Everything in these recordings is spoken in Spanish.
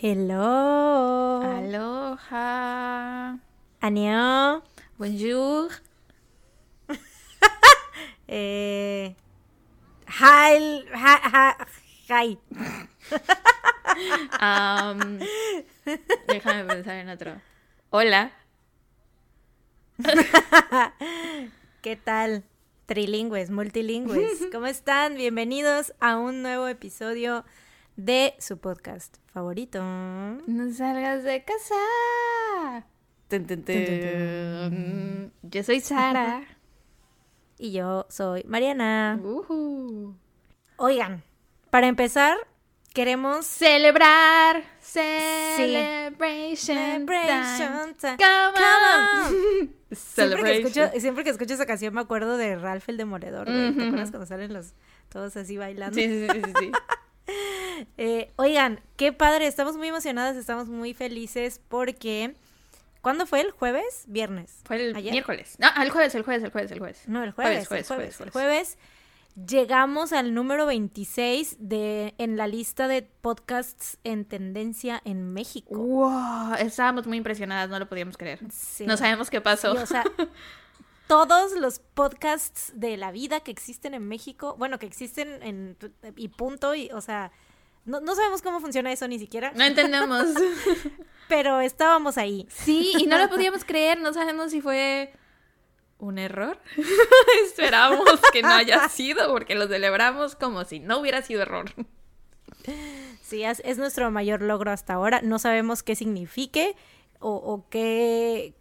Hello. Aloha. Annyeong. Bonjour. Eh, hi. Hi. hi. Am, déjame pensar en otro. Hola. ¿Qué tal? Trilingües, multilingües. ¿Cómo están? Bienvenidos a un nuevo episodio de su podcast favorito. No salgas de casa. Tun, tun, tun. Tun, Yo soy Sara. Y yo soy Mariana. Ujú. Oigan, para empezar, queremos Celebrar. Celebration. Celebration time. time. Come on. Siempre que, escucho, siempre que escucho esa canción me acuerdo de Ralph el Demoledor. ¿Te acuerdas cuando salen los todos así bailando? Sí, sí, sí, sí. Eh, oigan, qué padre, estamos muy emocionadas, estamos muy felices porque ¿cuándo fue el jueves? Viernes. Fue el ¿Ayer? miércoles. No, el jueves, el jueves, el jueves, el jueves. No, el jueves, Jueves, el jueves, el jueves llegamos al número 26 de en la lista de podcasts en tendencia en México. Wow, estábamos muy impresionadas, no lo podíamos creer. Sí. No sabemos qué pasó. O sea, todos los podcasts de la vida que existen en México, bueno, que existen en y punto, y, o sea, no, no sabemos cómo funciona eso ni siquiera, No entendemos. pero estábamos ahí. Sí, y no lo podíamos creer, no sabemos si fue un error. Esperamos que no haya sido, porque lo celebramos como si no hubiera sido error. Sí, es, es nuestro mayor logro hasta ahora. No sabemos qué signifique o, o qué,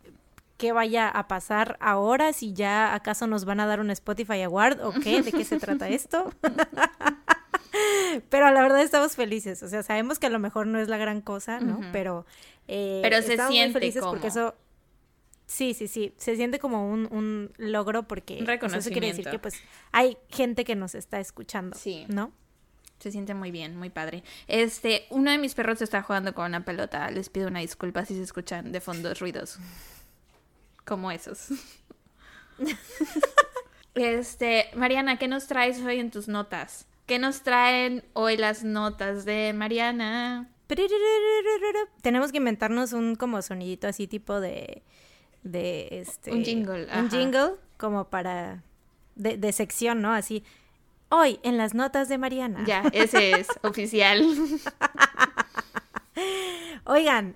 qué vaya a pasar ahora, si ya acaso nos van a dar un Spotify Award o qué, de qué se trata esto. Pero la verdad estamos felices, o sea, sabemos que a lo mejor no es la gran cosa, ¿no? Pero, eh, Pero se estamos muy siente felices porque como- eso... Sí, sí, sí, se siente como un, un logro porque Un eso quiere decir que pues hay gente que nos está escuchando, Sí. ¿no? Se siente muy bien, muy padre. Este, uno de mis perros está jugando con una pelota. Les pido una disculpa si se escuchan de fondo ruidos. Como esos. Este, Mariana, ¿qué nos traes hoy en tus notas? ¿Qué nos traen hoy las notas de Mariana? Tenemos que inventarnos un como sonidito así tipo de de este Un jingle, un ajá. jingle como para de, de sección, ¿no? Así hoy en las notas de Mariana. Ya, ese es oficial. Oigan,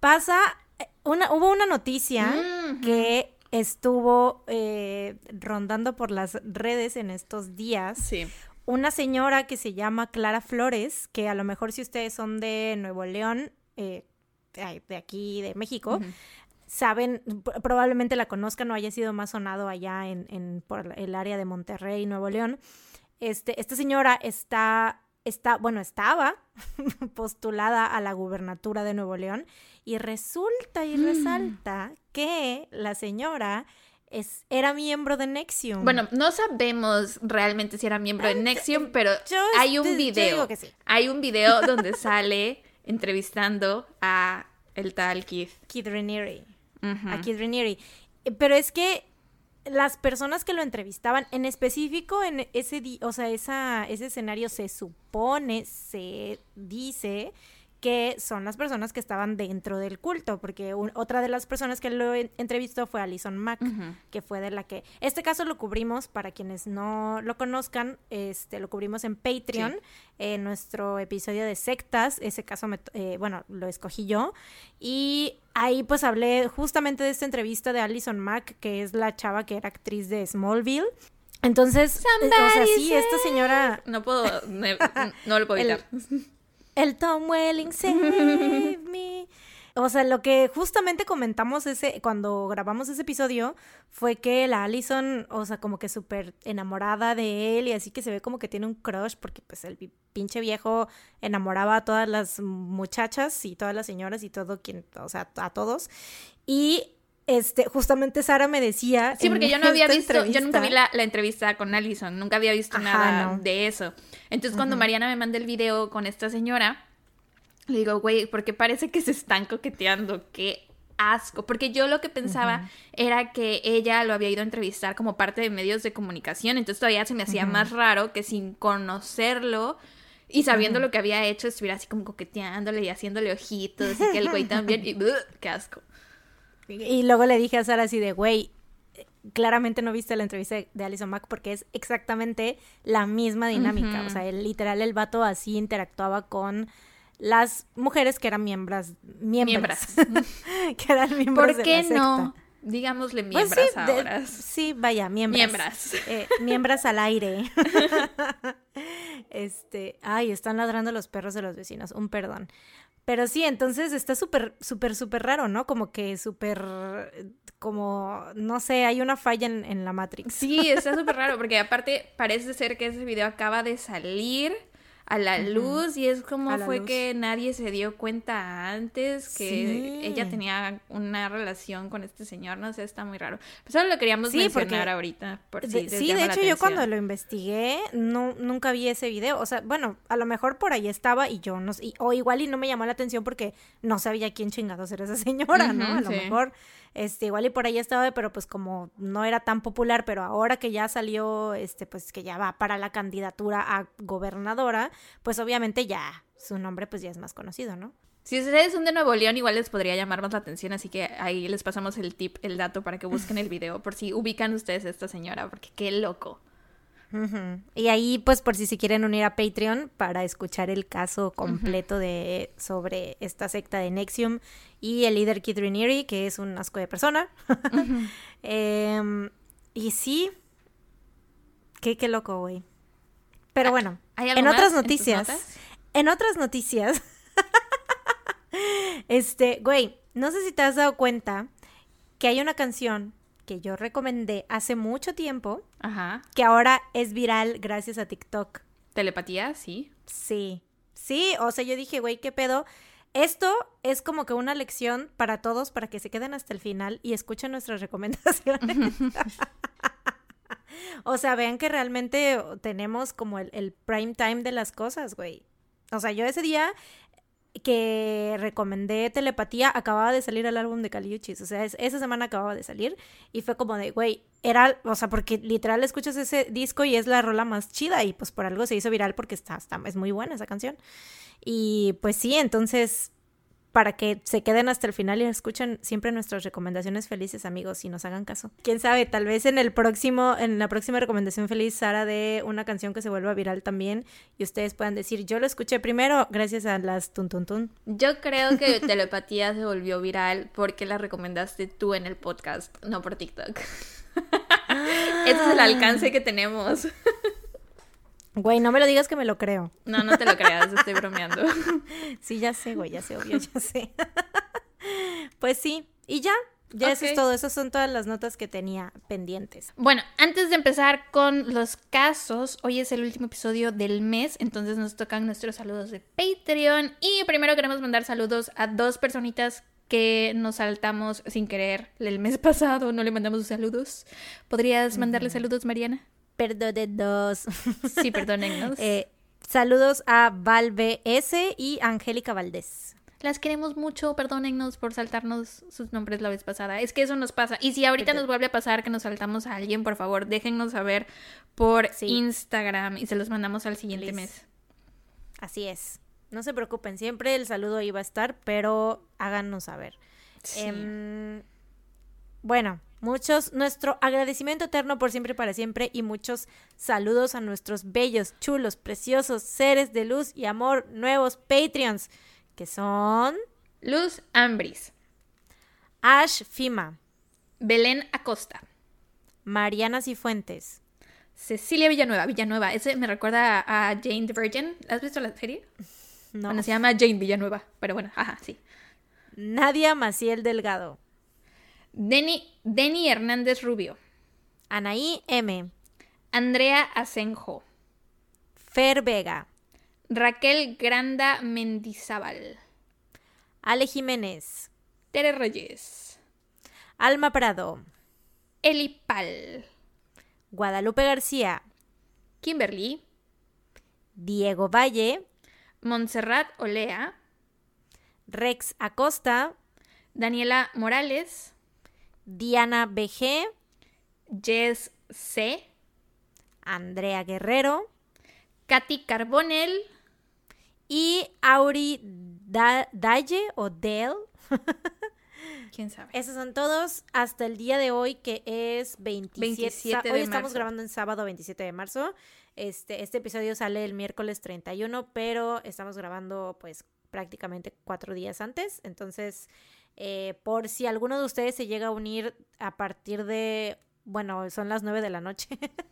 pasa una hubo una noticia que estuvo eh, rondando por las redes en estos días. Sí. una señora que se llama Clara Flores, que a lo mejor si ustedes son de Nuevo León, eh, de aquí, de México, saben, probablemente la conozcan o haya sido más sonado allá en, en- por el área de Monterrey, Nuevo León. Este, esta señora está, está, bueno, estaba postulada a la gubernatura de Nuevo León y resulta y resalta que la señora es, era miembro de Nexium. Bueno, no sabemos realmente si era miembro de Nexium, pero yo hay un yo video. digo que sí. Hay un video donde sale entrevistando a el tal Keith. Kid Raniere. Ujú. a Kid Raniere. Eh, Pero es que las personas que lo entrevistaban, en específico en ese, o sea, esa, ese escenario se supone, se dice que son las personas que estaban dentro del culto, porque un- otra de las personas que lo en- entrevistó fue Alison Mack, que fue de la que este caso lo cubrimos para quienes no lo conozcan, este lo cubrimos en Patreon, Sí. en nuestro episodio de sectas, ese caso me, eh, bueno, lo escogí yo y ahí pues hablé justamente de esta entrevista de Alison Mack, que es la chava que era actriz de Smallville. Entonces, eh, o sea, Somebody sí, esta señora No puedo, no lo puedo evitar. el Tom Welling Save Me. O sea, lo que justamente comentamos ese, cuando grabamos ese episodio, fue que la Allison, o sea, como que súper enamorada de él y así que se ve como que tiene un crush porque pues el pi- pinche viejo enamoraba a todas las muchachas y todas las señoras y todo quien, o sea, a todos. Y este, justamente Sara me decía. Sí, porque yo no había visto, yo nunca vi la, la entrevista con Allison, nunca había visto Ajá, nada no. de eso. Entonces cuando Mariana me manda el video con esta señora, le digo, güey, porque parece que se están coqueteando, qué asco, porque yo lo que pensaba era que ella lo había ido a entrevistar como parte de medios de comunicación, entonces todavía se me hacía más raro que sin conocerlo Y sabiendo lo que había hecho, estuviera así como coqueteándole y haciéndole ojitos y que el güey también. Y qué asco. Y luego le dije a Sara así de, güey, claramente no viste la entrevista de Alison Mack porque es exactamente la misma dinámica. O sea, el, literal el vato así interactuaba con las mujeres que eran miembros. Miembras. que eran miembros ¿Por qué no? Digámosle pues miembras ahora. sí, vaya, miembros. Miembras. Eh, miembras al aire. este, ay, están ladrando los perros de los vecinos, un perdón. Pero sí, entonces está súper, súper, súper raro, ¿no? Como que súper, como, no sé, hay una falla en, en la Matrix. Sí, está súper raro, porque aparte parece ser que ese video acaba de salir a la luz y es como fue que nadie se dio cuenta antes que ella tenía una relación con este señor, no sé, está muy raro. Pues solo lo queríamos mencionar ahorita. Por si sí, de hecho yo cuando lo investigué no, nunca vi ese video, o sea, bueno, a lo mejor por ahí estaba y yo no o igual y no me llamó la atención porque no sabía quién chingados era esa señora, ¿no? A lo mejor este, igual y por ahí estaba, pero pues como no era tan popular, pero ahora que ya salió, este, pues que ya va para la candidatura a gobernadora, pues obviamente ya su nombre pues ya es más conocido, ¿no? Si ustedes son de Nuevo León, igual les podría llamar más la atención, así que ahí les pasamos el tip, el dato para que busquen el video, por si ubican ustedes a esta señora, porque qué loco. Y ahí, pues, por si se quieren unir a Patreon para escuchar el caso completo de sobre esta secta de Nexium y el líder Kid Raniere, que es un asco de persona. Em, y sí, qué, qué loco, güey. Pero bueno, en otras noticias, en, otras noticias, este, güey, no sé si te has dado cuenta que hay una canción que yo recomendé hace mucho tiempo, Ajá. que ahora es viral gracias a TikTok. ¿Telepatía? Sí. Sí. Sí, o sea, yo dije, güey, ¿qué pedo? Esto es como que una lección para todos, para que se queden hasta el final y escuchen nuestras recomendaciones. o sea, vean que realmente tenemos como el, el prime time de las cosas, güey. O sea, yo ese día que recomendé Telepatía, acababa de salir el álbum de Caliuchis. O sea, esa semana acababa de salir. Y fue como de, güey, era, o sea, porque literal escuchas ese disco y es la rola más chida. Y pues por algo se hizo viral porque está, está es muy buena esa canción. Y pues sí, entonces para que se queden hasta el final y escuchen siempre nuestras recomendaciones felices, amigos, y nos hagan caso. Quién sabe, tal vez en el próximo, en la próxima recomendación feliz, Sara de una canción que se vuelva viral también y ustedes puedan decir, yo lo escuché primero gracias a las tun tun tun. Yo creo que Telepatía se volvió viral porque la recomendaste tú en el podcast, no por TikTok. Ese es el alcance que tenemos. Güey, no me lo digas que me lo creo. No, no te lo creas, estoy bromeando. sí, ya sé, güey, ya sé, obvio, ya sé. pues sí, y ya, ya eso es todo, esas son todas las notas que tenía pendientes. Bueno, antes de empezar con los casos, hoy es el último episodio del mes, entonces nos tocan nuestros saludos de Patreon y primero queremos mandar saludos a dos personitas que nos saltamos sin querer el mes pasado, no le mandamos sus saludos. ¿Podrías mandarle saludos, Mariana? Dos. Sí, perdónennos. eh, saludos a Valve S y Angélica Valdés. Las queremos mucho, perdónennos por saltarnos sus nombres la vez pasada. Es que eso nos pasa. Y si ahorita nos vuelve a pasar que nos saltamos a alguien, por favor, déjennos saber por Instagram y se los mandamos al siguiente mes. Así es. No se preocupen, siempre el saludo iba a estar, pero háganos saber. Em, bueno, Muchos, nuestro agradecimiento eterno por siempre y para siempre y muchos saludos a nuestros bellos, chulos, preciosos seres de luz y amor, nuevos Patreons, que son Luz Ambris, Ash Fima, Belén Acosta, Mariana Cifuentes, Cecilia Villanueva, Villanueva, ese me recuerda a Jane the Virgin, ¿has visto la serie? No. Bueno, se llama Jane Villanueva, pero bueno, ajá, sí. Nadia Maciel Delgado. Denny, Hernández Rubio. Anaí M. Andrea Asenjo. Fer Vega. Raquel Granda Mendizábal. Ale Jiménez. Tere Reyes. Alma Prado. Eli Pal. Guadalupe García. Kimberly. Diego Valle. Montserrat Olea. Rex Acosta. Daniela Morales. Diana BG, Jess C, Andrea Guerrero, Katy Carbonel, Y Auri Dalle o Dale. ¿Quién sabe? Esos son todos hasta el día de hoy, que es 27, Hoy estamos grabando en sábado 27 de marzo. Este, este episodio sale el miércoles 31, pero estamos grabando pues prácticamente cuatro días antes. Entonces, eh, por si alguno de ustedes se llega a unir a partir de bueno, son las 9 de la noche.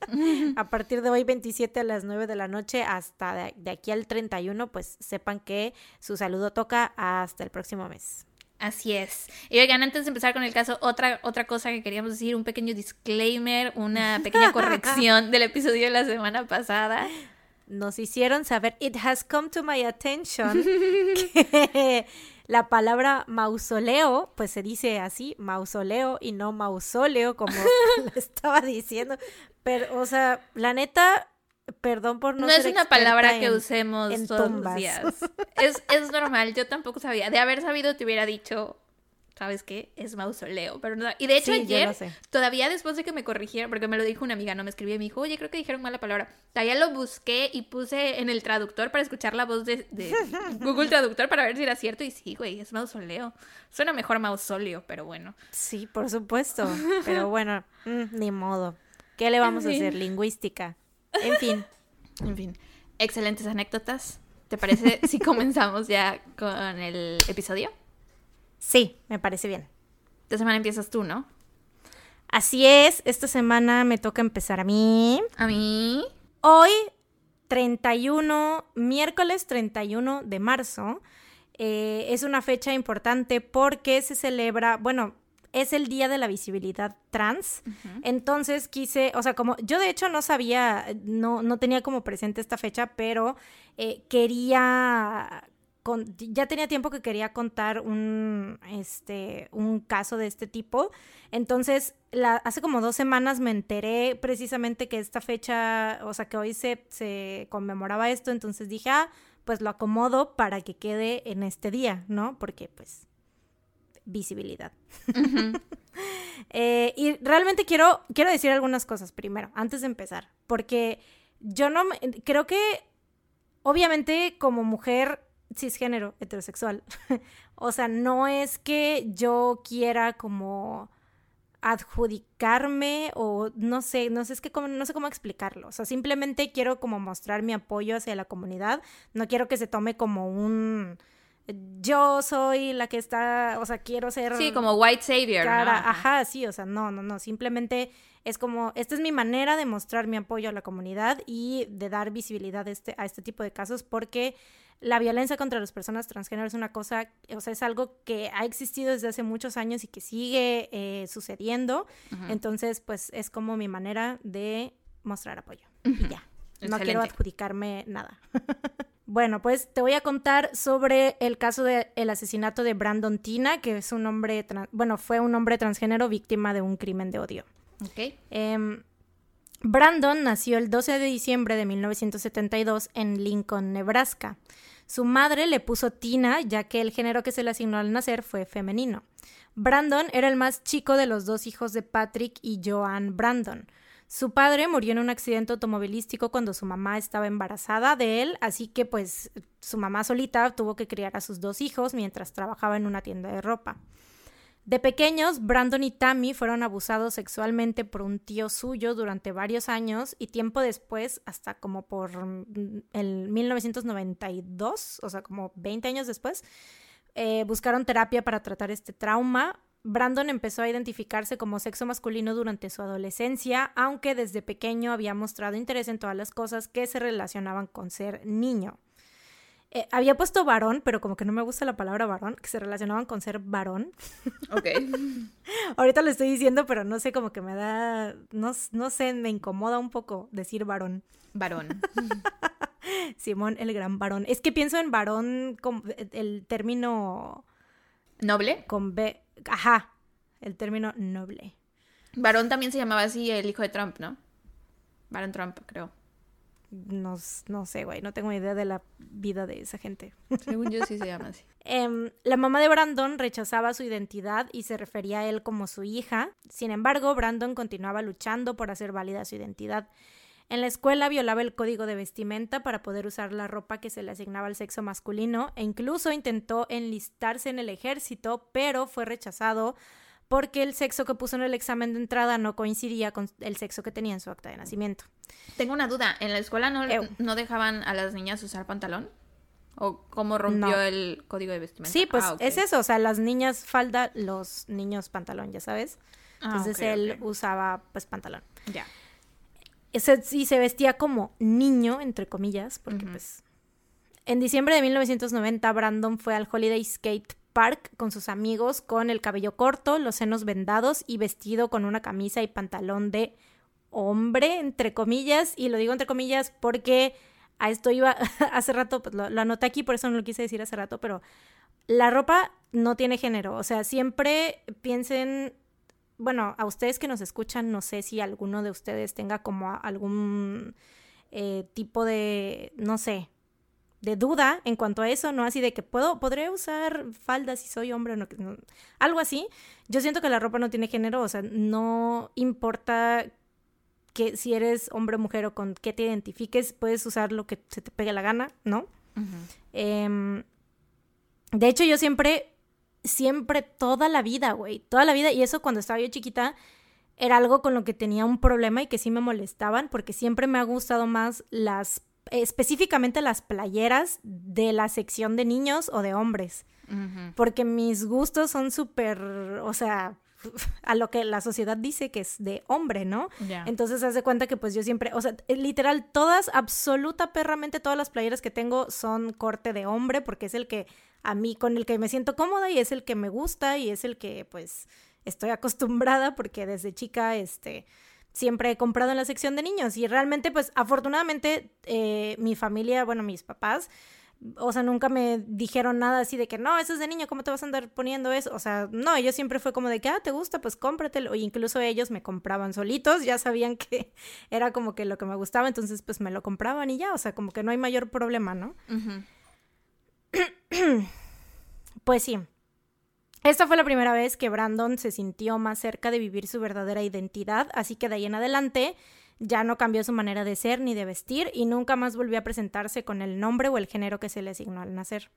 a partir de hoy 27 a las 9 de la noche hasta de, de, aquí al 31, pues sepan que su saludo toca hasta el próximo mes. Así es. Y oigan, antes de empezar con el caso, otra, otra cosa que queríamos decir, un pequeño disclaimer, una pequeña corrección del episodio de la semana pasada. Nos hicieron saber, it has come to my attention, que la palabra mausoleo, pues se dice así, mausoleo y no mausoleo, como lo estaba diciendo. Pero, o sea, la neta, Perdón por no, no es una palabra que usemos todos los días. Es, es normal, yo tampoco sabía. De haber sabido te hubiera dicho, ¿sabes qué? Es mausoleo. Pero no, y de hecho ayer, todavía después de que me corrigieron, porque me lo dijo una amiga, no me escribió me dijo, oye, creo que dijeron mal la palabra. Todavía lo busqué y puse en el traductor para escuchar la voz de, Google Traductor para ver si era cierto. Y sí, güey, es mausoleo. Suena mejor mausoleo, pero bueno. Sí, por supuesto. Pero bueno, mm, ni modo. ¿Qué le vamos a hacer? Lingüística. En fin. En fin. Excelentes anécdotas. ¿Te parece si comenzamos ya con el episodio? Sí, me parece bien. Esta semana empiezas tú, ¿no? Así es, esta semana me toca empezar a mí. A mí. Hoy, 31, miércoles 31 de marzo, eh, es una fecha importante porque se celebra, bueno, es el Día de la Visibilidad Trans. Entonces quise, o sea, como yo de hecho no sabía, no, no tenía como presente esta fecha, pero eh, quería ya tenía tiempo que quería contar un, este, un caso de este tipo. Entonces, la, hace como dos semanas me enteré precisamente que esta fecha, o sea, que hoy se, se conmemoraba esto. Entonces dije, ah, pues lo acomodo para que quede en este día, ¿no? Porque, pues, visibilidad. Eh, y realmente quiero, quiero decir algunas cosas primero, antes de empezar, porque yo no creo que obviamente como mujer cisgénero heterosexual, o sea, no es que yo quiera como adjudicarme o no sé, no sé, es que no sé cómo explicarlo, o sea, simplemente quiero como mostrar mi apoyo hacia la comunidad, no quiero que se tome como un yo soy la que está, o sea, quiero ser... Sí, como white savior. Ajá, sí, o sea, no, no, no, simplemente es como, esta es mi manera de mostrar mi apoyo a la comunidad y de dar visibilidad a este, a este tipo de casos porque la violencia contra las personas transgénero es una cosa, o sea, es algo que ha existido desde hace muchos años y que sigue eh, sucediendo. Entonces, pues es como mi manera de mostrar apoyo. Y ya, no quiero adjudicarme nada. Bueno, pues te voy a contar sobre el caso del asesinato de Brandon Tina, que es un hombre, bueno, fue un hombre transgénero víctima de un crimen de odio. Ok. Em, Brandon nació el 12 de diciembre de 1972 en Lincoln, Nebraska. Su madre le puso Tina, ya que el género que se le asignó al nacer fue femenino. Brandon era el más chico de los dos hijos de Patrick y Joan Brandon. Su padre murió en un accidente automovilístico cuando su mamá estaba embarazada de él, así que pues su mamá solita tuvo que criar a sus dos hijos mientras trabajaba en una tienda de ropa. De pequeños, Brandon y Tammy fueron abusados sexualmente por un tío suyo durante varios años y tiempo después, hasta como por el 1992, o sea, como 20 años después, eh, buscaron terapia para tratar este trauma, Brandon empezó a identificarse como sexo masculino durante su adolescencia, aunque desde pequeño había mostrado interés en todas las cosas que se relacionaban con ser niño. Eh, había puesto varón, pero como que no me gusta la palabra varón, que se relacionaban con ser varón. Ok. Ahorita lo estoy diciendo, pero no sé, como que me da, no, no sé, me incomoda un poco decir varón. Varón. Simón, el gran varón. Es que pienso en varón, como el término... ¿Noble? Con B. Ajá, el término noble. Varón también se llamaba así el hijo de Trump, ¿no? Varón Trump, creo. No, no sé, güey, no tengo idea de la vida de esa gente. Según yo sí se llama así. Em, la mamá de Brandon rechazaba su identidad y se refería a él como su hija. Sin embargo, Brandon continuaba luchando por hacer válida su identidad. En la escuela violaba el código de vestimenta para poder usar la ropa que se le asignaba al sexo masculino e incluso intentó enlistarse en el ejército, pero fue rechazado porque el sexo que puso en el examen de entrada no coincidía con el sexo que tenía en su acta de nacimiento. Tengo una duda, ¿en la escuela no, no dejaban a las niñas usar pantalón? ¿O cómo rompió el código de vestimenta? Sí, pues ah, es eso, o sea, las niñas falda, los niños pantalón, ya sabes. Ah, Entonces él usaba pues pantalón. Ya. y se vestía como niño, entre comillas, porque pues... En diciembre de 1990, Brandon fue al Holiday Skate Park con sus amigos con el cabello corto, los senos vendados y vestido con una camisa y pantalón de hombre, entre comillas. Y lo digo entre comillas porque a esto iba hace rato, pues lo, anoté aquí, por eso no lo quise decir hace rato, pero la ropa no tiene género. O sea, siempre piensen, bueno, a ustedes que nos escuchan, no sé si alguno de ustedes tenga como algún eh, tipo de, no sé, de duda en cuanto a eso, ¿no? Así de que puedo, podré usar faldas si soy hombre o no, Algo así. Yo siento que la ropa no tiene género, o sea, no importa que si eres hombre o mujer o con qué te identifiques, puedes usar lo que se te pegue la gana, ¿no? Em, de hecho, yo siempre, siempre, toda la vida, güey, toda la vida, y eso cuando estaba yo chiquita, era algo con lo que tenía un problema y que sí me molestaban, porque siempre me ha gustado más las, específicamente las playeras de la sección de niños o de hombres, porque mis gustos son súper, o sea, a lo que la sociedad dice que es de hombre, ¿no? Entonces hace cuenta que pues yo siempre, o sea, eh, literal, todas, absoluta perramente todas las playeras que tengo son corte de hombre porque es el que a mí, con el que me siento cómoda y es el que me gusta y es el que pues estoy acostumbrada porque desde chica, este, siempre he comprado en la sección de niños y realmente pues afortunadamente eh, mi familia, bueno, mis papás, o sea, nunca me dijeron nada así de que, no, eso es de niño, ¿cómo te vas a andar poniendo eso? O sea, no, yo siempre fue como de que, ah, ¿te gusta? Pues cómpratelo. O incluso ellos me compraban solitos, ya sabían que era como que lo que me gustaba, entonces pues me lo compraban y ya, o sea, como que no hay mayor problema, ¿no? pues sí. Esta fue la primera vez que Brandon se sintió más cerca de vivir su verdadera identidad, así que de ahí en adelante ya no cambió su manera de ser ni de vestir y nunca más volvió a presentarse con el nombre o el género que se le asignó al nacer.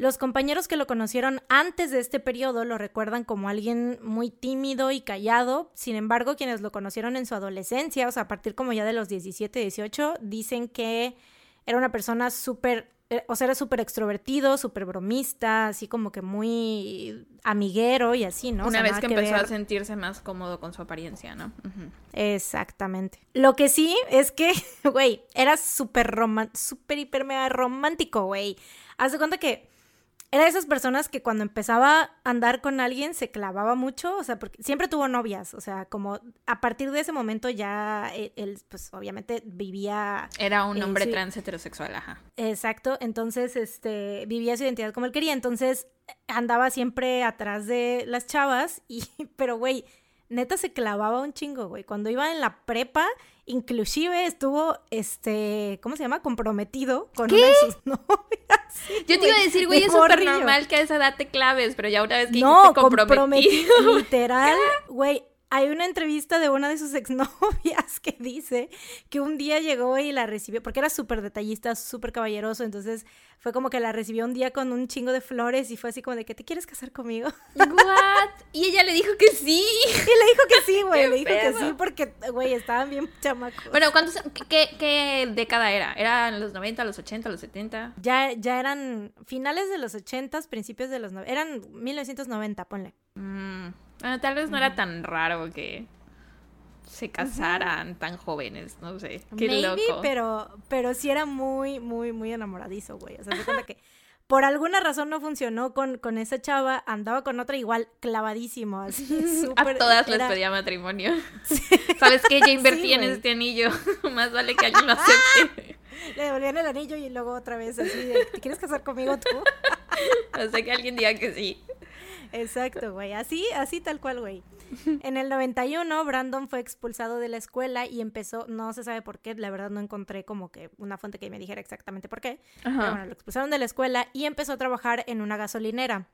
Los compañeros que lo conocieron antes de este periodo lo recuerdan como alguien muy tímido y callado, sin embargo quienes lo conocieron en su adolescencia, o sea, a partir como ya de los 17, 18, dicen que era una persona súper o sea, era súper extrovertido, súper bromista, así como que muy amiguero y así, ¿no? Una vez que, empezó a sentirse más cómodo con su apariencia, ¿no? Exactamente. Lo que sí es que, güey, era súper romántico, súper hiper mega romántico, güey. Haz de cuenta que era de esas personas que cuando empezaba a andar con alguien se clavaba mucho, o sea, porque siempre tuvo novias, o sea, como a partir de ese momento ya e, él, pues obviamente vivía... Era un hombre trans heterosexual, ajá. Exacto, entonces, este, vivía su identidad como él quería, entonces andaba siempre atrás de las chavas y, pero güey, neta se clavaba un chingo, güey. Cuando iba en la prepa, inclusive estuvo, este, ¿cómo se llama? Comprometido con una de sus novias. Yo te iba a decir, güey, es súper normal que a esa edad te claves, pero ya una vez que no, comprometido. literal, güey, hay una entrevista de una de sus exnovias que dice que un día llegó y la recibió, porque era súper detallista, súper caballeroso, entonces fue como que la recibió un día con un chingo de flores y fue así como de que te quieres casar conmigo. What? Y ella le dijo que sí. Y le dijo que sí, güey, le dijo que sí porque, güey, estaban bien chamacos. Bueno, ¿cuántos, qué, qué, década era? ¿Eran los 90, los 80, los 70? Ya, ya eran finales de los 80, principios de los 90, eran 1990, ponle. Mm. Bueno, tal vez no era tan raro que se casaran tan jóvenes, no sé. Qué Maybe, pero, pero sí era muy, muy, muy enamoradizo, güey. O sea, se cuenta que por alguna razón no funcionó con, con esa chava, andaba con otra igual clavadísimo, así. a todas les pedía matrimonio. ¿Sabes qué? Ya invertí en este anillo. Más vale que alguien lo acepte. Le devolvían el anillo y luego otra vez así ¿te quieres casar conmigo tú? o sea, que alguien diga que sí. Exacto, güey. Así, así tal cual, güey. En el 91, Brandon fue expulsado de la escuela y empezó, no se sabe por qué, la verdad no encontré como que una fuente que me dijera exactamente por qué. Pero bueno, lo expulsaron de la escuela y empezó a trabajar en una gasolinera.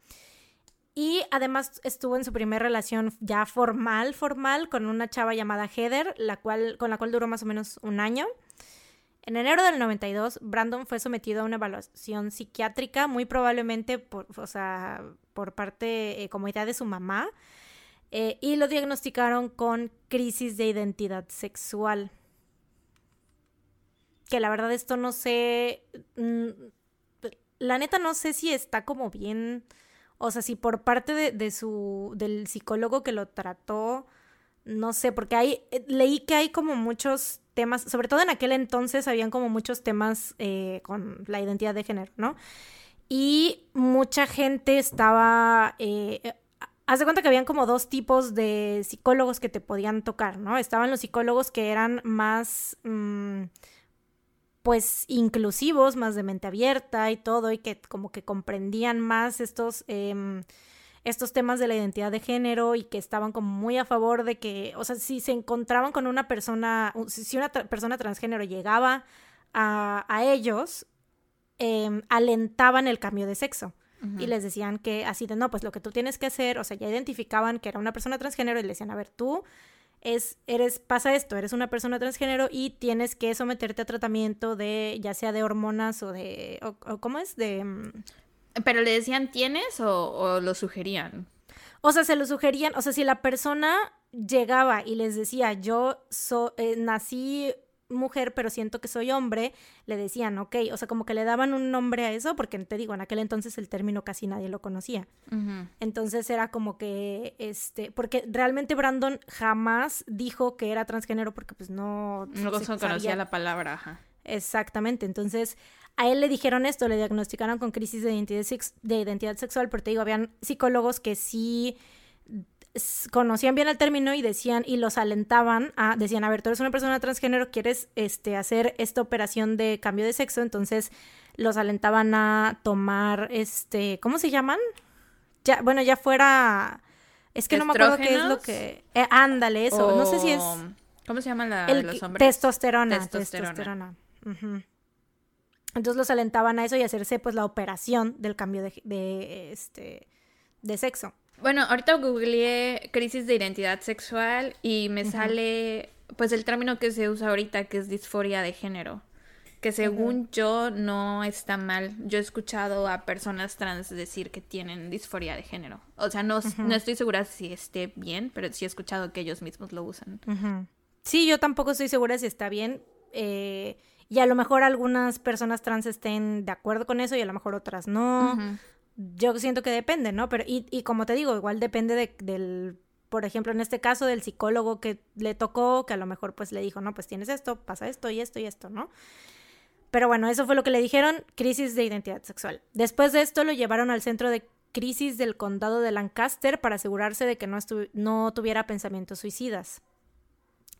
Y además estuvo en su primera relación ya formal, formal, con una chava llamada Heather, la cual, con la cual duró más o menos un año. En enero del 92, Brandon fue sometido a una evaluación psiquiátrica, muy probablemente por, o sea, por parte, eh, como idea de su mamá, eh, y lo diagnosticaron con crisis de identidad sexual. Que la verdad esto no sé, mm, la neta no sé si está como bien o sea, si por parte de, su, del psicólogo que lo trató, no sé, porque hay, eh, leí que hay como muchos temas, sobre todo en aquel entonces habían como muchos temas eh, con la identidad de género, ¿no? Y mucha gente estaba, eh, haz de cuenta que habían como dos tipos de psicólogos que te podían tocar, ¿no? Estaban los psicólogos que eran más... Mm, pues inclusivos, más de mente abierta y todo, y que como que comprendían más estos, em, estos temas de la identidad de género y que estaban como muy a favor de que, o sea, si se encontraban con una persona, si una persona transgénero llegaba a, ellos, em, alentaban el cambio de sexo. Y les decían que así de, no, pues lo que tú tienes que hacer, o sea, ya identificaban que era una persona transgénero y le decían, a ver, tú es, eres, pasa esto, eres una persona transgénero y tienes que someterte a tratamiento de, ya sea de hormonas o de, o, ¿cómo es? De... ¿Pero le decían tienes o, lo sugerían? O sea, se lo sugerían, o sea, si la persona llegaba y les decía, yo so, eh, nací mujer, pero siento que soy hombre, le decían, ok, o sea, como que le daban un nombre a eso, porque te digo, en aquel entonces el término casi nadie lo conocía. Entonces era como que, este, porque realmente Brandon jamás dijo que era transgénero porque pues no... No conocía la palabra, ajá. Exactamente, entonces a él le dijeron esto, le diagnosticaron con crisis de identidad, de identidad sexual, porque te digo, habían psicólogos que sí conocían bien el término y decían y los alentaban a decían a ver tú eres una persona transgénero quieres este hacer esta operación de cambio de sexo entonces los alentaban a tomar este cómo se llaman ya bueno ya fuera es que no me acuerdo qué es lo que eh, ándale eso no sé si es cómo se llama la los hombres testosterona testosterona, entonces los alentaban a eso y hacerse pues la operación del cambio de, de este de sexo bueno, ahorita googleé crisis de identidad sexual y me sale pues el término que se usa ahorita que es disforia de género, que según yo no está mal. Yo he escuchado a personas trans decir que tienen disforia de género. O sea, no, no estoy segura si esté bien, pero sí he escuchado que ellos mismos lo usan. Sí, yo tampoco estoy segura si está bien. Eh, y a lo mejor algunas personas trans estén de acuerdo con eso y a lo mejor otras no yo siento que depende, ¿no? Pero, y, y como te digo, igual depende de, del, por ejemplo, en este caso del psicólogo que le tocó, que a lo mejor pues le dijo, no, pues tienes esto, pasa esto y esto y esto, ¿no? Pero bueno, eso fue lo que le dijeron, crisis de identidad sexual. Después de esto lo llevaron al centro de crisis del condado de Lancaster para asegurarse de que no, no tuviera pensamientos suicidas.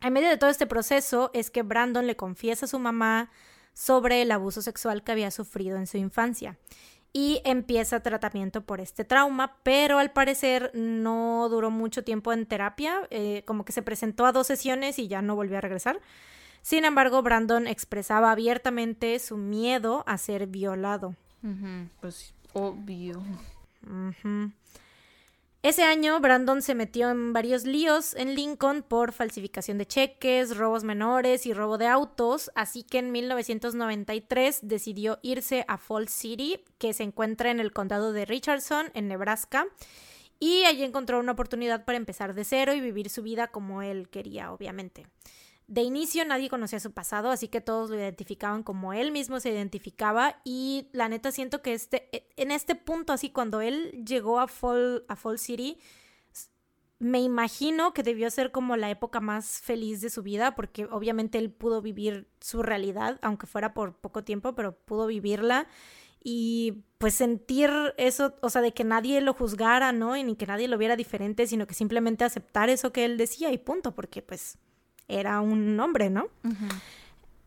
En medio de todo este proceso es que Brandon le confiesa a su mamá sobre el abuso sexual que había sufrido en su infancia y empieza tratamiento por este trauma, pero al parecer no duró mucho tiempo en terapia, eh, como que se presentó a dos sesiones y ya no volvió a regresar. Sin embargo, Brandon expresaba abiertamente su miedo a ser violado. Pues obvio. Ese año, Brandon se metió en varios líos en Lincoln por falsificación de cheques, robos menores y robo de autos, así que en 1993 decidió irse a Falls City, que se encuentra en el condado de Richardson, en Nebraska, y allí encontró una oportunidad para empezar de cero y vivir su vida como él quería, obviamente. De inicio nadie conocía su pasado, así que todos lo identificaban como él mismo se identificaba y la neta siento que este, e, en este punto, así cuando él llegó a Fall, a Fall City, me imagino que debió ser como la época más feliz de su vida, porque obviamente él pudo vivir su realidad, aunque fuera por poco tiempo, pero pudo vivirla y pues sentir eso, o sea, de que nadie lo juzgara, ¿no? Y ni que nadie lo viera diferente, sino que simplemente aceptar eso que él decía y punto, porque pues era un hombre, ¿no?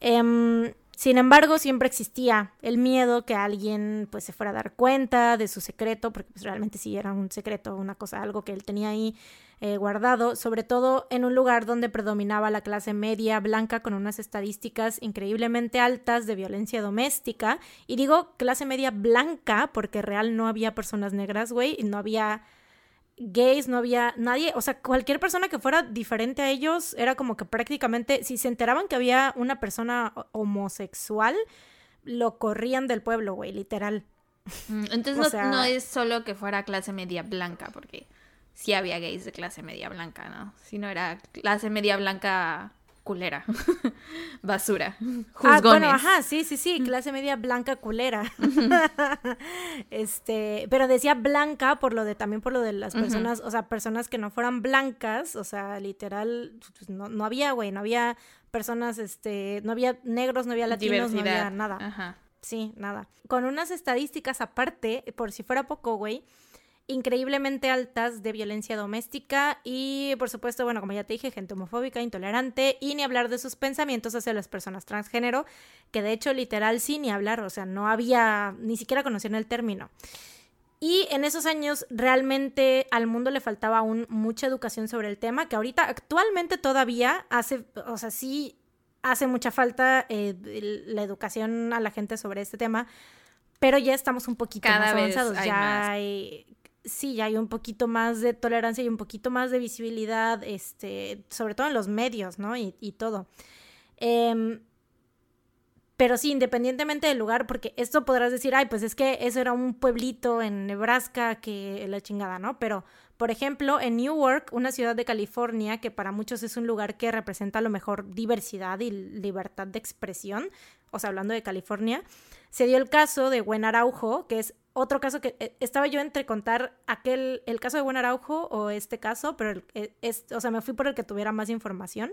Em, sin embargo, siempre existía el miedo que alguien pues se fuera a dar cuenta de su secreto, porque pues, realmente sí era un secreto, una cosa, algo que él tenía ahí eh, guardado, sobre todo en un lugar donde predominaba la clase media blanca con unas estadísticas increíblemente altas de violencia doméstica. Y digo clase media blanca porque real no había personas negras, güey, y no había gays, no había nadie, o sea, cualquier persona que fuera diferente a ellos era como que prácticamente, si se enteraban que había una persona homosexual, lo corrían del pueblo, güey, literal. Mm, entonces no, es solo que fuera clase media blanca, porque sí había gays de clase media blanca, ¿no? Si no era clase media blanca culera. Basura. Ah, bueno, ajá, sí, sí, sí, clase media blanca culera. este, pero decía blanca por lo de también por lo de las personas, o sea, personas que no fueran blancas, o sea, literal pues, no, no había, güey, no había personas este, no había negros, no había latinos, no había nada. Ajá. Sí, nada. Con unas estadísticas aparte, por si fuera poco, güey, increíblemente altas de violencia doméstica y, por supuesto, bueno, como ya te dije, gente homofóbica, intolerante y ni hablar de sus pensamientos hacia las personas transgénero, que de hecho, literal, sí, ni hablar, o sea, no había, ni siquiera conocían el término. Y en esos años realmente al mundo le faltaba aún mucha educación sobre el tema, que ahorita actualmente todavía hace, o sea, sí hace mucha falta eh, la educación a la gente sobre este tema, pero ya estamos un poquito más avanzados, ya hay sí, ya hay un poquito más de tolerancia y un poquito más de visibilidad, este, sobre todo en los medios, ¿no? Y, todo. Em, pero sí, independientemente del lugar, porque esto podrás decir, ay, pues es que eso era un pueblito en Nebraska que la chingada, ¿no? Pero, por ejemplo, en Newark, una ciudad de California, que para muchos es un lugar que representa a lo mejor diversidad y libertad de expresión, o sea, hablando de California, se dio el caso de Buen Araujo, que es otro caso que eh, estaba yo entre contar aquel, el caso de Buen Araujo o este caso, pero eh, es, o sea, me fui por el que tuviera más información.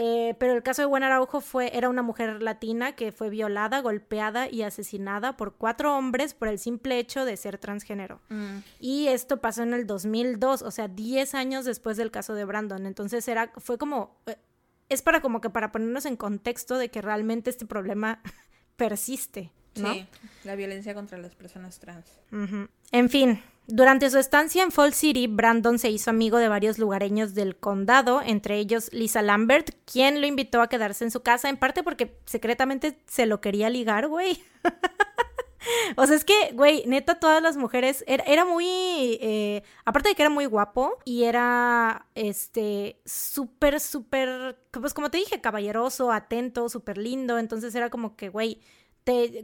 Eh, pero el caso de Buen Araujo fue, era una mujer latina que fue violada, golpeada y asesinada por cuatro hombres por el simple hecho de ser transgénero. Mm. Y esto pasó en el 2002, o sea, 10 años después del caso de Brandon. Entonces era, fue como, es para como que para ponernos en contexto de que realmente este problema persiste. Sí, la violencia contra las personas trans. En fin, durante su estancia en Fall City, Brandon se hizo amigo de varios lugareños del condado, entre ellos Lisa Lambert, quien lo invitó a quedarse en su casa, en parte porque secretamente se lo quería ligar, güey. o sea, es que, güey, neta, todas las mujeres, era, muy, eh, aparte de que era muy guapo y era, este, súper, súper, pues como te dije, caballeroso, atento, súper lindo, entonces era como que, güey,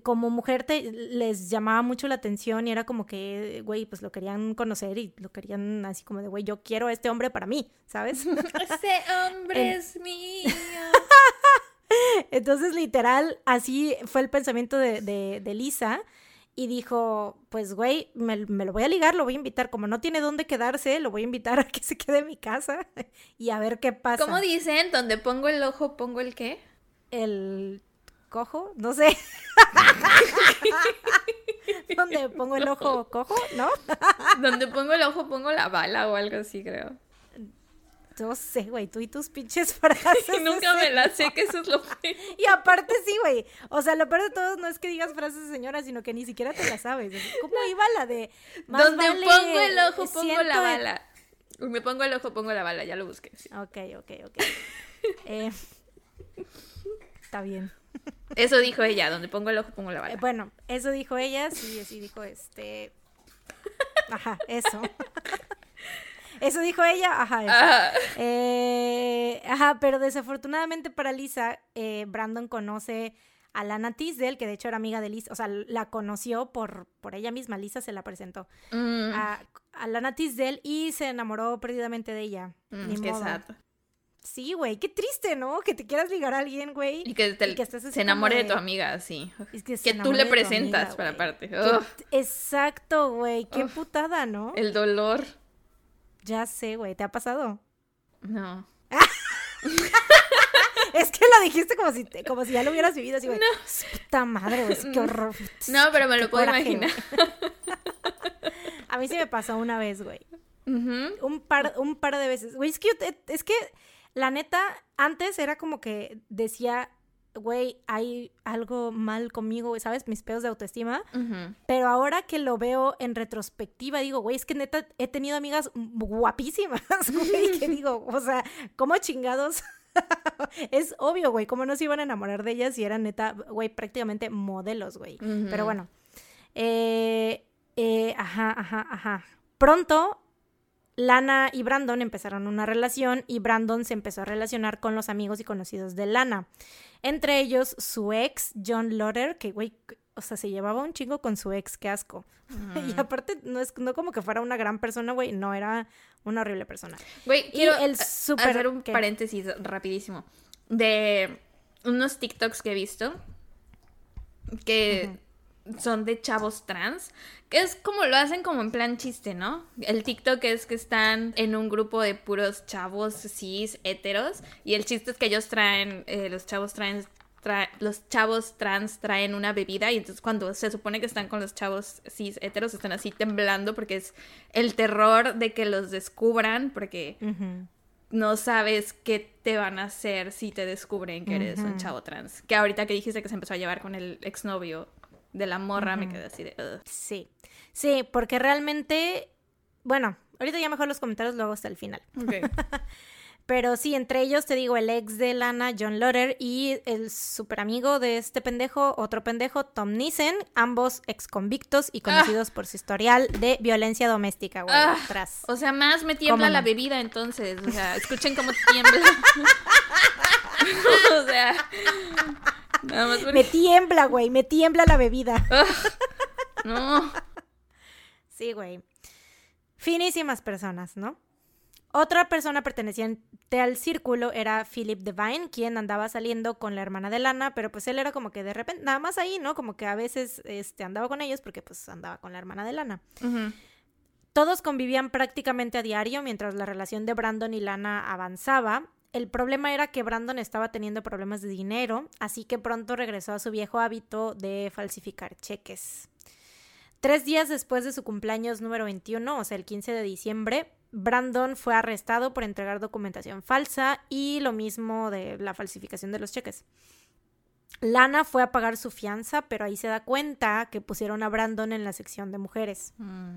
como mujer te les llamaba mucho la atención y era como que, güey, pues lo querían conocer y lo querían así como de, güey, yo quiero a este hombre para mí, ¿sabes? Ese hombre es mío. Entonces, literal, así fue el pensamiento de, de, Lisa. Y dijo, pues, güey, me, me, lo voy a ligar, lo voy a invitar. Como no tiene dónde quedarse, lo voy a invitar a que se quede en mi casa y a ver qué pasa. ¿Cómo dicen? Donde pongo el ojo, pongo el qué? El cojo, no sé. ¿Dónde pongo el ojo cojo? ¿No? Donde pongo el ojo pongo la bala o algo así, creo. No sé, güey, tú y tus pinches frases. Nunca me las sé, que eso es lo peor. Y aparte sí, güey. O sea, lo peor de todo no es que digas frases de señora, sino que ni siquiera te las sabes. ¿Cómo iba la de Donde pongo el ojo, pongo la bala. Me pongo el ojo, pongo la bala, ya lo busqué. Ok, ok, ok. Eh, está bien. Eso dijo ella, donde pongo el ojo pongo la bala. Eh, bueno, eso dijo ella, sí, sí dijo este. Ajá, eso. Eso dijo ella, ajá. Ajá. Eh, ajá, pero desafortunadamente para Lisa, eh, Brandon conoce a Lana Tisdale, que de hecho era amiga de Lisa, o sea, la conoció por, por ella misma, Lisa se la presentó mm. a, a, Lana Tisdale y se enamoró perdidamente de ella. Mm, qué Sí, güey, qué triste, ¿no? Que te quieras ligar a alguien, güey. Y que, se enamore de... tu amiga, sí. que, tú le presentas para parte. Exacto, güey, qué putada, ¿no? El dolor. Ya sé, güey, ¿te ha pasado? No. es que lo dijiste como si, como si ya lo hubieras vivido así, güey. No. Puta madre, güey, qué horror. No, pero me lo puedo imaginar. a mí sí me pasó una vez, güey. un, par, un par de veces. Güey, es que, es que la neta, antes era como que decía, güey, hay algo mal conmigo, ¿sabes? Mis pedos de autoestima. Pero ahora que lo veo en retrospectiva, digo, güey, es que neta he tenido amigas guapísimas, güey, que digo, o sea, ¿cómo chingados? es obvio, güey, cómo no se iban a enamorar de ellas si eran neta, güey, prácticamente modelos, güey. Pero bueno. Eh, eh, ajá, ajá, ajá. Pronto Lana y Brandon empezaron una relación y Brandon se empezó a relacionar con los amigos y conocidos de Lana. Entre ellos su ex, John Lotter, que güey, o sea, se llevaba un chingo con su ex, qué asco. y aparte, no es no como que fuera una gran persona, güey, no era una horrible persona. Güey, quiero el hacer un paréntesis rapidísimo de unos TikToks que he visto que son de chavos trans, que es como lo hacen como en plan chiste, ¿no? El TikTok es que están en un grupo de puros chavos cis heteros y el chiste es que ellos traen, eh, los chavos trans los chavos trans traen una bebida y entonces cuando se supone que están con los chavos cis heteros están así temblando porque es el terror de que los descubran porque no sabes qué te van a hacer si te descubren que eres un chavo trans. Que ahorita que dijiste que se empezó a llevar con el exnovio de la morra, me quedé así de... Sí, sí, porque realmente, bueno, ahorita ya mejor los comentarios luego hasta el final. Pero sí, entre ellos te digo el ex de Lana, John Lotter, y el super amigo de este pendejo, otro pendejo, Tom Nissen, ambos ex convictos y conocidos por su historial de violencia doméstica, güey, ah, atrás. O sea, más me tiembla la bebida entonces, o sea, escuchen cómo tiembla. o sea, me tiembla, güey, me tiembla la bebida. no. Sí, güey. Finísimas personas, ¿no? Otra persona perteneciente al círculo era Philip Devine, quien andaba saliendo con la hermana de Lana, pero pues él era como que de repente, nada más ahí, ¿no? Como que a veces este, andaba con ellos porque pues andaba con la hermana de Lana. Todos convivían prácticamente a diario mientras la relación de Brandon y Lana avanzaba el problema era que Brandon estaba teniendo problemas de dinero, así que pronto regresó a su viejo hábito de falsificar cheques. Tres días después de su cumpleaños número 21, o sea, el 15 de diciembre, Brandon fue arrestado por entregar documentación falsa y lo mismo de la falsificación de los cheques. Lana fue a pagar su fianza, pero ahí se da cuenta que pusieron a Brandon en la sección de mujeres. Mm.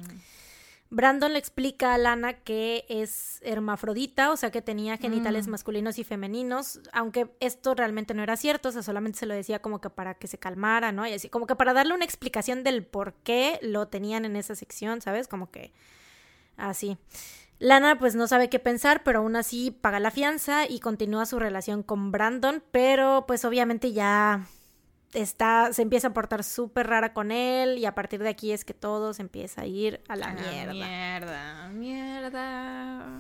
Brandon le explica a Lana que es hermafrodita, o sea que tenía genitales mm. masculinos y femeninos, aunque esto realmente no era cierto, o sea, solamente se lo decía como que para que se calmara, ¿no? Y así, como que para darle una explicación del por qué lo tenían en esa sección, ¿sabes? Como que así. Lana pues no sabe qué pensar, pero aún así paga la fianza y continúa su relación con Brandon, pero pues obviamente ya está, se empieza a portar súper rara con él y a partir de aquí es que todo se empieza a ir a la mierda. Mierda, mierda.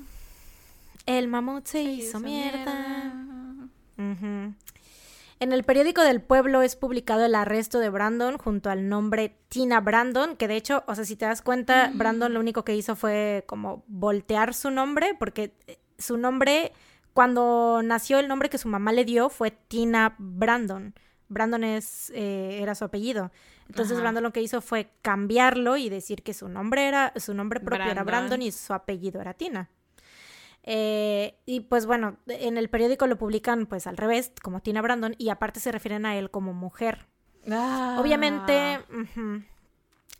El mamut se, hizo, mierda. En el periódico del pueblo es publicado el arresto de Brandon junto al nombre Tina Brandon, que de hecho, o sea, si te das cuenta, mm. Brandon lo único que hizo fue como voltear su nombre, porque eh, su nombre, cuando nació el nombre que su mamá le dio fue Tina Brandon. Brandon es, eh, era su apellido. Entonces Brandon lo que hizo fue cambiarlo y decir que su nombre era, su nombre propio era Brandon y su apellido era Tina. Eh, y pues bueno, en el periódico lo publican pues al revés, como Tina Brandon, y aparte se refieren a él como mujer. Ah. Obviamente,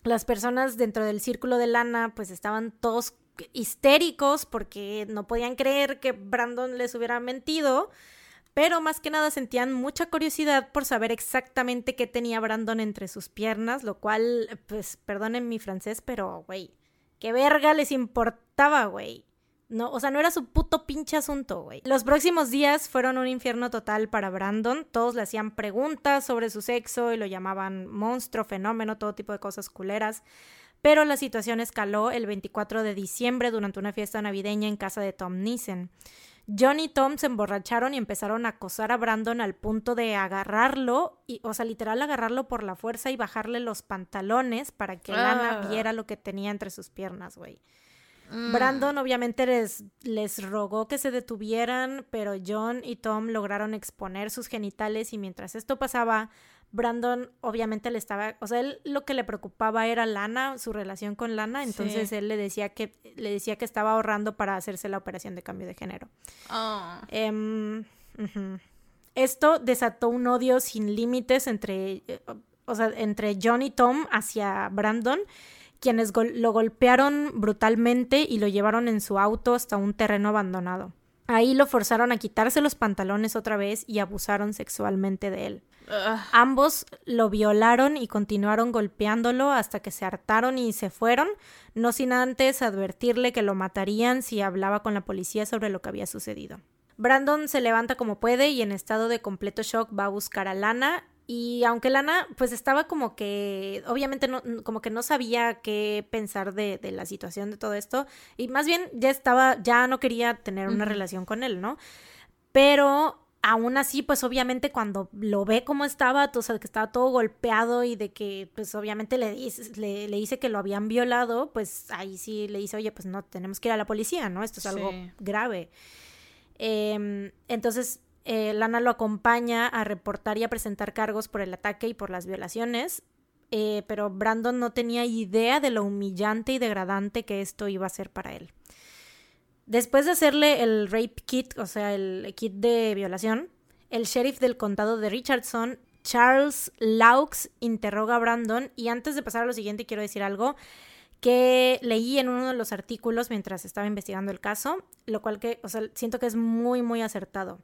las personas dentro del círculo de Lana pues estaban todos histéricos porque no podían creer que Brandon les hubiera mentido pero más que nada sentían mucha curiosidad por saber exactamente qué tenía Brandon entre sus piernas, lo cual, pues, perdonen mi francés, pero, güey, qué verga les importaba, güey. No, o sea, no era su puto pinche asunto, güey. Los próximos días fueron un infierno total para Brandon. Todos le hacían preguntas sobre su sexo y lo llamaban monstruo, fenómeno, todo tipo de cosas culeras. Pero la situación escaló el 24 de diciembre durante una fiesta navideña en casa de Tom Nissen. John y Tom se emborracharon y empezaron a acosar a Brandon al punto de agarrarlo, y, o sea, literal agarrarlo por la fuerza y bajarle los pantalones para que Lana ah. viera lo que tenía entre sus piernas, güey. Mm. Brandon obviamente les, les rogó que se detuvieran, pero John y Tom lograron exponer sus genitales y mientras esto pasaba, Brandon obviamente le estaba, o sea, él lo que le preocupaba era Lana, su relación con Lana, entonces él le decía que le decía que estaba ahorrando para hacerse la operación de cambio de género. Oh. Em, Esto desató un odio sin límites entre, o sea, entre John y Tom hacia Brandon, quienes lo golpearon brutalmente y lo llevaron en su auto hasta un terreno abandonado. Ahí lo forzaron a quitarse los pantalones otra vez y abusaron sexualmente de él. Ugh. Ambos lo violaron y continuaron golpeándolo hasta que se hartaron y se fueron, no sin antes advertirle que lo matarían si hablaba con la policía sobre lo que había sucedido. Brandon se levanta como puede y en estado de completo shock va a buscar a Lana y aunque Lana pues estaba como que obviamente no como que no sabía qué pensar de, de la situación de todo esto y más bien ya estaba ya no quería tener una relación con él, ¿no? Pero aún así, pues obviamente cuando lo ve como estaba, o sea, que estaba todo golpeado y de que, pues obviamente le dice, le, le dice que lo habían violado, pues ahí sí le dice, oye, pues no, tenemos que ir a la policía, ¿no? Esto es algo Sí. grave. Em, entonces, eh, Lana lo acompaña a reportar y a presentar cargos por el ataque y por las violaciones. eh, pero Brandon no tenía idea de lo humillante y degradante que esto iba a ser para él. Después de hacerle el rape kit, o sea, el kit de violación, el sheriff del condado de Richardson, Charles Laux, interroga a Brandon y antes de pasar a lo siguiente quiero decir algo que leí en uno de los artículos mientras estaba investigando el caso, lo cual que, o sea, siento que es muy, muy acertado.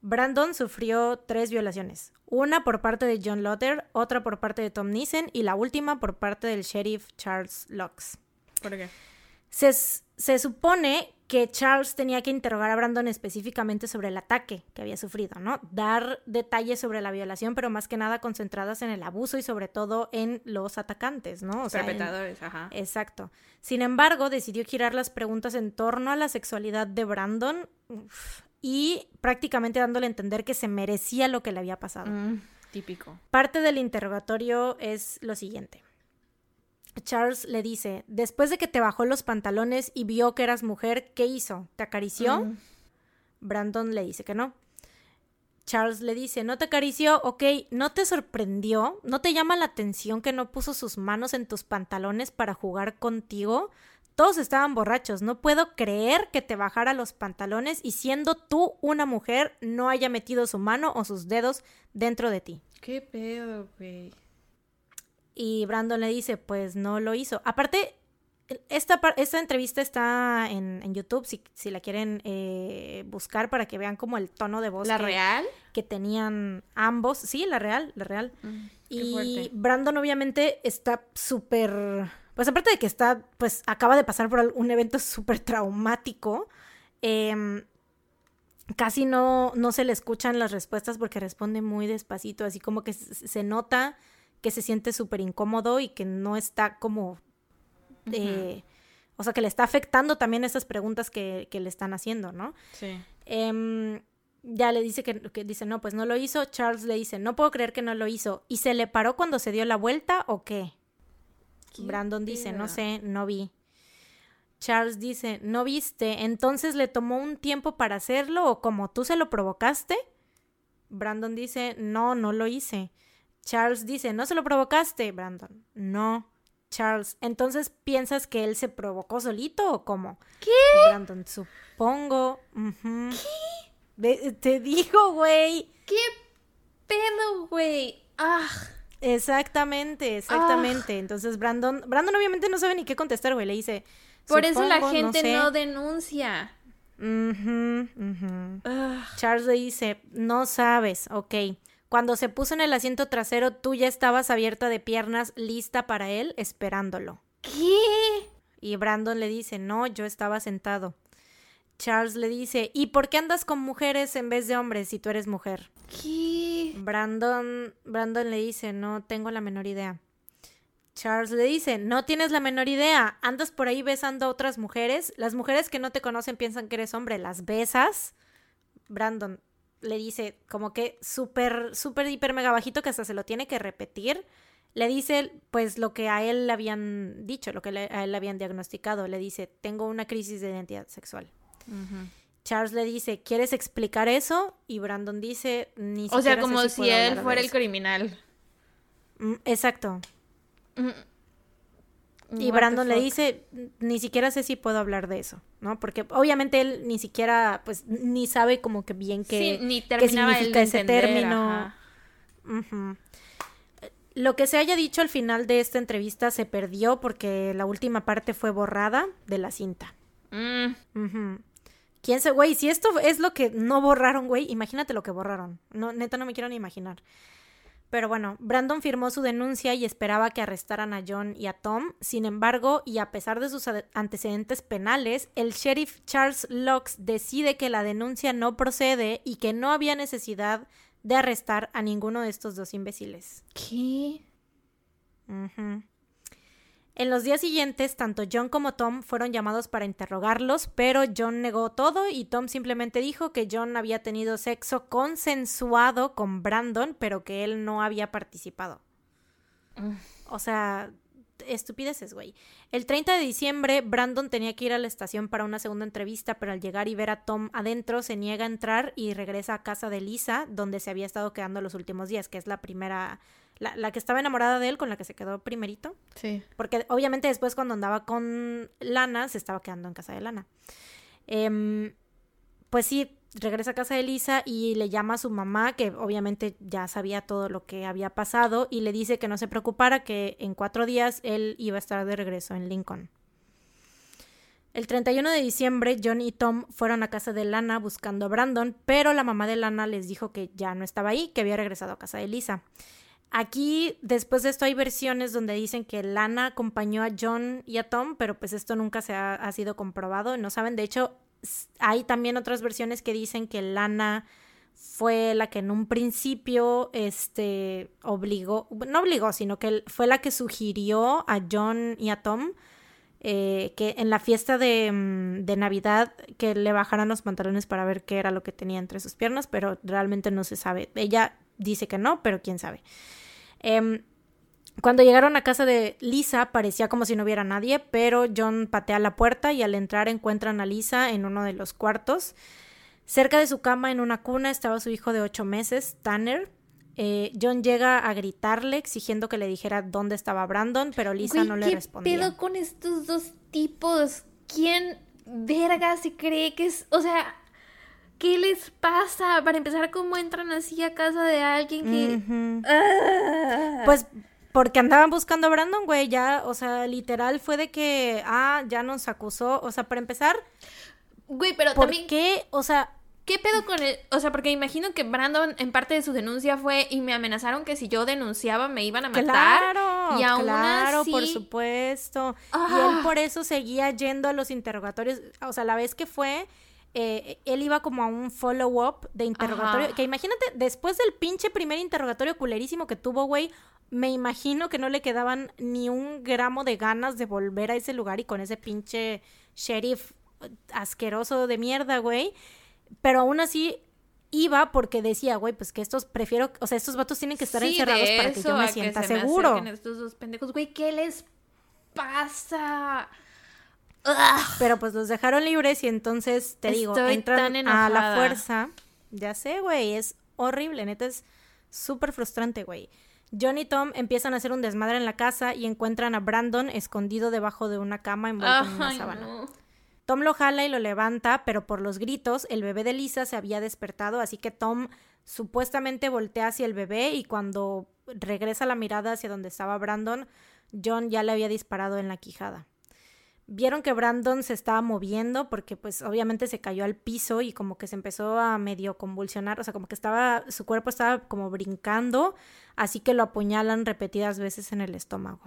Brandon sufrió tres violaciones, una por parte de John Lotter, otra por parte de Tom Neeson y la última por parte del sheriff Charles Laux. ¿Por qué? Se, se, supone que Charles tenía que interrogar a Brandon específicamente sobre el ataque que había sufrido, ¿no? Dar detalles sobre la violación, pero más que nada concentradas en el abuso y sobre todo en los atacantes, ¿no? O sea, en- ajá. Exacto. Sin embargo, decidió girar las preguntas en torno a la sexualidad de Brandon uf, y prácticamente dándole a entender que se merecía lo que le había pasado. Mm, típico. Parte del interrogatorio es lo siguiente. Charles le dice, después de que te bajó los pantalones y vio que eras mujer, ¿qué hizo? ¿Te acarició? Mm. Brandon le dice que no. Charles le dice, ¿no te acarició? Ok, ¿no te sorprendió? ¿No te llama la atención que no puso sus manos en tus pantalones para jugar contigo? Todos estaban borrachos. No puedo creer que te bajara los pantalones y siendo tú una mujer no haya metido su mano o sus dedos dentro de ti. ¿Qué pedo, güey? Y Brandon le dice, pues no lo hizo. Aparte, esta, esta entrevista está en, en YouTube, si, si la quieren eh, buscar para que vean como el tono de voz ¿La que, real? que tenían ambos. Sí, la real, la real. Mm, Y. Brandon obviamente está súper... Pues aparte de que está, pues acaba de pasar por un evento súper traumático, em, casi no, no se le escuchan las respuestas porque responde muy despacito, así como que se nota que se siente súper incómodo y que no está como... eh, o sea, que le está afectando también esas preguntas que, que le están haciendo, ¿no? Sí. Em, ya le dice que, que dice, no, pues no lo hizo. Charles le dice, no puedo creer que no lo hizo. ¿Y se le paró cuando se dio la vuelta o qué? ¿Qué Brandon dice, no sé, no vi. Charles dice, ¿no viste? Entonces le tomó un tiempo para hacerlo o como tú se lo provocaste? Brandon dice, no, no lo hice. Charles dice, ¿no se lo provocaste? Brandon, no. Charles, entonces piensas que él se provocó solito o cómo? ¿Qué? Brandon, supongo. Ve- te digo, güey. ¿Qué pedo, güey? Ah. Exactamente, exactamente. Entonces Brandon, Brandon obviamente no sabe ni qué contestar, güey. Le dice. Por eso la "Supongo, gente sé". no, denuncia. Ah. Charles le dice, no sabes, ok. Cuando se puso en el asiento trasero, tú ya estabas abierta de piernas, lista para él, esperándolo. ¿Qué? Y Brandon le dice, no, yo estaba sentado. Charles le dice, ¿y por qué andas con mujeres en vez de hombres si tú eres mujer? ¿Qué? Brandon, Brandon le dice, no tengo la menor idea. Charles le dice, no tienes la menor idea, andas por ahí besando a otras mujeres, las mujeres que no te conocen piensan que eres hombre, las besas. Brandon le dice, como que súper, súper, hiper, mega bajito que hasta se lo tiene que repetir. Le dice, pues, lo que a él le habían dicho, lo que le- a él le habían diagnosticado. Le dice, tengo una crisis de identidad sexual. Charles le dice, ¿quieres explicar eso? Y Brandon dice, ni O sea, como si él fuera el eso". criminal. Mm, Exacto. Mm. Y Brandon le dice, ni siquiera sé si puedo hablar de eso, ¿no? Porque obviamente él ni siquiera, pues, ni sabe como que bien qué, Sí, ni qué significa ese entender, término. Lo que se haya dicho al final de esta entrevista se perdió porque la última parte fue borrada de la cinta. Mm. Quién se, güey, si esto es lo que no borraron, güey, imagínate lo que borraron. No, neta, no me quiero ni imaginar. Pero bueno, Brandon firmó su denuncia y esperaba que arrestaran a John y a Tom. Sin embargo, y a pesar de sus antecedentes penales, el sheriff Charles Locks decide que la denuncia no procede y que no había necesidad de arrestar a ninguno de estos dos imbéciles. ¿Qué? En los días siguientes, tanto John como Tom fueron llamados para interrogarlos, pero John negó todo y Tom simplemente dijo que John había tenido sexo consensuado con Brandon, pero que él no había participado. O sea, estupideces, güey. El 30 de diciembre, Brandon tenía que ir a la estación para una segunda entrevista, pero al llegar y ver a Tom adentro, se niega a entrar y regresa a casa de Lisa, donde se había estado quedando los últimos días, que es la primera la, que estaba enamorada de él, con la que se quedó primerito. Sí. Porque obviamente después cuando andaba con Lana, se estaba quedando en casa de Lana. Em, pues sí, regresa a casa de Lisa y le llama a su mamá, que obviamente ya sabía todo lo que había pasado, y le dice que no se preocupara, que en cuatro días él iba a estar de regreso en Lincoln. El 31 de diciembre, John y Tom fueron a casa de Lana buscando a Brandon, pero la mamá de Lana les dijo que ya no estaba ahí, que había regresado a casa de Lisa. Aquí, después de esto, hay versiones donde dicen que Lana acompañó a John y a Tom, pero pues esto nunca se ha, sido comprobado, no saben. De hecho, hay también otras versiones que dicen que Lana fue la que en un principio este obligó, no obligó, sino que fue la que sugirió a John y a Tom eh, que en la fiesta de, mm, de, Navidad que le bajaran los pantalones para ver qué era lo que tenía entre sus piernas, pero realmente no se sabe. Ella dice que no, pero quién sabe. Em, cuando llegaron a casa de Lisa parecía como si no hubiera nadie, pero John patea la puerta y al entrar encuentran a Lisa en uno de los cuartos. Cerca de su cama en una cuna estaba su hijo de ocho meses, Tanner. Eh, John llega a gritarle exigiendo que le dijera dónde estaba Brandon, pero Lisa no le respondía. ¿Qué pedo con estos dos tipos? ¿Quién verga se cree que es? O sea, ¿Qué les pasa? Para empezar, ¿cómo entran así a casa de alguien que... Ah. Pues porque andaban buscando a Brandon, güey, ya, o sea, literal fue de que, ah, ya nos acusó, o sea, para empezar... Güey, pero ¿por también... qué? O sea... ¿Qué pedo con él? O sea, porque imagino que Brandon en parte de su denuncia fue y me amenazaron que si yo denunciaba me iban a matar. Claro, y aún claro, por supuesto. Y él ah. por eso seguía yendo a los interrogatorios. O sea, la vez que fue, eh, él iba como a un follow-up de interrogatorio. Que imagínate, después del pinche primer interrogatorio culerísimo que tuvo, güey, me imagino que no le quedaban ni un gramo de ganas de volver a ese lugar y con ese pinche sheriff asqueroso de mierda, güey. Pero aún así iba porque decía, güey, pues que estos prefiero, o sea, estos vatos tienen que estar encerrados para que yo me sienta seguro. estos dos pendejos, güey, ¿qué les pasa? Pero pues los dejaron libres y entonces, te digo, entran a la fuerza. Ya sé, güey, es horrible, neta es súper frustrante, güey. John y Tom empiezan a hacer un desmadre en la casa y encuentran a Brandon escondido debajo de una cama envuelto en una sábana. Tom lo jala y lo levanta, pero por los gritos el bebé de Lisa se había despertado, así que Tom supuestamente voltea hacia el bebé y cuando regresa la mirada hacia donde estaba Brandon, John ya le había disparado en la quijada vieron que Brandon se estaba moviendo porque pues obviamente se cayó al piso y como que se empezó a medio convulsionar, o sea, como que estaba, su cuerpo estaba como brincando, así que lo apuñalan repetidas veces en el estómago.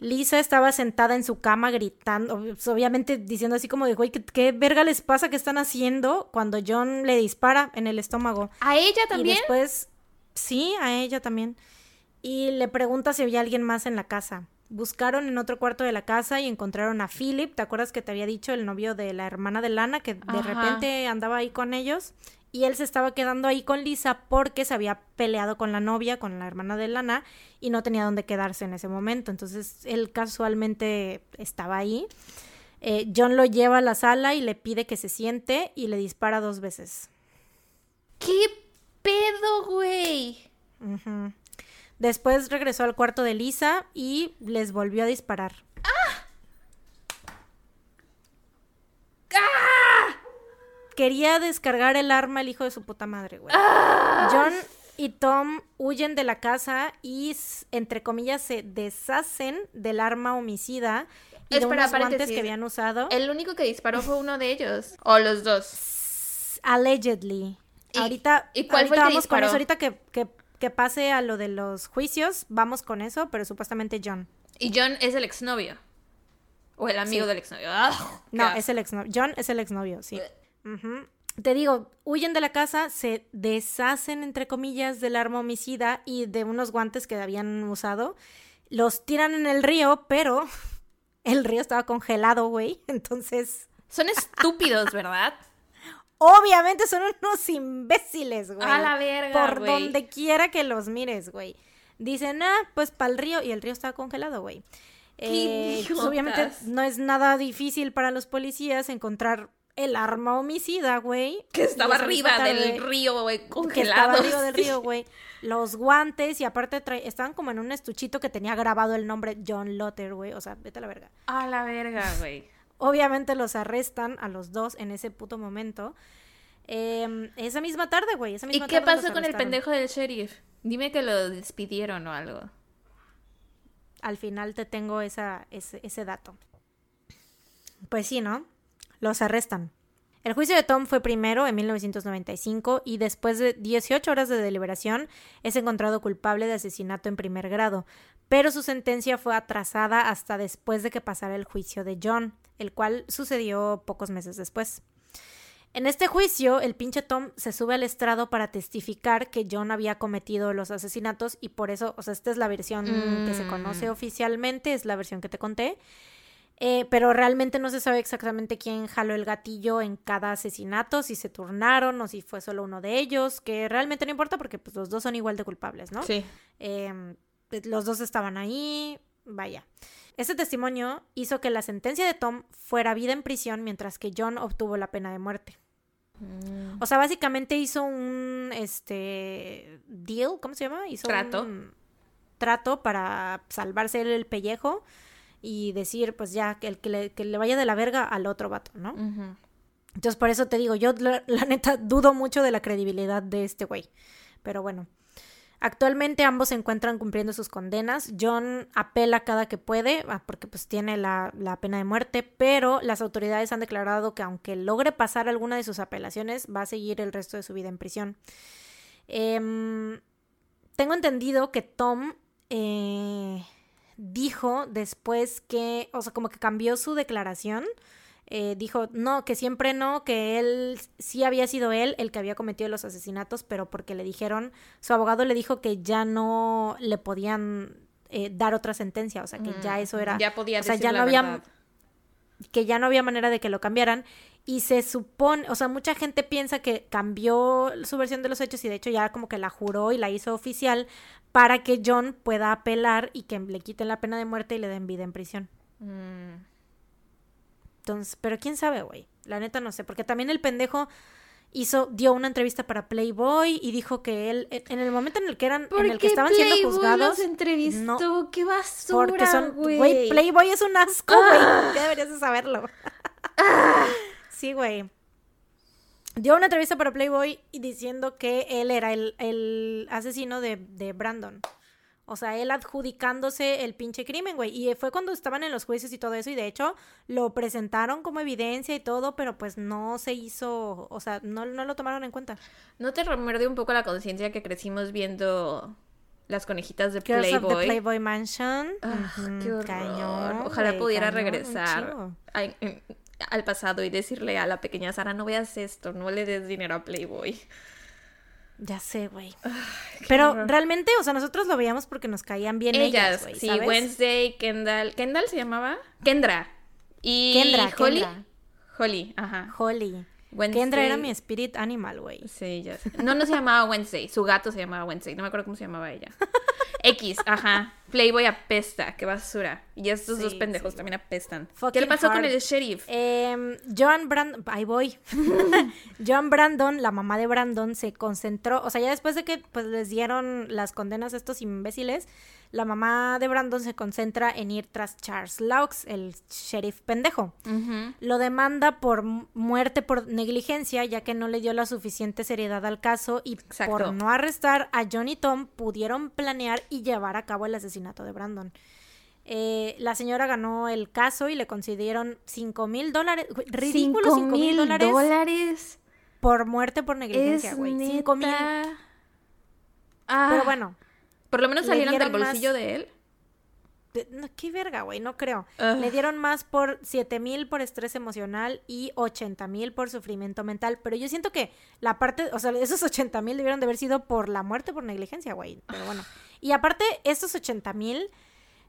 Lisa estaba sentada en su cama gritando, pues, obviamente diciendo así como de, güey, ¿qué, verga les pasa que están haciendo? Cuando John le dispara en el estómago. ¿A ella también? Y después, sí, a ella también. Y le pregunta si había alguien más en la casa. Buscaron en otro cuarto de la casa y encontraron a Philip, ¿te acuerdas que te había dicho el novio de la hermana de Lana que de repente andaba ahí con ellos? Y él se estaba quedando ahí con Lisa porque se había peleado con la novia, con la hermana de Lana, y no tenía dónde quedarse en ese momento. Entonces él casualmente estaba ahí. Eh, John lo lleva a la sala y le pide que se siente y le dispara dos veces. ¿Qué pedo, güey? Después regresó al cuarto de Lisa y les volvió a disparar. ¡Ah! ¡Ah! Quería descargar el arma el hijo de su puta madre, güey. ¡Ah! John y Tom huyen de la casa y, entre comillas, se deshacen del arma homicida y de Espera, unos guantes paréntesis. que habían usado. El único que disparó fue uno de ellos. O los dos. Allegedly. ¿Y- ahorita y cuál fue el que vamos con eso. Ahorita que, que, que pase a lo de los juicios, vamos con eso, pero supuestamente John. Y John es el exnovio. O el amigo Sí. del exnovio. ¡Ah! No, es el exnovio. John es el exnovio, sí. Te digo, huyen de la casa, se deshacen, entre comillas, del arma homicida y de unos guantes que habían usado. Los tiran en el río, pero el río estaba congelado, güey. Entonces, Son estúpidos, ¿verdad? Obviamente son unos imbéciles, güey. A la verga, Por donde quiera que los mires, güey. Dicen, ah, pues para el río. Y el río estaba congelado, güey. Eh, pues, obviamente no es nada difícil para los policías encontrar el arma homicida, güey. Que estaba arriba del río, güey, Que congelado. estaba arriba del río, güey. Los guantes y aparte estaban como en un estuchito que tenía grabado el nombre John Lotter, güey. O sea, vete a la verga. A la verga, güey. Obviamente los arrestan a los dos en ese puto momento. Eh, esa misma tarde, güey. Esa ¿Y qué tarde pasó con el pendejo del sheriff? Dime que lo despidieron o algo. Al final te tengo esa, ese, ese dato. Pues sí, ¿no? Los arrestan. El juicio de Tom fue primero en 1995 y después de 18 horas de deliberación es encontrado culpable de asesinato en primer grado, pero su sentencia fue atrasada hasta después de que pasara el juicio de John, el cual sucedió pocos meses después. En este juicio, el pinche Tom se sube al estrado para testificar que John había cometido los asesinatos y por eso, o sea, esta es la versión que se Mm. conoce oficialmente, es la versión que te conté. Eh, pero realmente no se sabe exactamente quién jaló el gatillo en cada asesinato, si se turnaron o si fue solo uno de ellos, que realmente no importa porque pues, los dos son igual de culpables, ¿no? Sí. Eh, los dos estaban ahí, vaya. Este testimonio hizo que la sentencia de Tom fuera vida en prisión mientras que John obtuvo la pena de muerte. Mm. O sea, básicamente hizo un este deal, ¿cómo se llama? Hizo Trato. un trato para salvarse él el pellejo y decir, pues ya, que, el, que, le, que le vaya de la verga al otro vato, ¿no? Entonces, por eso te digo, yo la, la neta dudo mucho de la credibilidad de este güey. Pero bueno. Actualmente ambos se encuentran cumpliendo sus condenas. John apela cada que puede, ah, porque pues tiene la, la pena de muerte, pero las autoridades han declarado que aunque logre pasar alguna de sus apelaciones, va a seguir el resto de su vida en prisión. Em, tengo entendido que Tom eh, dijo después que, o sea, como que cambió su declaración. Eh, dijo, no, que siempre no, que él sí había sido él el que había cometido los asesinatos, pero porque le dijeron, su abogado le dijo que ya no le podían eh, dar otra sentencia, o sea, que ya eso era, Ya podía o sea, decir ya la no había, verdad. Que ya no había manera de que lo cambiaran y se supone, o sea, mucha gente piensa que cambió su versión de los hechos y de hecho ya como que la juró y la hizo oficial para que John pueda apelar y que le quiten la pena de muerte y le den vida en prisión. Mm. Entonces, pero quién sabe, güey. La neta no sé, porque también el pendejo hizo dio una entrevista para Playboy y dijo que él en el momento en el que eran ¿Por en el que estaban siendo juzgados los entrevistó? no, ¡Qué basura, porque son güey! Playboy es un asco, güey. Ya deberías de saberlo. sí, güey. Dio una entrevista para Playboy y diciendo que él era el, el asesino de, de Brandon. O sea, él adjudicándose el pinche crimen, güey. Y fue cuando estaban en los juicios y todo eso. Y de hecho, lo presentaron como evidencia y todo, pero pues no se hizo. O sea, no, no lo tomaron en cuenta. ¿No te remuerde un poco la conciencia que crecimos viendo las conejitas de Girls of the Playboy? Playboy Mansion. Ah, qué horror. cañón, Ojalá güey, pudiera cañón, regresar a- en- al pasado y decirle a la pequeña Sara, no veas esto, no le des dinero a Playboy. Ya sé, güey. Pero horror. realmente, o sea, nosotros lo veíamos porque nos caían bien ellas, Ellas, sí, ¿sabes? Wednesday, Kendall. ¿Kendall se llamaba? Kendra. Y Kendra, Holly. Kendra. Holly, ajá. Holly. Wednesday. Kendra era mi spirit animal, güey. Sí, ya sé. No, no se llamaba Wednesday. Su gato se llamaba Wednesday. No me acuerdo cómo se llamaba ella. X, ajá. Playboy apesta. Qué basura. Y estos dos pendejos sí. también apestan. ¿Qué le pasó con el sheriff? Em, Joan Brandon, ahí voy. Joan Brandon, la mamá de Brandon, se concentró, o sea, ya después de que pues les dieron las condenas a estos imbéciles, la mamá de Brandon se concentra en ir tras Charles Laux, el sheriff pendejo. Lo demanda por mu- muerte por negligencia, ya que no le dio la suficiente seriedad al caso y Exacto. por no arrestar a John y Tom pudieron planear y llevar a cabo el asesinato de Brandon. Eh, la señora ganó el caso y le concedieron 5 mil dólares. Ridículo 5 mil dólares. Por muerte por negligencia, güey. 5 mil. Ah, Pero bueno. Por lo menos salieron del bolsillo más- de él. no, qué verga, güey, no creo. Ugh. Le dieron más por 7 mil por estrés emocional y 80 mil por sufrimiento mental. Pero yo siento que la parte, o sea, esos 80 mil debieron de haber sido por la muerte por negligencia, güey. Pero bueno. Y aparte, estos 80 mil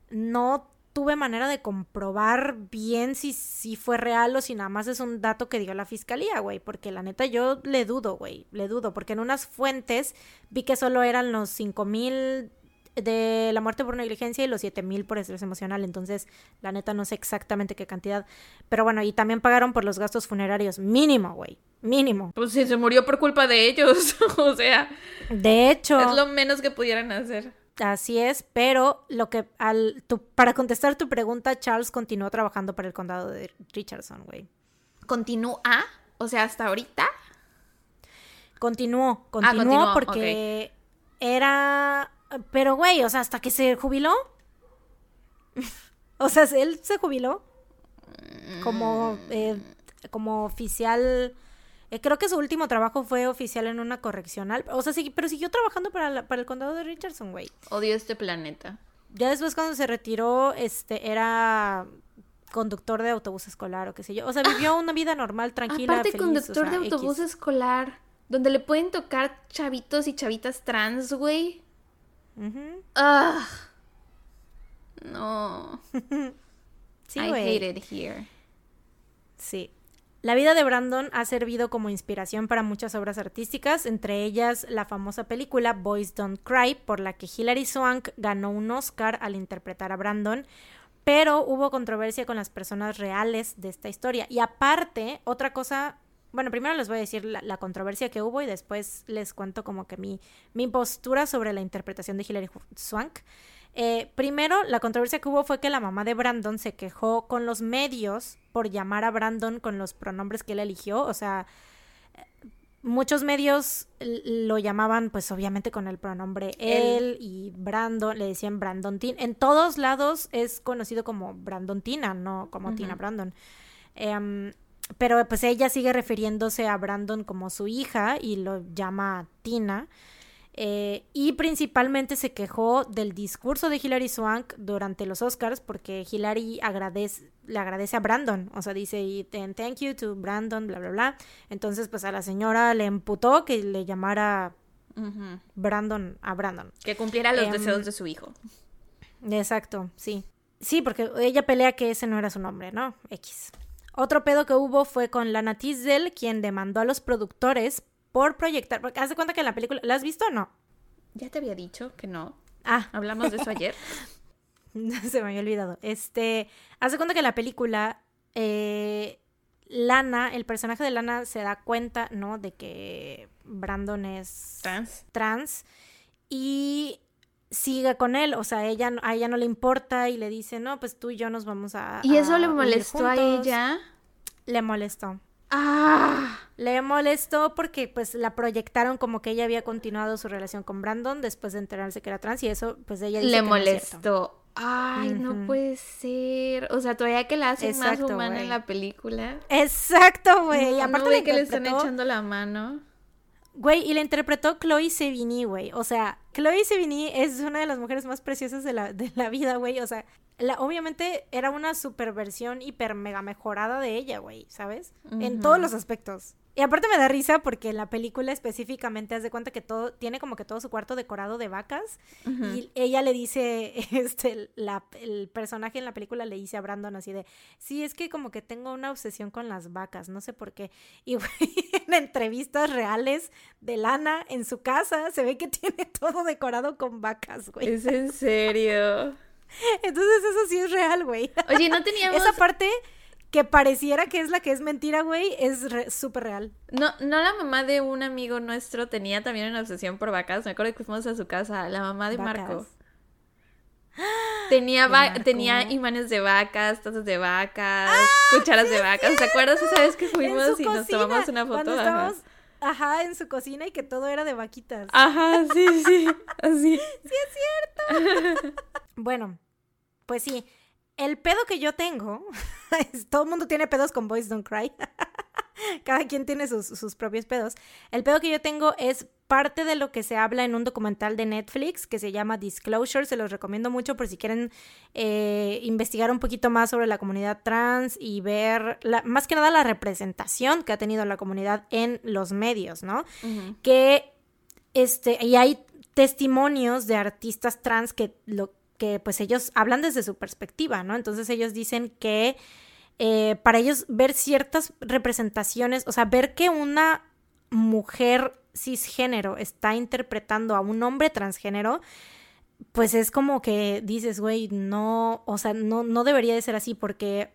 no tuve manera de comprobar bien si, si fue real o si nada más es un dato que dio la fiscalía, güey. Porque la neta yo le dudo, güey. Le dudo. Porque en unas fuentes vi que solo eran los 5 mil de la muerte por negligencia y los 7 mil por estrés emocional. Entonces, la neta no sé exactamente qué cantidad. Pero bueno, y también pagaron por los gastos funerarios. Mínimo, güey. Mínimo. Pues sí, se murió por culpa de ellos. o sea, De hecho, es lo menos que pudieran hacer. Así es. Pero lo que al tu- para contestar tu pregunta, Charles continuó trabajando para el condado de Richardson, güey. ¿Continúa? O sea, hasta ahorita. Continuó, continuó, continuó, porque era. Pero, güey, o sea, hasta que se jubiló. o sea, él se jubiló como, eh, como oficial. Eh, creo que su último trabajo fue oficial en una correccional. O sea, sí, pero siguió trabajando para, la- para el condado de Richardson, güey. Odio este planeta. Ya después cuando se retiró, este, era conductor de autobús escolar o qué sé yo. O sea, vivió una vida normal, tranquila, Aparte, feliz, o conductor sea, de X. autobús escolar, donde le pueden tocar chavitos y chavitas trans, güey. Ujú. Ah. No. Sí, I güey. hate it here. Sí. La vida de Brandon ha servido como inspiración para muchas obras artísticas, entre ellas la famosa película Boys Don't Cry, por la que Hilary Swank ganó un Oscar al interpretar a Brandon, pero hubo controversia con las personas reales de esta historia. Y aparte, otra cosa, bueno, primero les voy a decir la, controversia que hubo y después les cuento como que mi, mi postura sobre la interpretación de Hilary Swank. Eh, primero, la controversia que hubo fue que la mamá de Brandon se quejó con los medios por llamar a Brandon con los pronombres que él eligió. O sea, eh, muchos medios lo llamaban, pues obviamente con el pronombre él, y Brandon, le decían Brandon Tina. En todos lados es conocido como Brandon Tina, no como Tina Brandon. Em, pero pues ella sigue refiriéndose a Brandon como su hija y lo llama Tina. Eh, y principalmente se quejó del discurso de Hilary Swank durante los Oscars porque Hilary agradece, le agradece a Brandon, o sea, dice y thank you to Brandon, bla, bla, bla. Entonces, pues a la señora le emputó que le llamara. Brandon a Brandon. Que cumpliera los Em, deseos de su hijo. Exacto, sí. Sí, porque ella pelea que ese no era su nombre, ¿no? X. Otro pedo que hubo fue con Lana Tisdale, quien demandó a los productores por proyectar. Porque haz de cuenta que en la película. ¿La has visto o no? Ya te había dicho que no. Ah, Hablamos de eso ayer. se me había olvidado. Este. Haz de cuenta que en la película. eh, Lana, el personaje de Lana se da cuenta, ¿no? De que Brandon es Trans. trans y sigue con él, o sea, ella, a ella no le importa y le dice, no, pues tú y yo nos vamos a... ¿Y eso a le molestó a juntos". ella? Le molestó. Ah. Le molestó porque pues la proyectaron como que ella había continuado su relación con Brandon después de enterarse que era trans y eso pues ella dice Le que no molestó. Ay, no puede ser. O sea, todavía que la hacen más humana en la película. Exacto, güey. y No, aparte no ve que le están echando la mano. Güey, y la interpretó Chloe Sevigny, güey. O sea, Chloe Sevigny es una de las mujeres más preciosas de la, de la vida, güey. O sea, la, obviamente era una superversión hiper mega mejorada de ella, güey, ¿sabes? En todos los aspectos. Y aparte me da risa porque en la película específicamente haz de cuenta que todo, tiene como que todo su cuarto decorado de vacas. Y ella le dice, este, la, el personaje en la película le dice a Brandon así de, sí, es que como que tengo una obsesión con las vacas, no sé por qué. Y güey, en entrevistas reales de Lana en su casa se ve que tiene todo decorado con vacas, güey. Es en serio. Entonces eso sí es real, güey. Oye, no teníamos. Esa parte que pareciera que es la que es mentira, güey, es re- súper real. No, no la mamá de un amigo nuestro tenía también una obsesión por vacas. Me acuerdo que fuimos a su casa, la mamá de Marco. Vacas. Tenía, ¿De va- Marco? tenía imanes de vacas, tazas de vacas, cucharas de vacas. ¿Te acuerdas esa vez que fuimos y nos tomamos una foto? Ajá. en su cocina y que todo era de vaquitas. Ajá, sí, sí, así. Bueno, pues sí, el pedo que yo tengo, todo el mundo tiene pedos con Boys Don't Cry. Cada quien tiene sus, sus, propios pedos. El pedo que yo tengo es parte de lo que se habla en un documental de Netflix que se llama Disclosure. Se los recomiendo mucho por si quieren eh, investigar un poquito más sobre la comunidad trans y ver la, más que nada la representación que ha tenido la comunidad en los medios, ¿no? Que este, y hay testimonios de artistas trans que lo que pues ellos hablan desde su perspectiva, ¿no? Entonces ellos dicen que eh, para ellos ver ciertas representaciones, o sea, ver que una mujer cisgénero está interpretando a un hombre transgénero, pues es como que dices, güey, no, o sea, no, no debería de ser así porque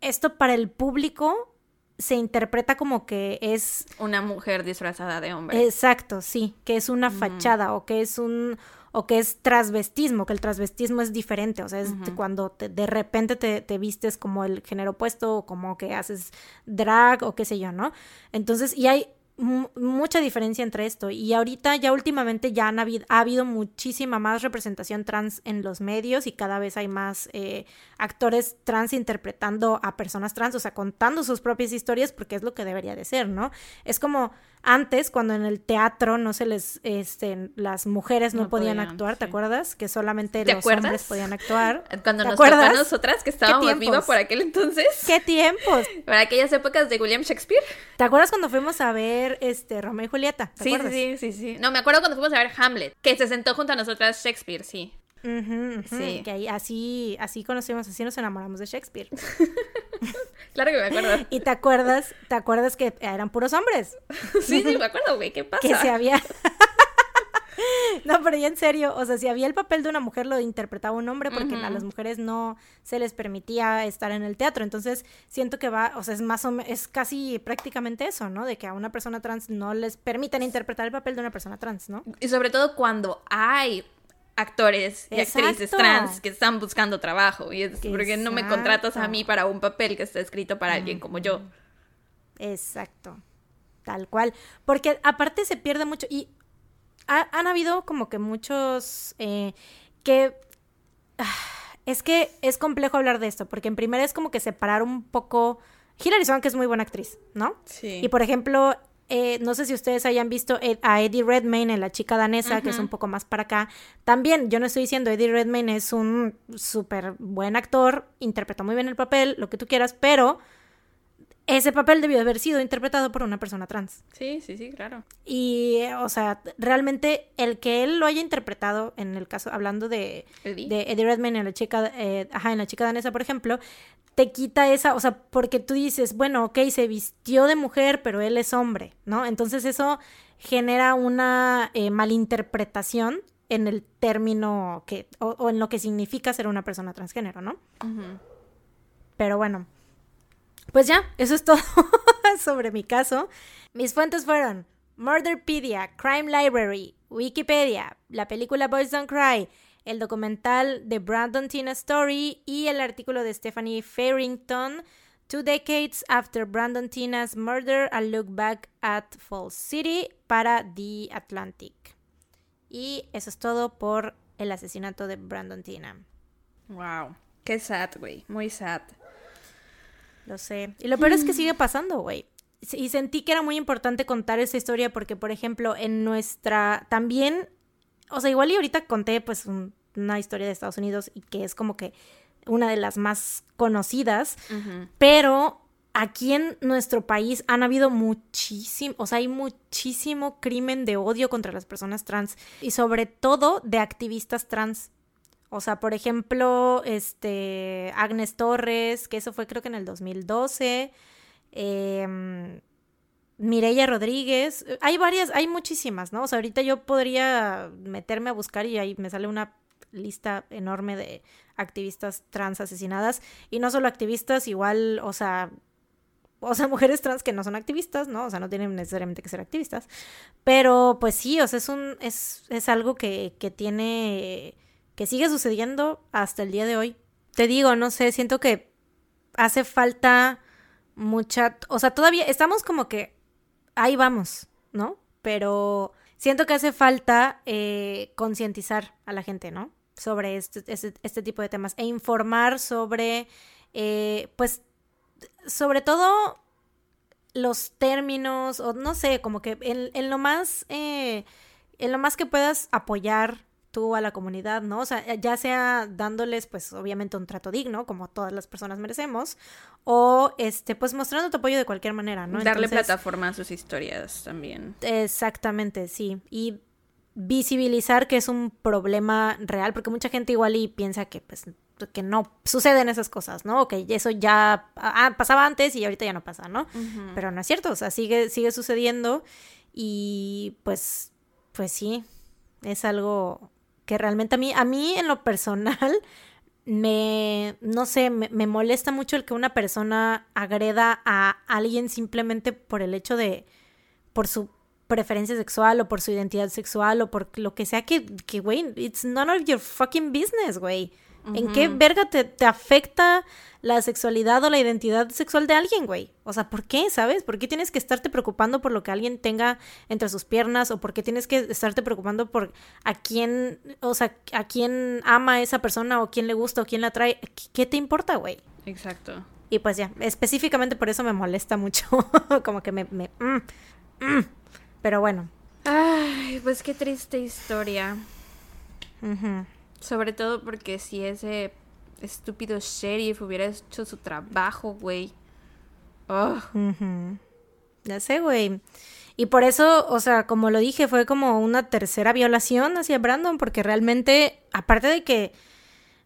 esto para el público se interpreta como que es... Una mujer disfrazada de hombre. Exacto, sí, que es una fachada o que es un o que es transvestismo, que el transvestismo es diferente, o sea, es cuando de repente te, te, vistes como el género opuesto o como que haces drag o qué sé yo, ¿no? Entonces, y hay mucha diferencia entre esto y ahorita ya últimamente ya han habido, ha habido muchísima más representación trans en los medios y cada vez hay más eh, actores trans interpretando a personas trans, o sea, contando sus propias historias porque es lo que debería de ser, ¿no? Es como antes, cuando en el teatro no se les, este, las mujeres no, podían, actuar, ¿te acuerdas? Que solamente los hombres podían actuar. Cuando nos tocó a nosotras que estábamos vivas por aquel entonces. ¿Qué tiempos? Para aquellas épocas de William Shakespeare. ¿Te acuerdas cuando fuimos a ver este Romeo y Julieta? sí, sí, sí, sí. No, me acuerdo cuando fuimos a ver Hamlet, que se sentó junto a nosotras Shakespeare, sí. Sí. Que ahí, así, así conocimos, así nos enamoramos de Shakespeare. claro que me acuerdo. Y te acuerdas, te acuerdas que eran puros hombres. sí, sí, me acuerdo, güey, ¿qué pasa? Que se había. no, pero ya en serio, o sea, si había el papel de una mujer lo interpretaba un hombre porque a las mujeres no se les permitía estar en el teatro. Entonces, siento que va, o sea, es más o menos, es casi prácticamente eso, ¿no? De que a una persona trans no les permiten interpretar el papel de una persona trans, ¿no? Y sobre todo cuando hay actores y actrices trans que están buscando trabajo. Y es porque no me contratas a mí para un papel que está escrito para alguien como yo. Exacto. Tal cual. Porque aparte se pierde mucho. Y han habido como que muchos eh, que. Ah, es que es complejo hablar de esto, porque en primera es como que separar un poco. Hilary Swank es muy buena actriz, ¿no? Sí. Y por ejemplo, eh, no sé si ustedes hayan visto a Eddie Redmayne en La chica danesa, que es un poco más para acá. También, yo no estoy diciendo, Eddie Redmayne es un súper buen actor, interpreta muy bien el papel, lo que tú quieras, pero ese papel debió haber sido interpretado por una persona trans. Sí, sí, sí, claro. Y, o sea, realmente el que él lo haya interpretado, en el caso, hablando de Eddie, de Eddie Redmayne en la chica, eh, ajá, en la chica danesa, por ejemplo, te quita esa, o sea, porque tú dices, bueno, ok, se vistió de mujer, pero él es hombre, ¿no? Entonces eso genera una eh, malinterpretación en el término que, o, en lo que significa ser una persona transgénero, ¿no? Pero bueno, pues ya, eso es todo sobre mi caso. Mis fuentes fueron Murderpedia, Crime Library, Wikipedia, la película Boys Don't Cry, el documental de Brandon Tina Story y el artículo de Stephanie Farrington, Two Decades After Brandon Tina's Murder, a Look Back at Falls City para The Atlantic. Y eso es todo por el asesinato de Brandon Tina. Wow, qué sad, güey, muy sad. Lo sé. Y lo peor es que sigue pasando, güey. Y sentí que era muy importante contar esa historia porque, por ejemplo, en nuestra... También o sea, igual y ahorita conté pues una historia de Estados Unidos y que es como que una de las más conocidas, pero aquí en nuestro país han habido muchísimo, o sea, hay muchísimo crimen de odio contra las personas trans y sobre todo de activistas trans. O sea, por ejemplo, este Agnes Torres, que eso fue creo que en el 2012. Eh, Mireya Rodríguez, eh, hay varias, hay muchísimas, ¿no? O sea, ahorita yo podría meterme a buscar y ahí me sale una lista enorme de activistas trans asesinadas y no solo activistas, igual, o sea, o sea, mujeres trans que no son activistas, ¿no? O sea, no tienen necesariamente que ser activistas, pero pues sí, o sea, es un es, es algo que, que tiene que sigue sucediendo hasta el día de hoy. Te digo, no sé, siento que hace falta mucha, o sea, todavía estamos como que ahí vamos, ¿no? Pero siento que hace falta eh, concientizar a la gente, ¿no? sobre este, este, este tipo de temas e informar sobre, eh, pues, sobre todo los términos, o no sé, como que en, lo más, eh, en lo más que puedas apoyar tú a la comunidad, ¿no? O sea, ya sea dándoles, pues, obviamente un trato digno, como todas las personas merecemos, o, este, pues, mostrando tu apoyo de cualquier manera, ¿no? Darle plataforma a sus historias también. Exactamente, sí. Y visibilizar que es un problema real, porque mucha gente igual y piensa que, pues, que no suceden esas cosas, ¿no? Que eso ya ah, pasaba antes y ahorita ya no pasa, ¿no? Pero no es cierto, o sea, sigue, sigue sucediendo y pues, pues sí, es algo que realmente a mí, a mí en lo personal, me, no sé, me, me molesta mucho el que una persona agreda a alguien simplemente por el hecho de, por su preferencia sexual o por su identidad sexual o por lo que sea que, que güey, it's none of your fucking business, güey. ¿En qué verga te, te, afecta la sexualidad o la identidad sexual de alguien, güey? O sea, ¿por qué, sabes? ¿Por qué tienes que estarte preocupando por lo que alguien tenga entre sus piernas? ¿O por qué tienes que estarte preocupando por a quién, o sea, a quién ama a esa persona o quién le gusta o quién la trae? ¿Qué te importa, güey? Exacto. Y pues ya, específicamente por eso me molesta mucho. Como que me... me mm, mm. Pero bueno. Ay, pues qué triste historia. Sobre todo porque si ese estúpido sheriff hubiera hecho su trabajo, güey. Ya sé, güey. Y por eso, o sea, como lo dije, fue como una tercera violación hacia Brandon, porque realmente, aparte de que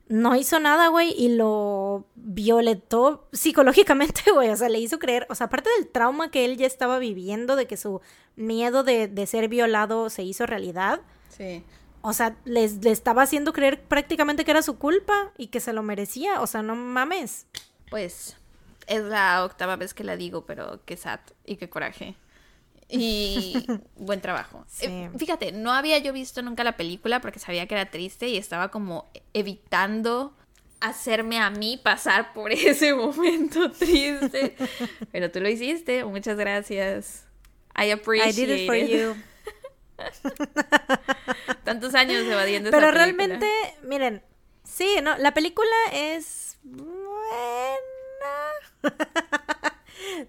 no hizo nada, güey, y lo violentó psicológicamente, güey, o sea, le hizo creer, o sea, aparte del trauma que él ya estaba viviendo, de que su miedo de, de ser violado se hizo realidad. Sí o sea, les, le estaba haciendo creer prácticamente que era su culpa y que se lo merecía. O sea, no mames. Pues es la octava vez que la digo, pero qué sad y qué coraje. Y buen trabajo. Eh, fíjate, no había yo visto nunca la película porque sabía que era triste y estaba como evitando hacerme a mí pasar por ese momento triste. Pero tú lo hiciste. Muchas gracias. I appreciate I did it for you. Tantos años evadiendo Pero realmente, miren, sí, no, la película es buena.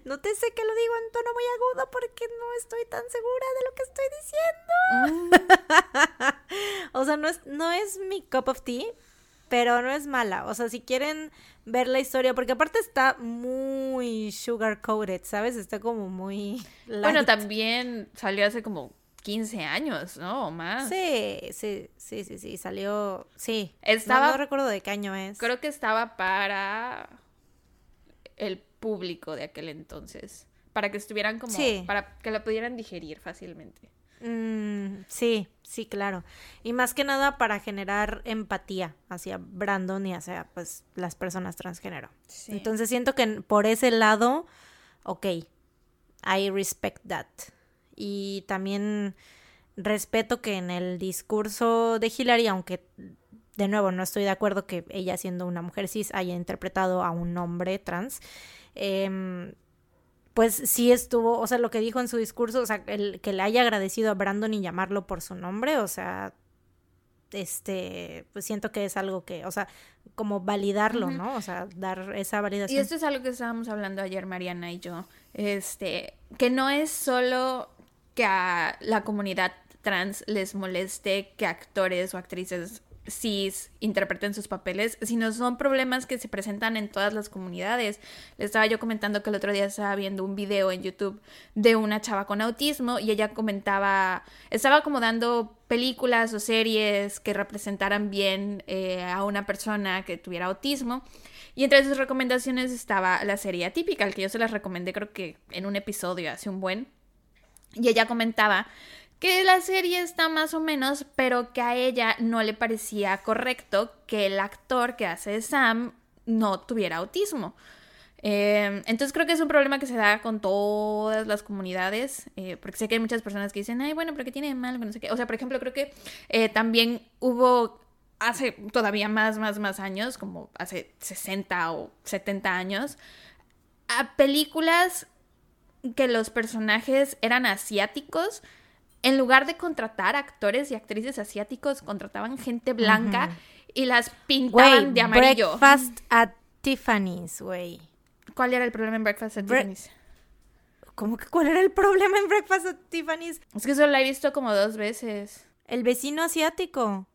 Nótese que lo digo en tono muy agudo porque no estoy tan segura de lo que estoy diciendo. Mm. o sea, no es, no es mi cup of tea, pero no es mala. O sea, si quieren ver la historia, porque aparte está muy sugar coated, ¿sabes? Está como muy... Bueno, también salió hace como 15 años, ¿no? O más. Sí, sí, sí, sí, sí, salió, sí. Estaba, no, recuerdo de qué año es. Creo que estaba para el público de aquel entonces, para que estuvieran como, sí. para que la pudieran digerir fácilmente. Mm, sí, sí, claro. Y más que nada para generar empatía hacia Brandon y hacia, pues, las personas transgénero. Entonces siento que por ese lado, ok, I respect that. Y también respeto que en el discurso de Hillary, aunque de nuevo no estoy de acuerdo que ella siendo una mujer cis haya interpretado a un hombre trans, em, pues sí estuvo, o sea, lo que dijo en su discurso, o sea, el que le haya agradecido a Brandon y llamarlo por su nombre, o sea, este, pues siento que es algo que, o sea, como validarlo, ¿no? O sea, dar esa validación. Y esto es algo que estábamos hablando ayer Mariana y yo, este, que no es solo que a la comunidad trans les moleste que actores o actrices cis interpreten sus papeles, sino son problemas que se presentan en todas las comunidades. Le estaba yo comentando que el otro día estaba viendo un video en YouTube de una chava con autismo y ella comentaba, estaba como dando películas o series que representaran bien eh, a una persona que tuviera autismo. Y entre sus recomendaciones estaba la serie Atípica, que yo se las recomendé creo que en un episodio hace un buen. Y ella comentaba que la serie está más o menos, pero que a ella no le parecía correcto que el actor que hace Sam no tuviera autismo. Eh, entonces creo que es un problema que se da con todas las comunidades, eh, porque sé que hay muchas personas que dicen, ay, bueno, pero ¿qué tiene de malo? No sé qué. O sea, por ejemplo, creo que eh, también hubo hace todavía más, más, más años, como hace 60 o 70 años, a películas que los personajes eran asiáticos en lugar de contratar actores y actrices asiáticos, contrataban gente blanca y las pintaban de amarillo. Breakfast at Tiffany's, güey. ¿Cuál era el problema en Breakfast at Tiffany's? ¿Cómo que cuál era el problema en Breakfast at Tiffany's? Es que solo la he visto como dos veces. El vecino asiático.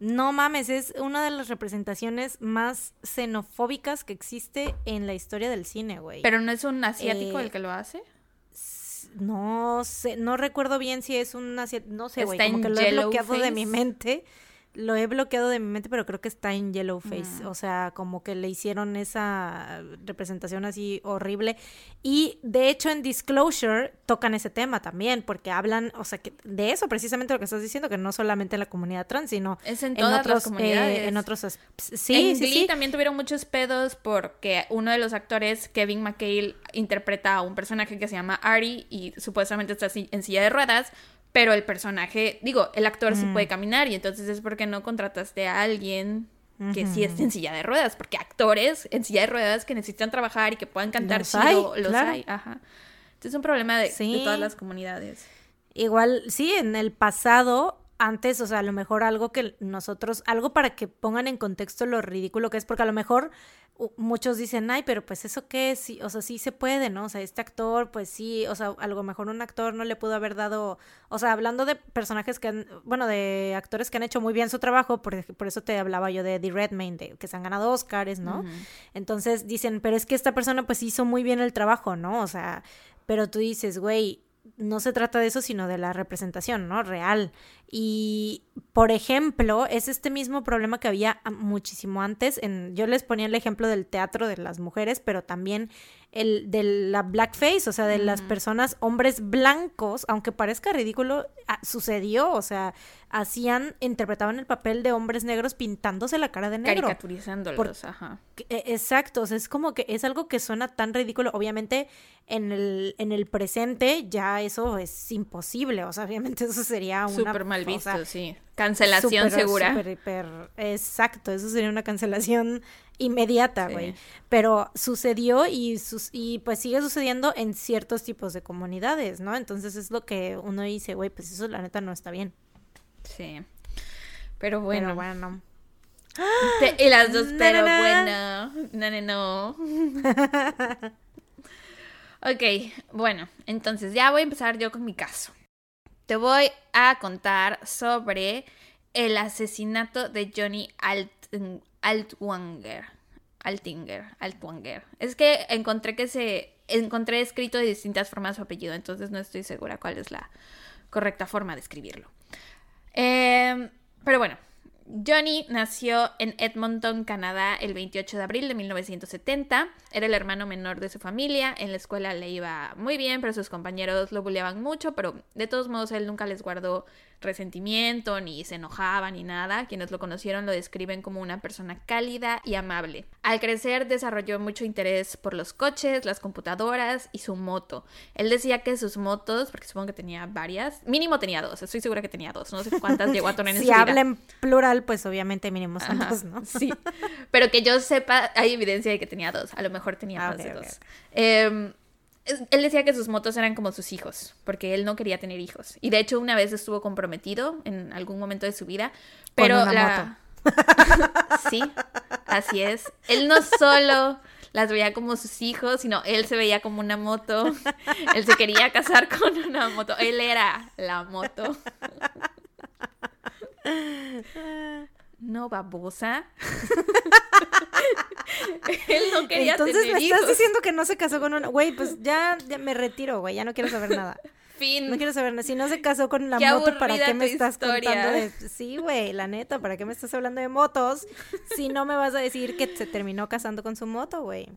No mames, es una de las representaciones más xenofóbicas que existe en la historia del cine, güey. Pero no es un asiático Eh, el que lo hace. No sé, no recuerdo bien si es un asiático, no sé, güey, como que lo he bloqueado de mi mente. Lo he bloqueado de mi mente, pero creo que está en Yellow Face. Mm. O sea, como que le hicieron esa representación así horrible. Y de hecho en Disclosure tocan ese tema también, porque hablan, o sea, que de eso precisamente lo que estás diciendo, que no solamente en la comunidad trans, sino Es en en todas otros, las comunidades. eh, en otros sí, en sí, Glee sí. también tuvieron muchos pedos porque uno de los actores, Kevin McHale, interpreta a un personaje que se llama Ari y supuestamente está así- en silla de ruedas, pero el personaje, digo, el actor sí Mm. puede caminar y entonces es porque no contrataste a alguien que sí esté en silla de ruedas, porque actores en silla de ruedas que necesitan trabajar y que puedan cantar Los hay, lo- los claro. hay, ajá. Entonces es un problema de, todas las comunidades. Igual, sí, en el pasado, antes, o sea, a lo mejor algo que nosotros, algo para que pongan en contexto lo ridículo que es, porque a lo mejor muchos dicen, ay, pero pues eso qué, sí, o sea, sí se puede, ¿no? O sea, este actor, pues sí, o sea, a lo mejor un actor no le pudo haber dado, o sea, hablando de personajes que han, bueno, de actores que han hecho muy bien su trabajo, por, por eso te hablaba yo de The Redmayne, de, que se han ganado Oscars, ¿no? Entonces dicen, pero es que esta persona pues hizo muy bien el trabajo, ¿no? O sea, pero tú dices, güey, no se trata de eso, sino de la representación, ¿no? Real. Y, por ejemplo, es este mismo problema que había muchísimo antes. En, yo les ponía el ejemplo del teatro de las mujeres, pero también el de la blackface, o sea, de las personas, hombres blancos, aunque parezca ridículo, sucedió, o sea, hacían, interpretaban el papel de hombres negros pintándose la cara de negro. Caricaturizándolos, ajá. E- Exacto, o sea, es como que es algo que suena tan ridículo. Obviamente, en el, en el presente ya eso es imposible. O sea, obviamente eso sería una... Súper mal visto, sea, sí. Cancelación súper, segura. súper, hiper- exacto, eso sería una cancelación inmediata, Sí. güey. Pero sucedió y, sus, y pues sigue sucediendo en ciertos tipos de comunidades, ¿no? Entonces es lo que uno dice, güey, pues eso la neta no está bien. Sí. Pero bueno. Pero bueno. Y las dos, Na, pero na, bueno. No, no, no. ok, bueno, entonces ya voy a empezar yo con mi caso. Te voy a contar sobre el asesinato de Johnny Alt Altwanger. Altinger, Altwanger. Es que encontré que se encontré escrito de distintas formas su apellido, entonces no estoy segura cuál es la correcta forma de escribirlo. Eh, pero bueno, Johnny nació en Edmonton, Canadá, el 28 de abril de 1970. Era el hermano menor de su familia. En la escuela le iba muy bien, pero sus compañeros lo bulleaban mucho. Pero de todos modos, él nunca les guardó resentimiento, ni se enojaba, ni nada. Quienes lo conocieron lo describen como una persona cálida y amable. Al crecer, desarrolló mucho interés por los coches, las computadoras y su moto. Él decía que sus motos, porque supongo que tenía varias, mínimo tenía dos, estoy segura que tenía dos, no sé cuántas llegó a tener en Si su vida. habla en plural, pues obviamente mínimo son Ajá, dos, ¿no? Sí, pero que yo sepa, hay evidencia de que tenía dos, a lo mejor tenía Ah, más de dos. Eh, es- él decía que sus motos eran como sus hijos, porque él no quería tener hijos. Y de hecho una vez estuvo comprometido en algún momento de su vida, Con pero una la... sí, así es. Él no solo las veía como sus hijos, sino él se veía como una moto. Él se quería casar con una moto. Él era la moto. No, babosa. Él no quería Entonces tener me hijos. estás diciendo que no se casó con una... Güey, pues ya, ya me retiro, güey, ya no quiero saber nada. Fin. No quiero saber nada. Si no se casó con la Qué moto, ¿para qué me estás historia. contando de... Sí, güey, la neta, ¿para qué me estás hablando de motos? Si no me vas a decir que se terminó casando con su moto, güey.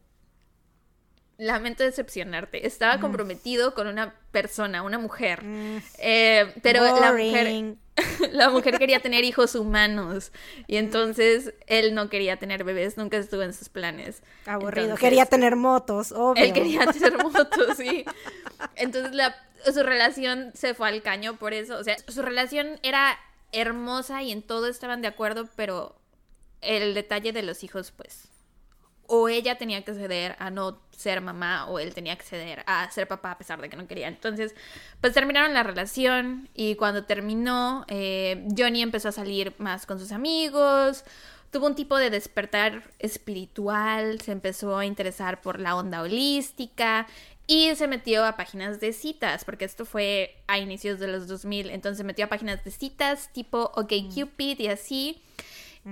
Lamento decepcionarte. Estaba comprometido con una persona, una mujer. Mm, Eh, pero la mujer, boring. la mujer quería tener hijos humanos. Y entonces él no quería tener bebés, nunca estuvo en sus planes. Aburrido. Entonces, Quería tener motos, obvio. Él quería tener motos, sí. Entonces la, su relación se fue al caño por eso. O sea, su relación era hermosa y en todo estaban de acuerdo, pero el detalle de los hijos, pues, o ella tenía que ceder a no ser mamá o él tenía que ceder a ser papá a pesar de que no quería. Entonces, pues terminaron la relación y cuando terminó, eh, Johnny empezó a salir más con sus amigos, tuvo un tipo de despertar espiritual, se empezó a interesar por la onda holística y se metió a páginas de citas, porque esto fue a inicios de los 2000, entonces se metió a páginas de citas tipo OkCupid y así.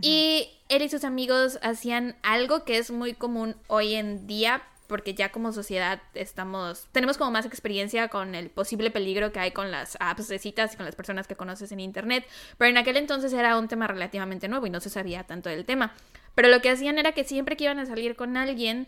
Y él y sus amigos hacían algo que es muy común hoy en día, porque ya como sociedad estamos, tenemos como más experiencia con el posible peligro que hay con las apps de citas y con las personas que conoces en internet, pero en aquel entonces era un tema relativamente nuevo y no se sabía tanto del tema. Pero lo que hacían era que siempre que iban a salir con alguien,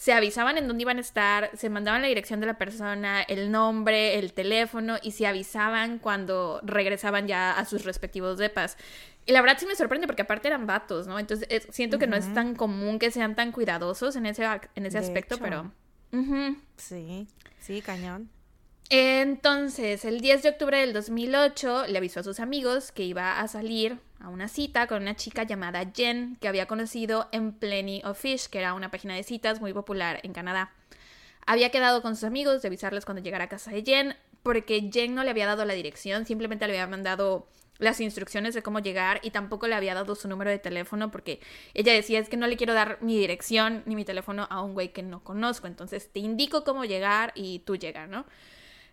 se avisaban en dónde iban a estar, se mandaban la dirección de la persona, el nombre, el teléfono y se avisaban cuando regresaban ya a sus respectivos depas. Y la verdad sí me sorprende porque aparte eran vatos, ¿no? Entonces siento que no es tan común que sean tan cuidadosos en ese, en ese aspecto, pero... Sí, sí, cañón. Entonces, el 10 de octubre del 2008 le avisó a sus amigos que iba a salir a una cita con una chica llamada Jen que había conocido en Plenty of Fish, que era una página de citas muy popular en Canadá. Había quedado con sus amigos de avisarles cuando llegara a casa de Jen, porque Jen no le había dado la dirección, simplemente le había mandado las instrucciones de cómo llegar y tampoco le había dado su número de teléfono porque ella decía es que no le quiero dar mi dirección ni mi teléfono a un güey que no conozco, entonces te indico cómo llegar y tú llegas, ¿no?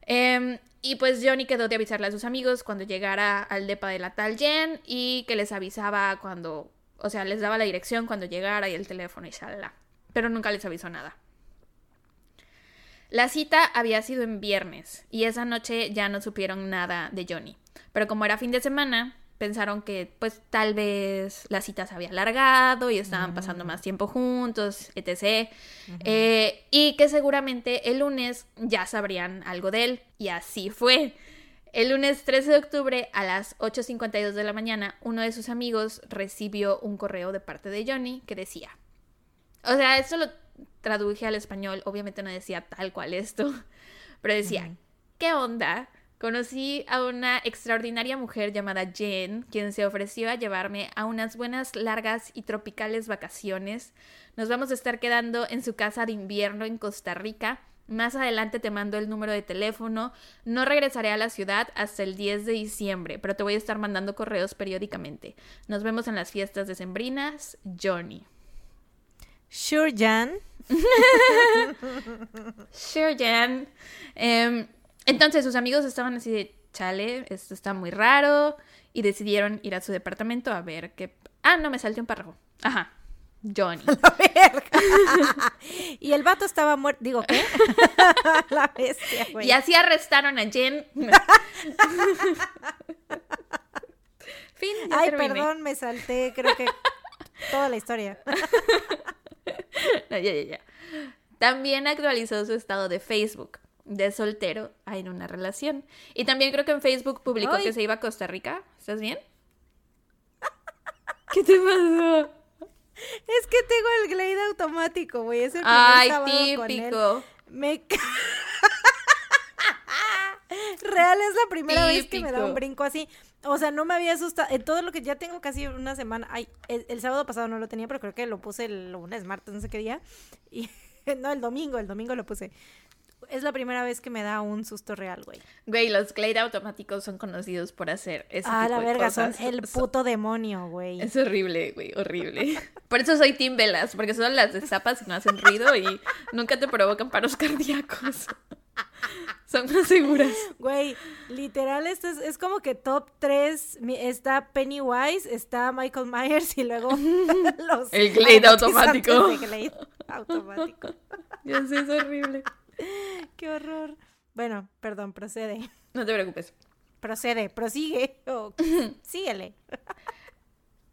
Em, y pues Johnny quedó de avisarle a sus amigos cuando llegara al depa de la tal Jen y que les avisaba cuando, o sea, les daba la dirección cuando llegara y el teléfono y shalala. Pero nunca les avisó nada. La cita había sido en viernes y esa noche ya no supieron nada de Johnny. Pero como era fin de semana, pensaron que pues tal vez la cita se había alargado y estaban pasando mm. más tiempo juntos, etc. Eh, y que seguramente el lunes ya sabrían algo de él. Y así fue. El lunes 13 de octubre a las 8.52 de la mañana, uno de sus amigos recibió un correo de parte de Johnny que decía, o sea, esto lo traduje al español, obviamente no decía tal cual esto, pero decía, ¿qué onda? Conocí a una extraordinaria mujer llamada Jen, quien se ofreció a llevarme a unas buenas, largas y tropicales vacaciones. Nos vamos a estar quedando en su casa de invierno en Costa Rica. Más adelante te mando el número de teléfono. No regresaré a la ciudad hasta el 10 de diciembre, pero te voy a estar mandando correos periódicamente. Nos vemos en las fiestas decembrinas. Johnny. Sure, Jan. sure, Jan. Em, entonces sus amigos estaban así de, chale, esto está muy raro, y decidieron ir a su departamento a ver qué... Ah, no, me salté un párrafo. Ajá. Johnny. La verga. y el vato estaba muerto. Digo, ¿qué? la bestia, güey. Y así arrestaron a Jen. fin. Ay, perdón, me salté, creo que toda la historia. ya, ya, ya. También actualizó su estado de Facebook de soltero a en una relación. Y también creo que en Facebook publicó que se iba a Costa Rica. ¿Estás bien? ¿Qué te pasó? Es que tengo el Glade automático, güey. Es el Ay, típico. Me Real es la primera vez que me da un brinco así. O sea, no me había asustado. En todo lo que ya tengo casi una semana. Ay, el, el, sábado pasado no lo tenía, pero creo que lo puse el lunes, martes, no sé qué día. Y no, el domingo, el domingo lo puse es la primera vez que me da un susto real, güey. Güey, los Glade automáticos son conocidos por hacer ese ah, tipo la verga, son el puto demonio, güey. Es horrible, güey, horrible. Por eso soy Team Velas, porque son las destapas y no hacen ruido y nunca te provocan paros cardíacos. Son más seguras. Güey, literal, esto es, como que top 3 está Pennywise, está Michael Myers y luego los... El Glade automático. El Glade automático. Ya sé, es horrible. Qué horror. Bueno, perdón, procede. No te preocupes. Procede, prosigue o síguele.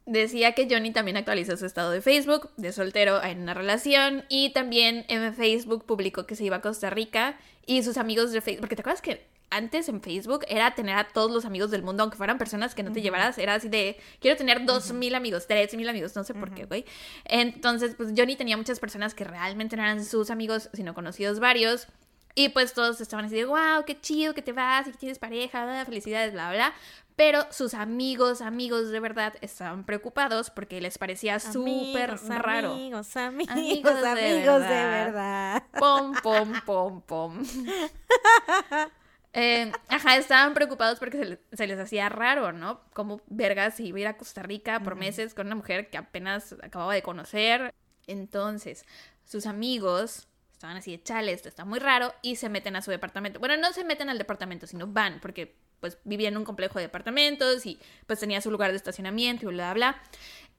Decía que Johnny también actualizó su estado de Facebook, de soltero en una relación, y también en Facebook publicó que se iba a Costa Rica y sus amigos de Facebook, porque te acuerdas que antes en Facebook era tener a todos los amigos del mundo, aunque fueran personas que no te llevaras, era así de, quiero tener dos mil amigos, tres mil amigos, no sé por qué, güey. Entonces, pues Johnny tenía muchas personas que realmente no eran sus amigos, sino conocidos varios. Y pues todos estaban así de, wow, qué chido que te vas y que tienes pareja, felicidades, bla, bla. Pero sus amigos, amigos de verdad, estaban preocupados porque les parecía súper raro. Amigos, amigos, amigos, de, amigos verdad. de verdad. Pom, pom, pom, pom. Eh, ajá, estaban preocupados porque se les, hacía raro, ¿no? Como vergas iba a ir a Costa Rica por meses con una mujer que apenas acababa de conocer. Entonces, sus amigos estaban así de chale, esto está muy raro, y se meten a su departamento. Bueno, no se meten al departamento, sino van, porque pues vivía en un complejo de departamentos y pues tenía su lugar de estacionamiento y bla, bla, bla.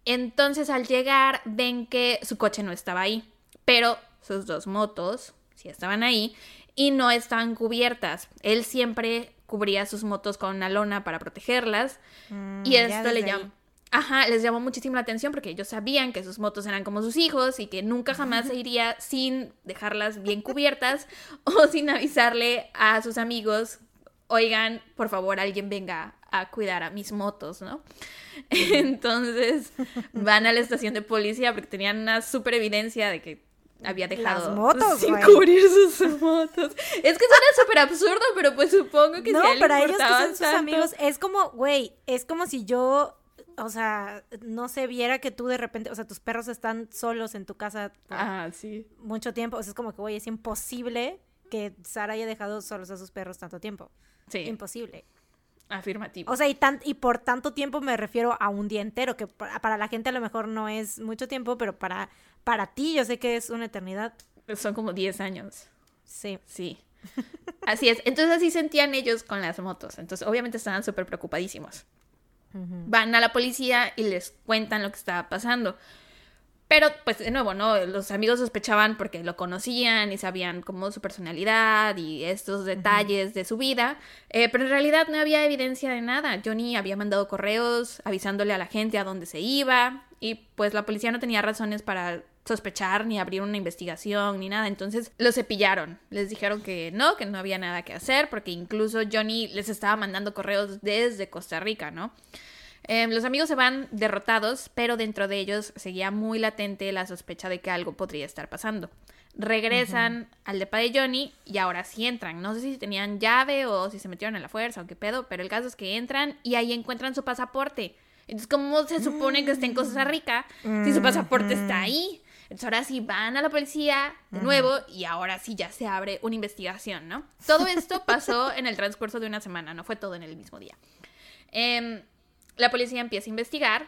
Entonces, al llegar, ven que su coche no estaba ahí, pero sus dos motos sí estaban ahí y no estaban cubiertas. Él siempre cubría sus motos con una lona para protegerlas mm, y esto le llamó... Ajá, les llamó muchísimo la atención porque ellos sabían que sus motos eran como sus hijos y que nunca jamás se iría sin dejarlas bien cubiertas o sin avisarle a sus amigos, oigan, por favor, alguien venga a cuidar a mis motos, ¿no? Entonces van a la estación de policía porque tenían una super evidencia de que había dejado Las motos, sin cubrir sus motos. Es que suena súper absurdo, pero pues supongo que no, si para ellos que son sus amigos es como, güey, es como si yo, o sea, no se viera que tú de repente, o sea, tus perros están solos en tu casa ah, sí. mucho tiempo, o sea, es como que, güey, es imposible que Sara haya dejado solos a sus perros tanto tiempo. Sí. Imposible. Afirmativo. O sea, y, tan, y por tanto tiempo me refiero a un día entero, que para, la gente a lo mejor no es mucho tiempo, pero para, para ti yo sé que es una eternidad. Son como 10 años. Sí. Sí. Así es. Entonces así sentían ellos con las motos. Entonces obviamente estaban súper preocupadísimos. Van a la policía y les cuentan lo que estaba pasando. Pero, pues, de nuevo, ¿no? Los amigos sospechaban porque lo conocían y sabían como su personalidad y estos detalles de su vida. Eh, pero en realidad no había evidencia de nada. Johnny había mandado correos avisándole a la gente a dónde se iba. Y pues la policía no tenía razones para sospechar ni abrir una investigación ni nada. Entonces lo cepillaron. Les dijeron que no, que no había nada que hacer porque incluso Johnny les estaba mandando correos desde Costa Rica, ¿no? Em, los amigos se van derrotados, pero dentro de ellos seguía muy latente la sospecha de que algo podría estar pasando. Regresan al depa de Johnny y ahora sí entran. No sé si tenían llave o si se metieron en la fuerza o qué pedo, pero el caso es que entran y ahí encuentran su pasaporte. Entonces, ¿cómo se supone que está en Costa Rica si su pasaporte está ahí? Entonces, ahora sí van a la policía de nuevo y ahora sí ya se abre una investigación, ¿no? Todo esto pasó en el transcurso de una semana, no fue todo en el mismo día. Eh, la policía empieza a investigar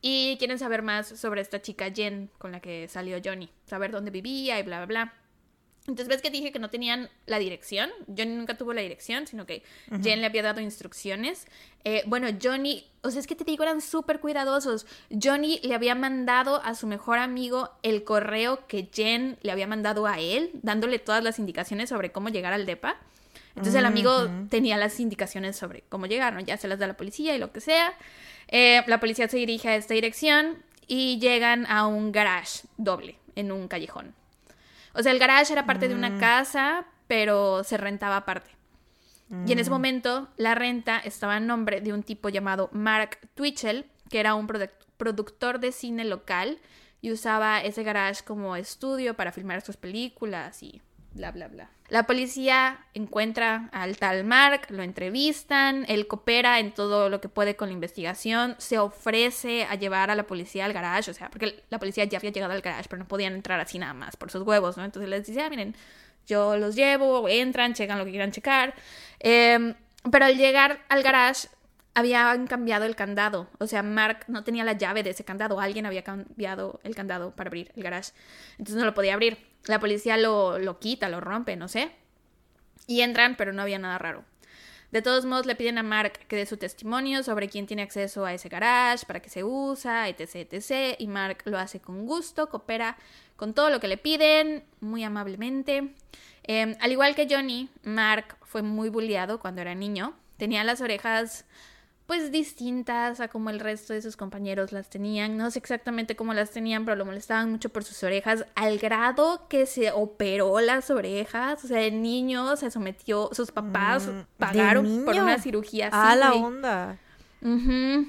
y quieren saber más sobre esta chica Jen con la que salió Johnny, saber dónde vivía y bla, bla, bla. Entonces, ¿ves que dije que no tenían la dirección? Johnny nunca tuvo la dirección, sino que Jen le había dado instrucciones. Eh, bueno, Johnny, o sea, es que te digo, eran súper cuidadosos. Johnny le había mandado a su mejor amigo el correo que Jen le había mandado a él, dándole todas las indicaciones sobre cómo llegar al DEPA. Entonces el amigo tenía las indicaciones sobre cómo llegar, ¿no? Ya se las da la policía y lo que sea. Eh, la policía se dirige a esta dirección y llegan a un garage doble en un callejón. O sea, el garage era parte de una mm. casa, pero se rentaba aparte. Y en ese mm. momento la renta estaba en nombre de un tipo llamado Mark Twitchell, que era un productor de cine local y usaba ese garage como estudio para filmar sus películas y bla, bla, bla. La policía encuentra al tal Mark, lo entrevistan, él coopera en todo lo que puede con la investigación, se ofrece a llevar a la policía al garage, o sea, porque la policía ya había llegado al garage, pero no podían entrar así nada más por sus huevos, ¿no? Entonces les dice, ah, miren, yo los llevo, entran, checan lo que quieran checar. Em, pero al llegar al garage habían cambiado el candado. O sea, Mark no tenía la llave de ese candado. Alguien había cambiado el candado para abrir el garage. Entonces no lo podía abrir. La policía lo, lo quita, lo rompe, no sé. Y entran, pero no había nada raro. De todos modos, le piden a Mark que dé su testimonio sobre quién tiene acceso a ese garage, para qué se usa, etc, etc. Y Mark lo hace con gusto, coopera con todo lo que le piden, muy amablemente. Em, al igual que Johnny, Mark fue muy bulliado cuando era niño. Tenía las orejas pues distintas a como el resto de sus compañeros las tenían. No sé exactamente cómo las tenían, pero lo molestaban mucho por sus orejas, al grado que se operó las orejas. O sea, el niño se sometió, sus papás mm, pagaron por una cirugía así. A la onda. Mm.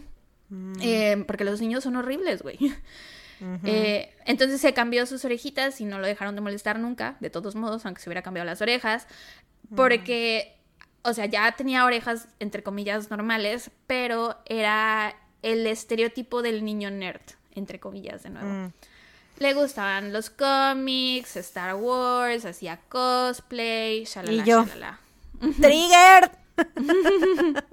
Eh, porque los niños son horribles, güey. Eh, entonces se cambió sus orejitas y no lo dejaron de molestar nunca, de todos modos, aunque se hubiera cambiado las orejas, porque o sea, ya tenía orejas, entre comillas, normales, pero era el estereotipo del niño nerd, entre comillas, de nuevo. Mm. Le gustaban los cómics, Star Wars, hacía cosplay, shalala, y yo. ¡Trigger!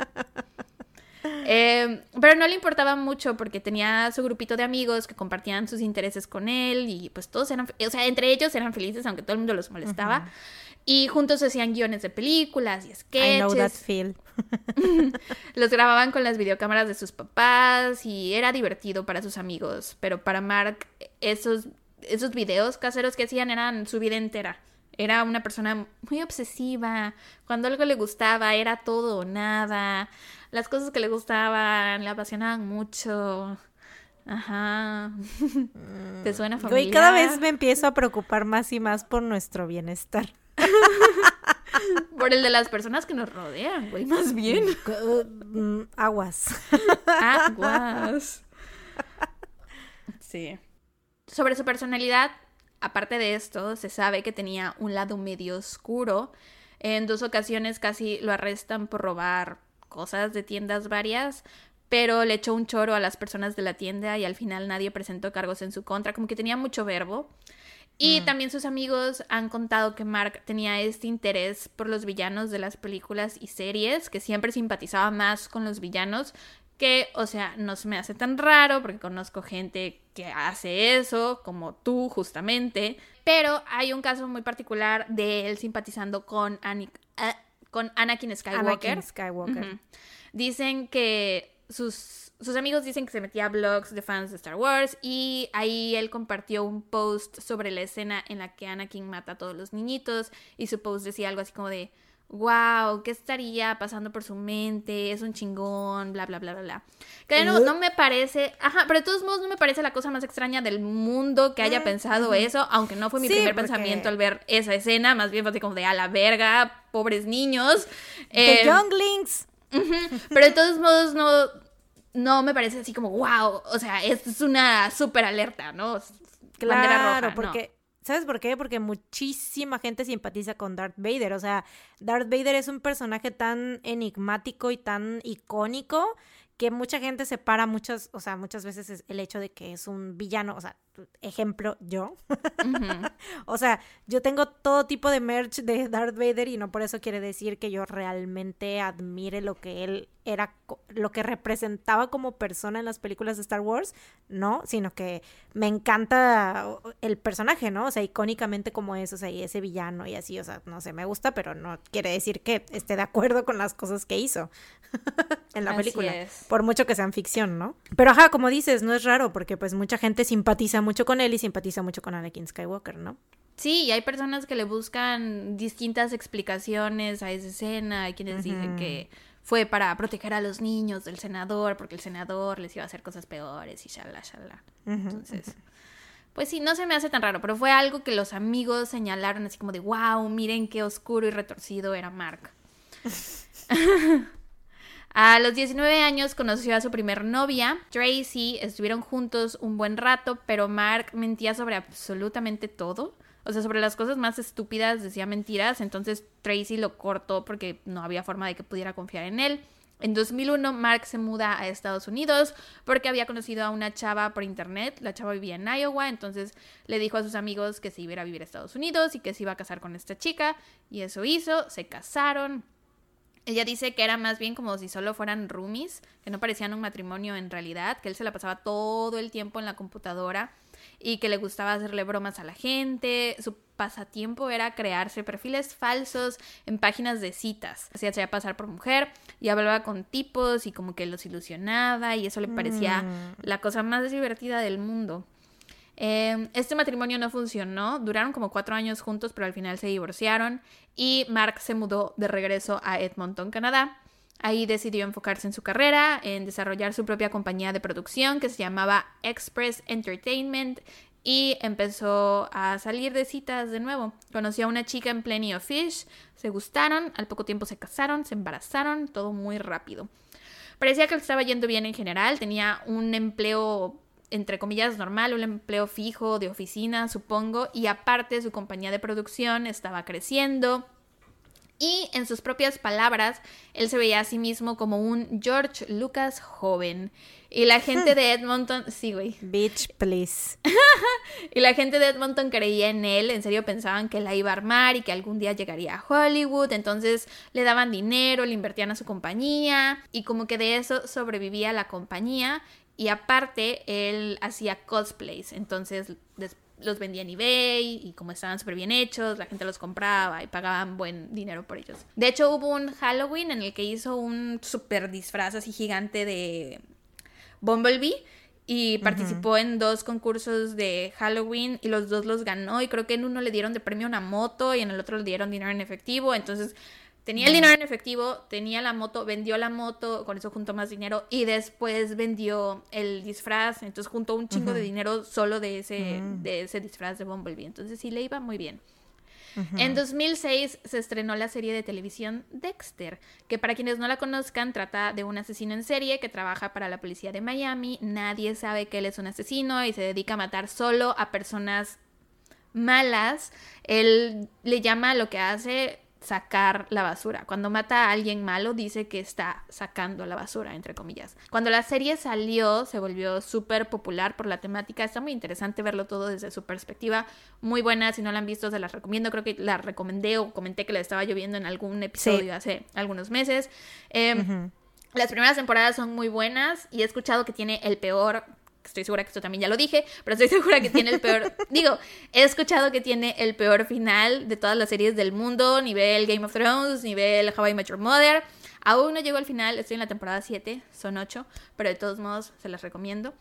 Eh, pero no le importaba mucho porque tenía su grupito de amigos que compartían sus intereses con él y pues todos eran, o sea, entre ellos eran felices aunque todo el mundo los molestaba. Y juntos hacían guiones de películas y sketches. I know that feel. los grababan con las videocámaras de sus papás y era divertido para sus amigos. Pero para Mark, esos, esos videos caseros que hacían eran su vida entera. Era una persona muy obsesiva. Cuando algo le gustaba, era todo o nada. Las cosas que le gustaban, le apasionaban mucho. Ajá. ¿Te suena familiar? Y cada vez me empiezo a preocupar más y más por nuestro bienestar. Por el de las personas que nos rodean, güey, más bien. Mm, aguas. Aguas. Sí. Sobre su personalidad, aparte de esto, se sabe que tenía un lado medio oscuro. En dos ocasiones casi lo arrestan por robar cosas de tiendas varias, pero le echó un choro a las personas de la tienda y al final nadie presentó cargos en su contra, como que tenía mucho verbo. Y mm. también sus amigos han contado que Mark tenía este interés por los villanos de las películas y series, que siempre simpatizaba más con los villanos, que, o sea, no se me hace tan raro porque conozco gente que hace eso, como tú justamente, pero hay un caso muy particular de él simpatizando con, eh, con Anakin Skywalker. Anakin Skywalker. Dicen que sus, sus amigos dicen que se metía a blogs de fans de Star Wars y ahí él compartió un post sobre la escena en la que Anakin mata a todos los niñitos y su post decía algo así como de wow, ¿qué estaría pasando por su mente? Es un chingón, bla, bla, bla, bla, bla. Que no, no, me parece, ajá, pero de todos modos no me parece la cosa más extraña del mundo que haya mm, pensado eso, aunque no fue mi primer pensamiento al ver esa escena, más bien fue así como de a la verga, pobres niños. The eh, Younglings. Pero de todos modos no, no me parece así como, wow, o sea, esto es una súper alerta, ¿no? Claro, porque... ¿Sabes por qué? Porque muchísima gente simpatiza con Darth Vader. O sea, Darth Vader es un personaje tan enigmático y tan icónico que mucha gente separa muchas, o sea, muchas veces es el hecho de que es un villano, o sea, ejemplo, yo. o sea, yo tengo todo tipo de merch de Darth Vader y no por eso quiere decir que yo realmente admire lo que él era, lo que representaba como persona en las películas de Star Wars, no, sino que me encanta el personaje, ¿no? O sea, icónicamente como es, o sea, y ese villano y así, o sea, no sé, me gusta, pero no quiere decir que esté de acuerdo con las cosas que hizo en la película, por mucho que sean ficción, ¿no? Pero ajá, como dices, no es raro porque pues mucha gente simpatiza mucho con él y simpatiza mucho con Anakin Skywalker, ¿no? Sí, y hay personas que le buscan distintas explicaciones a esa escena, hay quienes dicen que fue para proteger a los niños del senador, porque el senador les iba a hacer cosas peores y shalala, shalala. Entonces, pues sí, no se me hace tan raro, pero fue algo que los amigos señalaron así como de, wow, miren qué oscuro y retorcido era Mark. A los 19 años conoció a su primer novia, Tracy, estuvieron juntos un buen rato, pero Mark mentía sobre absolutamente todo. O sea, sobre las cosas más estúpidas decía mentiras, entonces Tracy lo cortó porque no había forma de que pudiera confiar en él. En 2001, Mark se muda a Estados Unidos porque había conocido a una chava por internet. La chava vivía en Iowa, entonces le dijo a sus amigos que se iba a vivir a Estados Unidos y que se iba a casar con esta chica. Y eso hizo, se casaron. Ella dice que era más bien como si solo fueran roomies, que no parecían un matrimonio en realidad, que él se la pasaba todo el tiempo en la computadora y que le gustaba hacerle bromas a la gente. Su pasatiempo era crearse perfiles falsos en páginas de citas. Se hacía pasar por mujer y hablaba con tipos y como que los ilusionaba y eso le parecía mm. la cosa más divertida del mundo. Em, este matrimonio no funcionó, duraron como cuatro años juntos, pero al final se divorciaron y Mark se mudó de regreso a Edmonton, Canadá. Ahí decidió enfocarse en su carrera, en desarrollar su propia compañía de producción que se llamaba Express Entertainment y empezó a salir de citas de nuevo. Conoció a una chica en Plenty of Fish, se gustaron, al poco tiempo se casaron, se embarazaron, todo muy rápido. Parecía que estaba yendo bien en general, tenía un empleo entre comillas, normal, un empleo fijo de oficina, supongo, y aparte su compañía de producción estaba creciendo. Y en sus propias palabras, él se veía a sí mismo como un George Lucas joven. Y la gente de Edmonton, sí, güey. Bitch, please. y la gente de Edmonton creía en él, en serio pensaban que la iba a armar y que algún día llegaría a Hollywood, entonces le daban dinero, le invertían a su compañía y como que de eso sobrevivía la compañía y aparte él hacía cosplays, entonces los vendía en eBay y como estaban súper bien hechos, la gente los compraba y pagaban buen dinero por ellos. De hecho, hubo un Halloween en el que hizo un súper disfraz así gigante de Bumblebee y participó en dos concursos de Halloween y los dos los ganó y creo que en uno le dieron de premio una moto y en el otro le dieron dinero en efectivo, entonces tenía el dinero en efectivo, tenía la moto, vendió la moto, con eso juntó más dinero y después vendió el disfraz, entonces juntó un chingo de dinero solo de ese, de ese disfraz de Bumblebee, entonces sí le iba muy bien. En 2006 se estrenó la serie de televisión Dexter, que para quienes no la conozcan trata de un asesino en serie que trabaja para la policía de Miami. Nadie sabe que él es un asesino y se dedica a matar solo a personas malas. Él le llama lo que hace sacar la basura. Cuando mata a alguien malo, dice que está sacando la basura, entre comillas. Cuando la serie salió, se volvió súper popular por la temática. Está muy interesante verlo todo desde su perspectiva. Muy buena, si no la han visto, se las recomiendo. Creo que la recomendé o comenté que la estaba lloviendo en algún episodio hace algunos meses. Em, las primeras temporadas son muy buenas y he escuchado que tiene el peor estoy segura que esto también ya lo dije, pero estoy segura que tiene el peor, digo, he escuchado que tiene el peor final de todas las series del mundo, nivel Game of Thrones, nivel How I Met Your Mother. Aún no llego al final, estoy en la temporada 7, son 8, pero de todos modos se las recomiendo.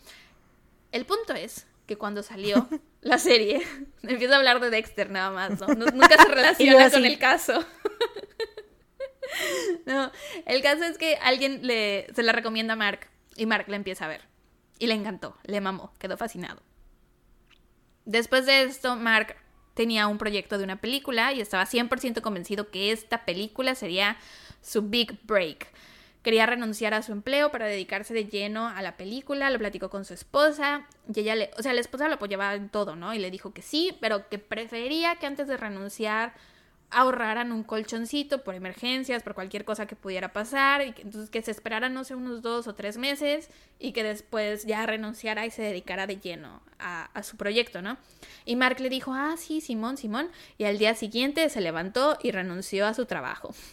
El punto es que cuando salió la serie, empiezo a hablar de Dexter nada más, ¿no? nunca se relaciona con el caso. no, el caso es que alguien le, se la recomienda a Mark y Mark la empieza a ver. Y le encantó, le mamó, quedó fascinado. Después de esto, Mark tenía un proyecto de una película y estaba 100% convencido que esta película sería su big break. Quería renunciar a su empleo para dedicarse de lleno a la película, lo platicó con su esposa y ella le, o sea, la esposa lo apoyaba en todo, ¿no? Y le dijo que sí, pero que prefería que antes de renunciar ahorraran un colchoncito por emergencias, por cualquier cosa que pudiera pasar, y que, entonces que se esperara, no sé, unos dos o tres meses y que después ya renunciara y se dedicara de lleno a, a su proyecto, ¿no? Y Mark le dijo, ah, sí, Simón, Simón, y al día siguiente se levantó y renunció a su trabajo.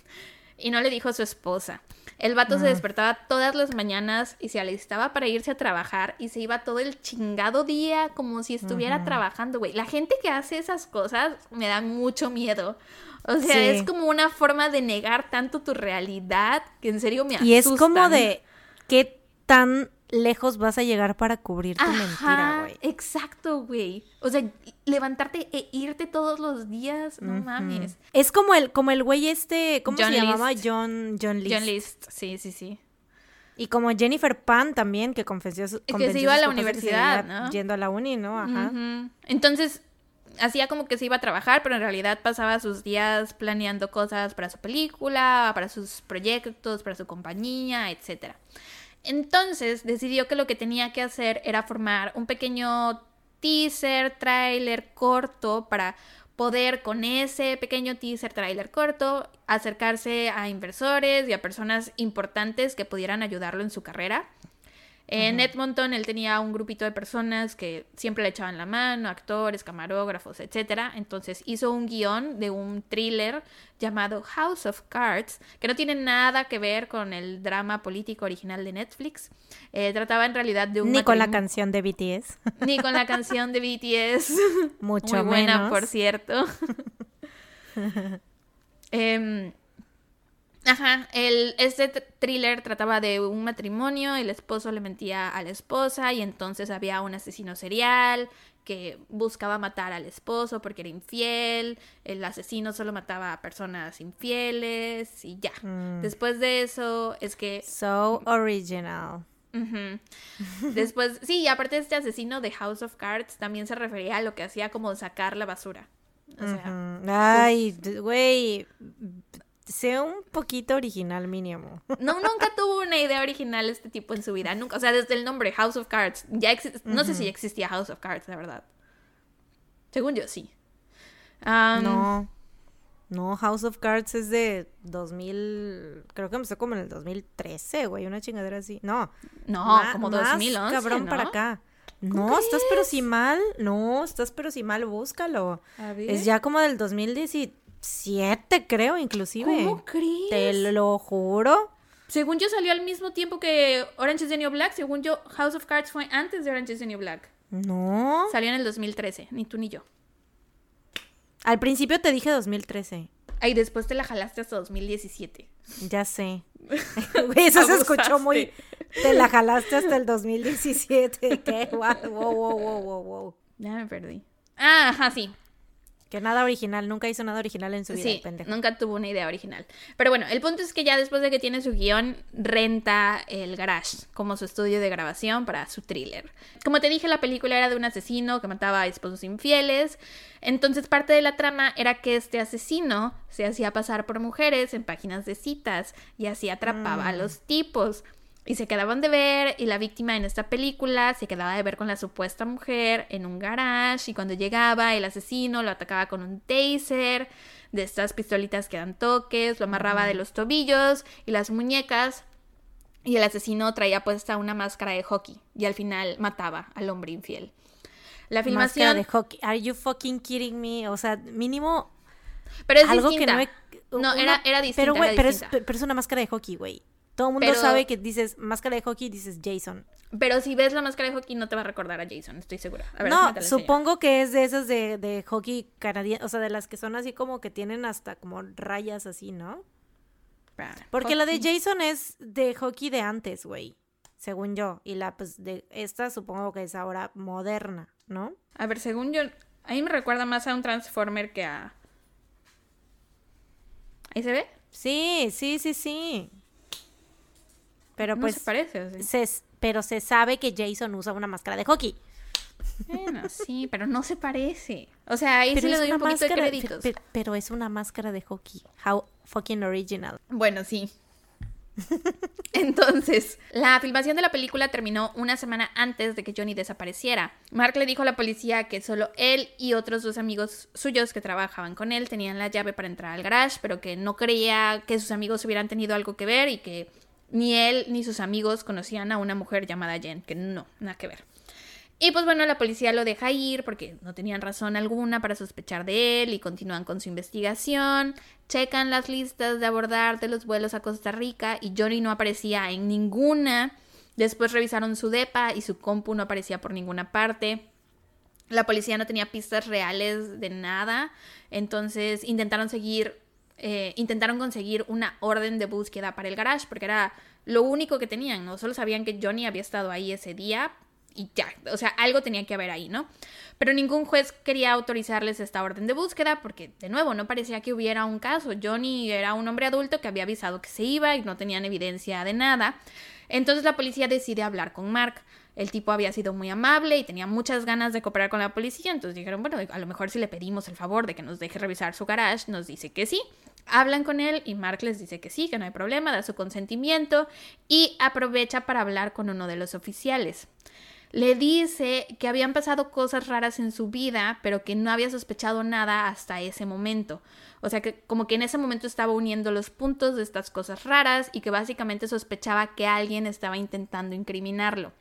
Y no le dijo a su esposa. El vato se despertaba todas las mañanas y se alistaba para irse a trabajar y se iba todo el chingado día como si estuviera trabajando, güey. La gente que hace esas cosas me da mucho miedo. O sea, es como una forma de negar tanto tu realidad que en serio me asusta. Y es como de qué tan lejos vas a llegar para cubrir tu mentira, güey. Exacto, güey. O sea, levantarte e irte todos los días, no mames. Es como el, como el güey este, ¿cómo se llamaba? John, John List. John List, sí, sí, sí. Y como Jennifer Pan también, que confesó, que se iba a la universidad, ¿no? Yendo a la uni, ¿no? Ajá. Entonces, hacía como que se iba a trabajar, pero en realidad pasaba sus días planeando cosas para su película, para sus proyectos, para su compañía, etcétera. Entonces decidió que lo que tenía que hacer era formar un pequeño teaser, trailer corto para poder con ese pequeño teaser, trailer corto, acercarse a inversores y a personas importantes que pudieran ayudarlo en su carrera. En Edmonton él tenía un grupito de personas que siempre le echaban la mano, actores, camarógrafos, etc. Entonces hizo un guion de un thriller llamado House of Cards, que no tiene nada que ver con el drama político original de Netflix. Eh, trataba en realidad de un... Ni con la canción de BTS. Ni con la canción de BTS. Mucho Muy buena, por cierto. eh, Ajá, el, este thriller trataba de un matrimonio, el esposo le mentía a la esposa y entonces había un asesino serial que buscaba matar al esposo porque era infiel, el asesino solo mataba a personas infieles y ya. Mm. Después de eso es que... So original. Después, sí, aparte de este asesino de House of Cards también se refería a lo que hacía como sacar la basura. O sea, Ay, güey, sea un poquito original mínimo. No, nunca tuvo una idea original este tipo en su vida, nunca, o sea, desde el nombre House of Cards, ya no sé si existía House of Cards, la verdad. Según yo sí. no. No, House of Cards es de 2000, creo que empezó como en el 2013, güey, una chingadera así. No. No, como más 2011, cabrón ¿no? para acá. No, estás pero si mal. No, estás pero si mal, búscalo. Es ya como del 2017, creo, inclusive. ¿Cómo crees? Te lo juro. Según yo salió al mismo tiempo que Orange is the New Black. Según yo, House of Cards fue antes de Orange is the New Black. No. Salió en el 2013, ni tú ni yo. Al principio te dije 2013. Ay, después te la jalaste hasta 2017. Ya sé. Eso se escuchó muy. Te la jalaste hasta el 2017. ¿Qué? Wow, wow, wow, wow, wow, wow. Ya me perdí. Ah, ajá, sí. Que nada original, nunca hizo nada original en su vida, Sí, pendejo. nunca tuvo una idea original. Pero bueno, el punto es que ya después de que tiene su guion, renta el garage como su estudio de grabación para su thriller. Como te dije, la película era de un asesino que mataba a esposos infieles. Entonces parte de la trama era que este asesino se hacía pasar por mujeres en páginas de citas y así atrapaba a los tipos. Y se quedaban de ver y la víctima en esta película se quedaba de ver con la supuesta mujer en un garage y cuando llegaba el asesino lo atacaba con un taser, de estas pistolitas que dan toques, lo amarraba de los tobillos y las muñecas y el asesino traía puesta una máscara de hockey y al final mataba al hombre infiel. La Máscara filmación... de hockey. Are you fucking kidding me? O sea, mínimo Pero es algo distinta. que no he... No, una- era, era distinta. Pero, güey, pero es una máscara de hockey, güey. Todo el mundo Pero- sabe que dices máscara de hockey y dices Jason. Pero si ves la máscara de hockey no te va a recordar a Jason, estoy segura. A ver, no, supongo que es de esas de, de hockey canadiense, o sea, de las que son así como que tienen hasta como rayas así, ¿no? Porque la de. Jason es de hockey de antes, güey, según yo. Y la, pues, de esta supongo que es ahora moderna, ¿no? A ver, según yo, a mí me recuerda más a un Transformer que a... ¿Ahí se ve? Sí, sí, sí, sí. Pero no pues, se parece. se- pero se sabe que Jason usa una máscara de hockey. Bueno, sí, pero no se parece. O sea, ahí Pero sí le doy una un poquito de máscara, créditos. pe- pero es una máscara de hockey. How fucking original. Bueno, sí. Entonces, la filmación de la película terminó una semana antes de que Johnny desapareciera. Mark le dijo a la policía que solo él y otros dos amigos suyos que trabajaban con él tenían la llave para entrar al garage, pero que no creía que sus amigos hubieran tenido algo que ver y que ni él ni sus amigos conocían a una mujer llamada Jen, que no, nada que ver. Y pues bueno, la policía lo deja ir porque no tenían razón alguna para sospechar de él y continúan con su investigación. Checan las listas de abordar de los vuelos a Costa Rica y Johnny no aparecía en ninguna. Después revisaron su depa y su compu no aparecía por ninguna parte. La policía no tenía pistas reales de nada, entonces intentaron seguir, eh, intentaron conseguir una orden de búsqueda para el garage porque era lo único que tenían, ¿no? Solo sabían que Johnny había estado ahí ese día y ya, o sea, algo tenía que haber ahí, ¿no? Pero ningún juez quería autorizarles esta orden de búsqueda porque, de nuevo, no parecía que hubiera un caso. Johnny era un hombre adulto que había avisado que se iba y no tenían evidencia de nada. Entonces la policía decide hablar con Mark. El tipo había sido muy amable y tenía muchas ganas de cooperar con la policía, entonces dijeron, bueno, a lo mejor si le pedimos el favor de que nos deje revisar su garage, nos dice que sí. Hablan con él y Mark les dice que sí, que no hay problema, da su consentimiento y aprovecha para hablar con uno de los oficiales. Le dice que habían pasado cosas raras en su vida, pero que no había sospechado nada hasta ese momento. O sea que como que en ese momento estaba uniendo los puntos de estas cosas raras y que básicamente sospechaba que alguien estaba intentando incriminarlo.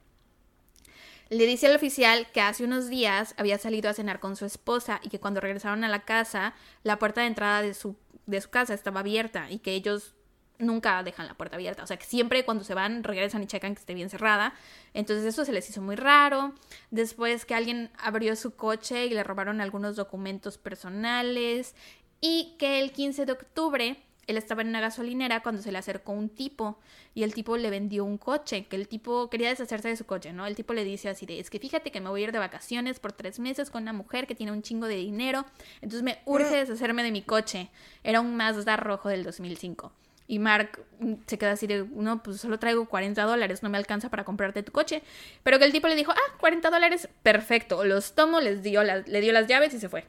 Le dice al oficial que hace unos días había salido a cenar con su esposa y que cuando regresaron a la casa, la puerta de entrada de su, de su casa estaba abierta y que ellos nunca dejan la puerta abierta. O sea, que siempre cuando se van regresan y checan que esté bien cerrada. Entonces eso se les hizo muy raro. Después que alguien abrió su coche y le robaron algunos documentos personales. Y que el 15 de octubre él estaba en una gasolinera cuando se le acercó un tipo y el tipo le vendió un coche, que el tipo quería deshacerse de su coche, ¿no? El tipo le dice así de, es que fíjate que me voy a ir de vacaciones por tres meses con una mujer que tiene un chingo de dinero, entonces me urge deshacerme de mi coche. Era un Mazda rojo del 2005. Y Mark mm, se queda así de, no, pues solo traigo 40 dólares, no me alcanza para comprarte tu coche. Pero que el tipo le dijo, ah, 40 dólares, perfecto, los tomo, les dio las, le dio las llaves y se fue.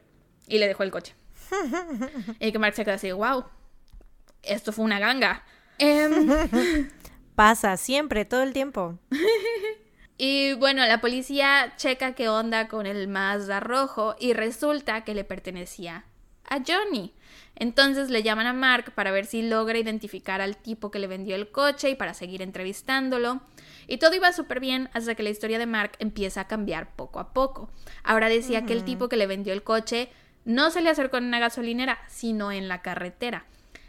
Y le dejó el coche. y que Mark se queda así, wow, esto fue una ganga. Em, Pasa siempre, todo el tiempo. y bueno, la policía checa qué onda con el Mazda rojo y resulta que le pertenecía a Johnny. Entonces le llaman a Mark para ver si logra identificar al tipo que le vendió el coche y para seguir entrevistándolo. Y todo iba súper bien hasta que la historia de Mark empieza a cambiar poco a poco. Ahora decía que el tipo que le vendió el coche no se le acercó en una gasolinera, sino en la carretera.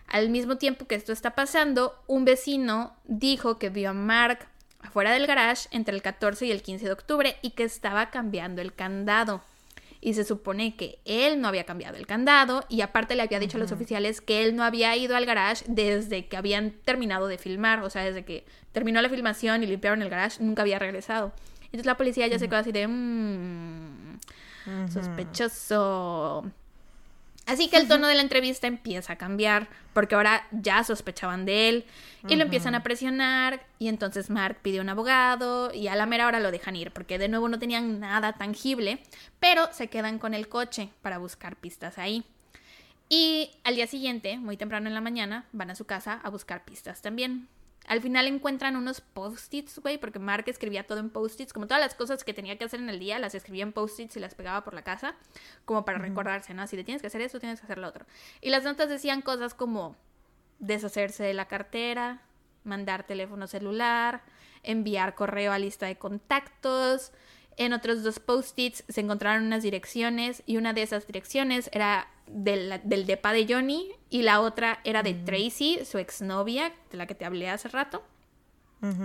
Al mismo tiempo que esto está pasando, un vecino dijo que vio a Mark afuera del garage entre el 14 y el 15 de octubre y que estaba cambiando el candado y se supone que él no había cambiado el candado y aparte le había dicho a los oficiales que él no había ido al garage desde que habían terminado de filmar, o sea, desde que terminó la filmación y limpiaron el garage, nunca había regresado. Entonces la policía ya se quedó así de... Mmm, sospechoso. Así que el tono de la entrevista empieza a cambiar, porque ahora ya sospechaban de él y lo empiezan a presionar y entonces Mark pide un abogado y a la mera hora lo dejan ir, porque de nuevo no tenían nada tangible, pero se quedan con el coche para buscar pistas ahí. Y al día siguiente, muy temprano en la mañana, van a su casa a buscar pistas también. Al final encuentran unos post-its, güey, porque Mark escribía todo en post-its, como todas las cosas que tenía que hacer en el día, las escribía en post-its y las pegaba por la casa, como para recordarse, ¿no? Si te tienes que hacer eso, tienes que hacer lo otro. Y las notas decían cosas como deshacerse de la cartera, mandar teléfono celular, enviar correo a lista de contactos. En otros dos post-its se encontraron unas direcciones y una de esas direcciones era del, del depa de Johnny y la otra era de Tracy, su exnovia, de la que te hablé hace rato.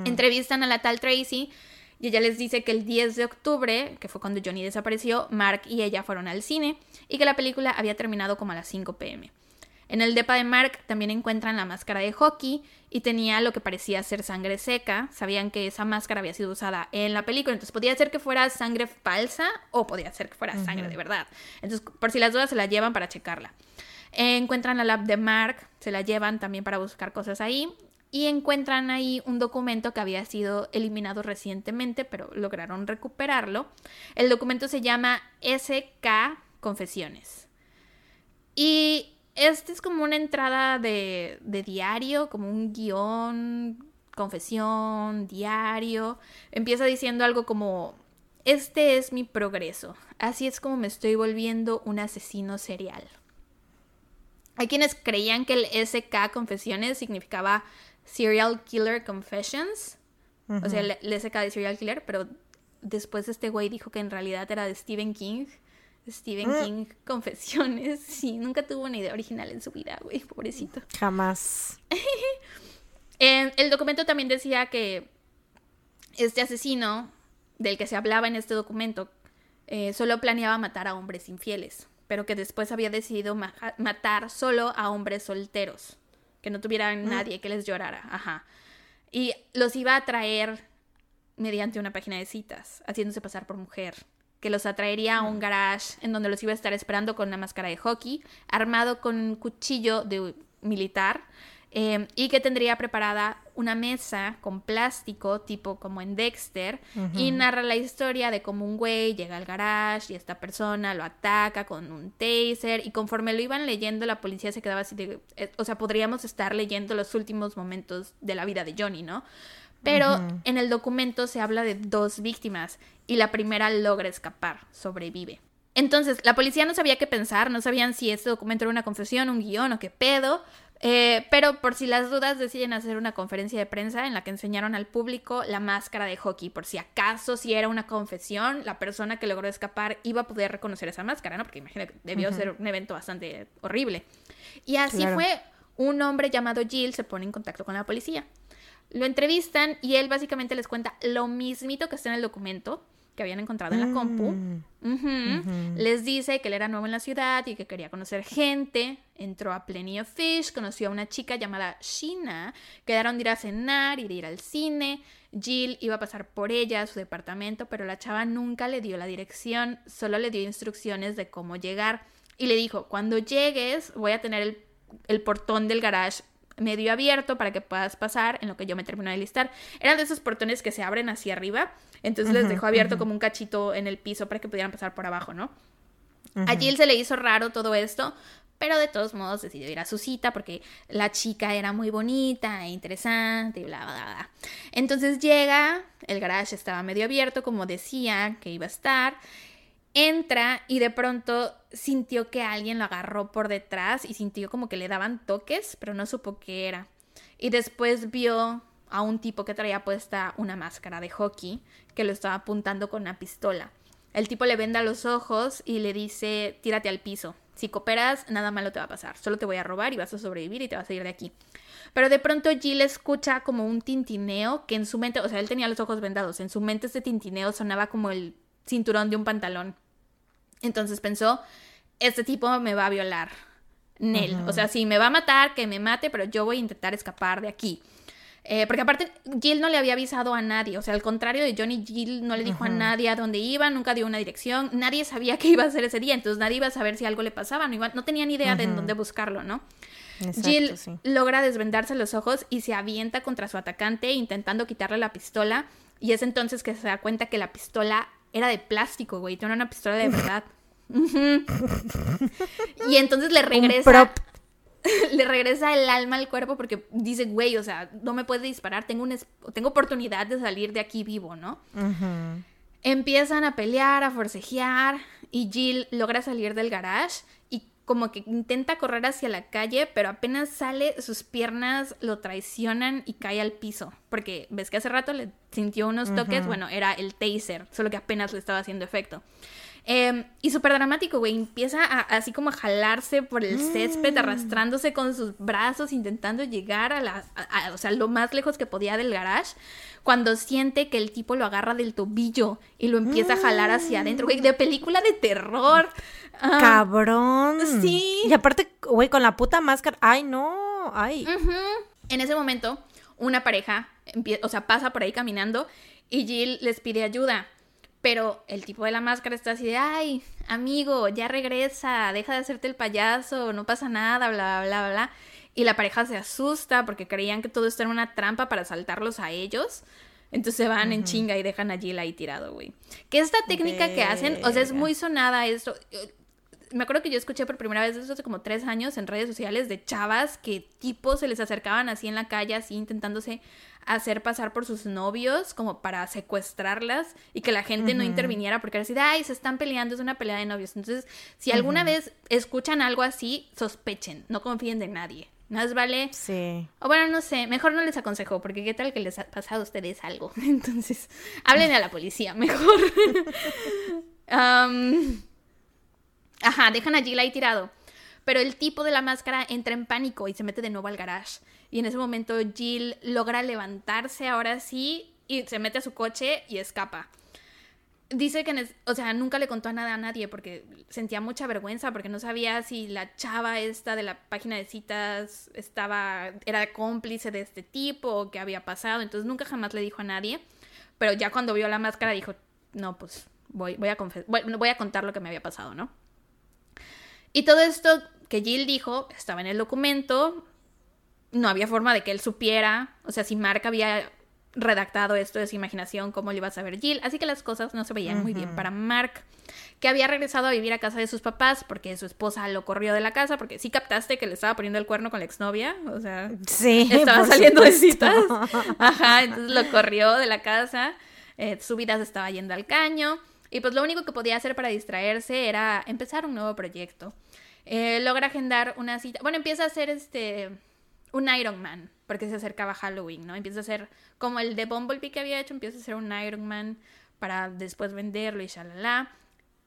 Entrevistan a la tal Tracy y ella les dice que el 10 de octubre, que fue cuando Johnny desapareció, Mark y ella fueron al cine y que la película había terminado como a las 5 pm. En el depa de Mark también encuentran la máscara de hockey y tenía lo que parecía ser sangre seca. Sabían que esa máscara había sido usada en la película, entonces podía ser que fuera sangre falsa o podía ser que fuera sangre de verdad. Entonces, por si las dudas, se la llevan para checarla. encuentran la lab de Mark, se la llevan también para buscar cosas ahí. Y encuentran ahí un documento que había sido eliminado recientemente, pero lograron recuperarlo. El documento se llama SK Confesiones. Y este es como una entrada de, diario, como un guion, confesión, diario. Empieza diciendo algo como, este es mi progreso. Así es como me estoy volviendo un asesino serial. Hay quienes creían que el SK Confesiones significaba Serial Killer Confessions. O sea, el, el, SK de Serial Killer, pero después este güey dijo que en realidad era de Stephen King. Stephen mm. King, Confesiones. Sí, nunca tuvo una idea original en su vida, güey, pobrecito. Jamás. el documento también decía que este asesino del que se hablaba en este documento eh, solo planeaba matar a hombres infieles, pero que después había decidido matar solo a hombres solteros, que no tuvieran mm. nadie que les llorara. Ajá. Y los iba a traer mediante una página de citas, haciéndose pasar por mujer que los atraería a un garage en donde los iba a estar esperando con una máscara de hockey, armado con un cuchillo de militar eh, y que tendría preparada una mesa con plástico, tipo como en Dexter, y narra la historia de cómo un güey llega al garage y esta persona lo ataca con un taser y conforme lo iban leyendo la policía se quedaba así de, eh, o sea, podríamos estar leyendo los últimos momentos de la vida de Johnny, ¿no? Pero en el documento se habla de dos víctimas y la primera logra escapar, sobrevive. Entonces, la policía no sabía qué pensar, no sabían si este documento era una confesión, un guion o qué pedo, eh, pero por si las dudas deciden hacer una conferencia de prensa en la que enseñaron al público la máscara de hockey, por si acaso si era una confesión, la persona que logró escapar iba a poder reconocer esa máscara, ¿no? Porque imagínate, debió ser un evento bastante horrible. Y así fue, un hombre llamado Jill se pone en contacto con la policía. Lo entrevistan y él básicamente les cuenta lo mismito que está en el documento que habían encontrado en la compu. Mm. Les dice que él era nuevo en la ciudad y que quería conocer gente. Entró a Plenty of Fish, conoció a una chica llamada Sheena. Quedaron de ir a cenar y de ir al cine. Jill iba a pasar por ella a su departamento, pero la chava nunca le dio la dirección, solo le dio instrucciones de cómo llegar. Y le dijo, cuando llegues voy a tener el, el portón del garage medio abierto para que puedas pasar en lo que yo me termino de listar. Eran de esos portones que se abren hacia arriba, entonces les dejó abierto como un cachito en el piso para que pudieran pasar por abajo, ¿no? A Jill se le hizo raro todo esto, pero de todos modos decidió ir a su cita porque la chica era muy bonita e interesante y bla, bla, bla. Entonces llega, el garage estaba medio abierto, como decía que iba a estar, entra y de pronto sintió que alguien lo agarró por detrás y sintió como que le daban toques, pero no supo qué era. Y después vio a un tipo que traía puesta una máscara de hockey que lo estaba apuntando con una pistola. El tipo le venda los ojos y le dice, tírate al piso. Si cooperas, nada malo te va a pasar. Solo te voy a robar y vas a sobrevivir y te vas a ir de aquí. Pero de pronto Jill escucha como un tintineo que en su mente, o sea, él tenía los ojos vendados, en su mente este tintineo sonaba como el cinturón de un pantalón. Entonces pensó, este tipo me va a violar. Nel. O sea, si me va a matar, que me mate, pero yo voy a intentar escapar de aquí. Eh, porque aparte, Jill no le había avisado a nadie. O sea, al contrario de Johnny, Jill no le dijo a nadie a dónde iba, nunca dio una dirección. Nadie sabía qué iba a hacer ese día. Entonces nadie iba a saber si algo le pasaba. No, no tenía ni idea de en dónde buscarlo, ¿no? Jill logra desvendarse los ojos y se avienta contra su atacante, intentando quitarle la pistola. Y es entonces que se da cuenta que la pistola era de plástico, güey. Tiene una pistola de verdad. y entonces le regresa. le regresa el alma al cuerpo porque dice, güey, o sea, no me puede disparar, tengo, un tengo oportunidad de salir de aquí vivo, ¿no? Empiezan a pelear, a forcejear y Jill logra salir del garage como que intenta correr hacia la calle, pero apenas sale, sus piernas lo traicionan y cae al piso. Porque ves que hace rato le sintió unos toques, bueno, era el taser, solo que apenas le estaba haciendo efecto. Em, y súper dramático, güey. Empieza así como a jalarse por el césped, mm. arrastrándose con sus brazos, intentando llegar a la, o sea, lo más lejos que podía del garage. Cuando siente que el tipo lo agarra del tobillo y lo empieza a jalar hacia adentro, güey, de película de terror. Ah. Cabrón. Sí. Y aparte, güey, con la puta máscara. Ay, no. Ay. En ese momento, una pareja, o sea, pasa por ahí caminando y Jill les pide ayuda. Pero el tipo de la máscara está así de, ay, amigo, ya regresa, deja de hacerte el payaso, no pasa nada, bla, bla, bla, bla. Y la pareja se asusta porque creían que todo esto era una trampa para saltarlos a ellos. Entonces se van en chinga y dejan a Jill ahí tirado, güey. Que esta técnica que hacen, o sea, es muy sonada esto. Me acuerdo que yo escuché por primera vez eso hace como tres años en redes sociales de chavas que tipos se les acercaban así en la calle, así intentándose hacer pasar por sus novios como para secuestrarlas y que la gente no interviniera porque era así de, ay, se están peleando, es una pelea de novios. Entonces, si alguna vez escuchan algo así, sospechen, no confíen de nadie. Más vale. Sí. O bueno, no sé, mejor no les aconsejo, porque qué tal que les ha pasado a ustedes algo. Entonces, háblenle a la policía, mejor. Ajá, dejan a Jill ahí tirado. Pero el tipo de la máscara entra en pánico y se mete de nuevo al garage. Y en ese momento Jill logra levantarse ahora sí y se mete a su coche y escapa. Dice que, o sea, nunca le contó nada a nadie porque sentía mucha vergüenza porque no sabía si la chava esta de la página de citas estaba, era cómplice de este tipo o qué había pasado. Entonces nunca jamás le dijo a nadie. Pero ya cuando vio la máscara dijo, no, pues voy, voy, a, voy a contar lo que me había pasado, ¿no? Y todo esto que Jill dijo estaba en el documento, no había forma de que él supiera, o sea, si Mark había redactado esto de su imaginación, cómo le iba a saber Jill, así que las cosas no se veían muy bien para Mark, que había regresado a vivir a casa de sus papás porque su esposa lo corrió de la casa, porque sí captaste que le estaba poniendo el cuerno con la exnovia, o sea, sí, estaba saliendo de citas, ajá, entonces lo corrió de la casa, eh, su vida se estaba yendo al caño, y pues lo único que podía hacer para distraerse era empezar un nuevo proyecto. Eh, logra agendar una cita, bueno, empieza a hacer este un Iron Man, porque se acercaba Halloween, ¿no? Empieza a ser como el de Bumblebee que había hecho, empieza a ser un Iron Man para después venderlo y shalala.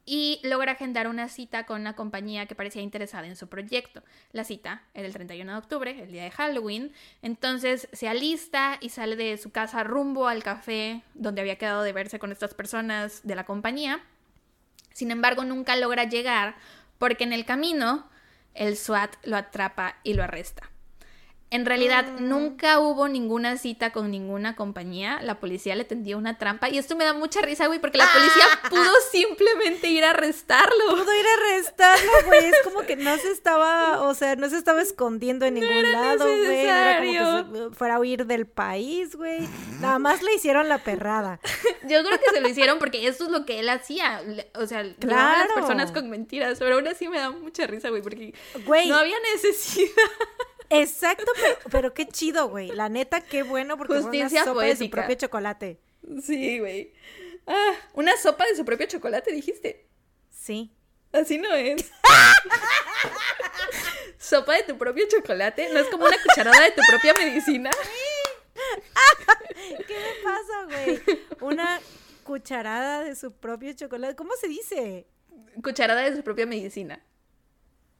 Y logra agendar una cita con una compañía que parecía interesada en su proyecto. La cita era el 31 de octubre, el día de Halloween. Entonces se alista y sale de su casa rumbo al café donde había quedado de verse con estas personas de la compañía. Sin embargo, nunca logra llegar porque en el camino el SWAT lo atrapa y lo arresta. En realidad ah. nunca hubo ninguna cita con ninguna compañía. La policía le tendió una trampa. Y esto me da mucha risa, güey, porque la policía ah. pudo simplemente ir a arrestarlo. Pudo ir a arrestarlo, güey. Es como que no se estaba, o sea, no se estaba escondiendo en ningún lado, güey. No era como que fuera a huir del país, güey. Nada más le hicieron la perrada. Yo creo que se lo hicieron porque eso es lo que él hacía. O sea, claro. a las personas con mentiras. Pero aún así me da mucha risa, güey, porque no había necesidad. Exacto, pero, qué chido, güey. La neta, qué bueno porque Justicia fue una sopa de su propio chocolate. Sí, güey. Ah, una sopa de su propio chocolate, dijiste. Sí. Así no es. Sopa de tu propio chocolate. No es como una cucharada de tu propia medicina. ¿Qué me pasa, güey? Una cucharada de su propio chocolate. ¿Cómo se dice? Cucharada de su propia medicina.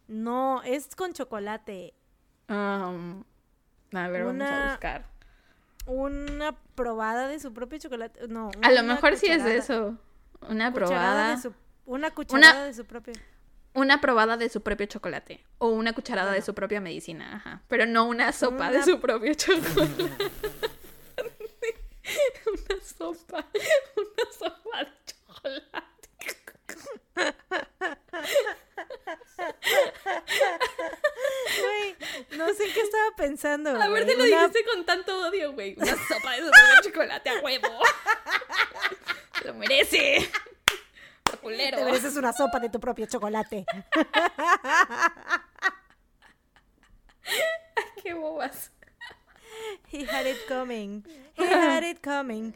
No, es con chocolate. Um, a ver, vamos a Una- buscar. Una probada de su propio chocolate. No. A lo una mejor sí es eso. Una probada. de su- una cucharada de su propio. Una probada de su propio chocolate. O una cucharada de su propia medicina. Ajá. Pero no una sopa de Una- su propio chocolate. una sopa. Una sopa de chocolate. Güey, no sé qué estaba pensando. A ver, te lo Una- dijiste con tanto odio, güey. Una sopa de propio chocolate a huevo. Lo merece. Culero. Te mereces una sopa de tu propio chocolate. Qué bobas. He had it coming. He had it coming.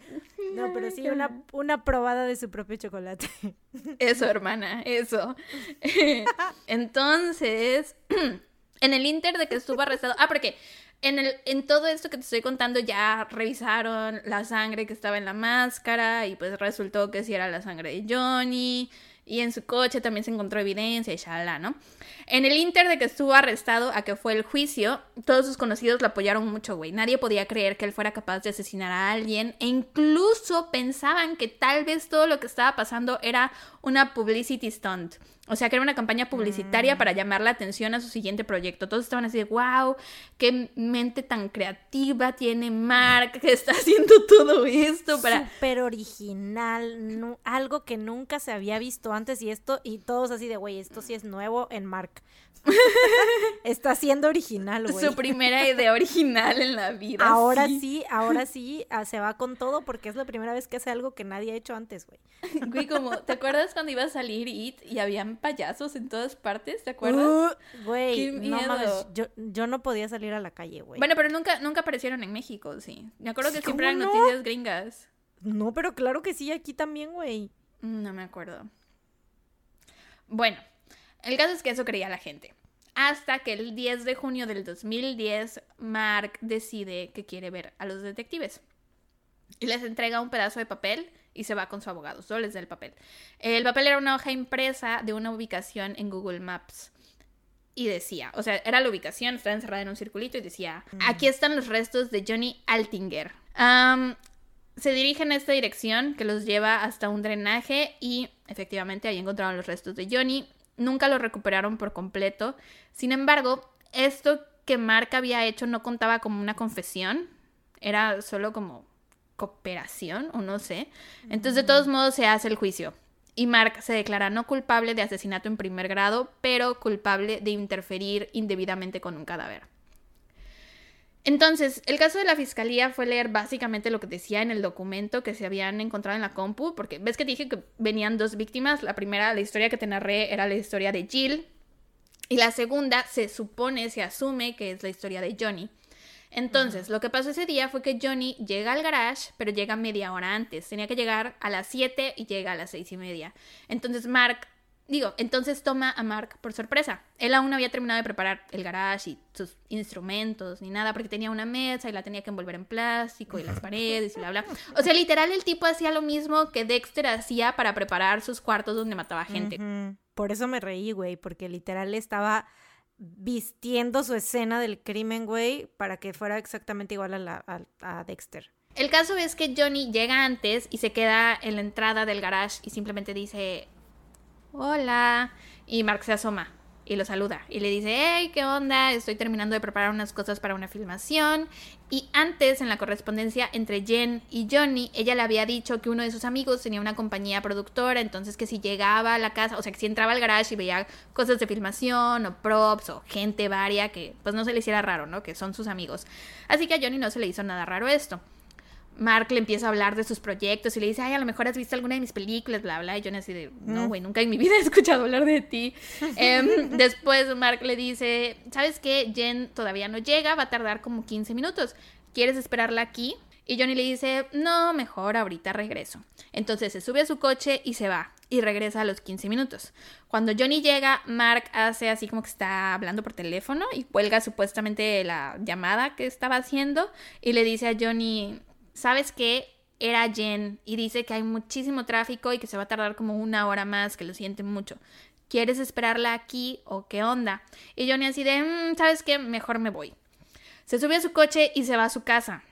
No, pero sí, una, una probada de su propio chocolate. Eso, hermana, eso. Entonces, en el inter de que estuvo arrestado. Ah, porque en, el, en todo esto que te estoy contando ya revisaron la sangre que estaba en la máscara y pues resultó que sí era la sangre de Johnny. Y en su coche también se encontró evidencia y shalala, ¿no? En el inter de que estuvo arrestado a que fue el juicio, todos sus conocidos lo apoyaron mucho, güey. Nadie podía creer que él fuera capaz de asesinar a alguien e incluso pensaban que tal vez todo lo que estaba pasando era una publicity stunt. O sea, que era una campaña publicitaria para llamar la atención a su siguiente proyecto. Todos estaban así de, wow, qué mente tan creativa tiene Mark, que está haciendo todo esto para... Súper original. algo que nunca se había visto antes y esto, y todos así de, güey, esto sí es nuevo en Mark. Está siendo original, güey. Su primera idea original en la vida. Ahora sí, ahora sí, ah, se va con todo porque es la primera vez que hace algo que nadie ha hecho antes, güey. Güey, como, ¿te acuerdas cuando iba a salir It y habían payasos en todas partes? ¿Te acuerdas? Uh, Güey, Qué no mames, yo, yo no podía salir a la calle, güey. Bueno, pero nunca, nunca aparecieron en México, sí. Me acuerdo que siempre eran ¿cómo no? noticias gringas. No, pero claro que sí, aquí también, güey. Mm, No me acuerdo. Bueno, el caso es que eso creía la gente. Hasta que el 10 de junio del 2010, Mark decide que quiere ver a los detectives. Y les entrega un pedazo de papel y se va con su abogado. Solo les da el papel. El papel era una hoja impresa de una ubicación en Google Maps. Y decía, o sea, era la ubicación, estaba encerrada en un circulito y decía, aquí están los restos de Johnny Altinger. Se dirigen a esta dirección que los lleva hasta un drenaje y efectivamente ahí encontraron los restos de Johnny. Nunca lo recuperaron por completo. Sin embargo, esto que Mark había hecho no contaba como una confesión, era solo como cooperación o no sé. Entonces, de todos modos, se hace el juicio. Y Mark se declara no culpable de asesinato en primer grado, pero culpable de interferir indebidamente con un cadáver. Entonces, el caso de la fiscalía fue leer básicamente lo que decía en el documento que se habían encontrado en la compu, porque ves que dije que venían dos víctimas. La primera, la historia que te narré, era la historia de Jill. Y la segunda, se supone, se asume que es la historia de Johnny. Entonces, lo que pasó ese día fue que Johnny llega al garage, pero llega media hora antes. Tenía que llegar a las 7 y llega a las seis y media. Entonces, Mark, digo, entonces toma a Mark por sorpresa. Él aún no había terminado de preparar el garage y sus instrumentos ni nada, porque tenía una mesa y la tenía que envolver en plástico y las paredes y bla, bla. O sea, literal, el tipo hacía lo mismo que Dexter hacía para preparar sus cuartos donde mataba gente. Por eso me reí, güey, porque literal estaba vistiendo su escena del crimen, güey, para que fuera exactamente igual a, la, a, a Dexter. El caso es que Johnny llega antes y se queda en la entrada del garage y simplemente dice hola y Mark se asoma y lo saluda y le dice hey qué onda estoy terminando de preparar unas cosas para una filmación y antes en la correspondencia entre Jen y Johnny ella le había dicho que uno de sus amigos tenía una compañía productora entonces que si llegaba a la casa o sea que si entraba al garage y veía cosas de filmación o props o gente varia que pues no se le hiciera raro no que son sus amigos. Así que a Johnny no se le hizo nada raro esto Mark le empieza a hablar de sus proyectos y le dice, ay, a lo mejor has visto alguna de mis películas, bla, bla. Y Johnny así de, no, güey, nunca en mi vida he escuchado hablar de ti. Em, después Mark le dice, ¿sabes qué? Jen todavía no llega, va a tardar como 15 minutos. ¿Quieres esperarla aquí? Y Johnny le dice, no, mejor ahorita regreso. Entonces se sube a su coche y se va. y regresa a los 15 minutos. Cuando Johnny llega, Mark hace así como que está hablando por teléfono y cuelga supuestamente la llamada que estaba haciendo y le dice a Johnny, ¿sabes qué? Era Jen y dice que hay muchísimo tráfico y que se va a tardar como una hora más, que lo siente mucho. ¿Quieres esperarla aquí o qué onda? Y Johnny así de, mm, ¿sabes qué? Mejor me voy. Se sube a su coche y se va a su casa.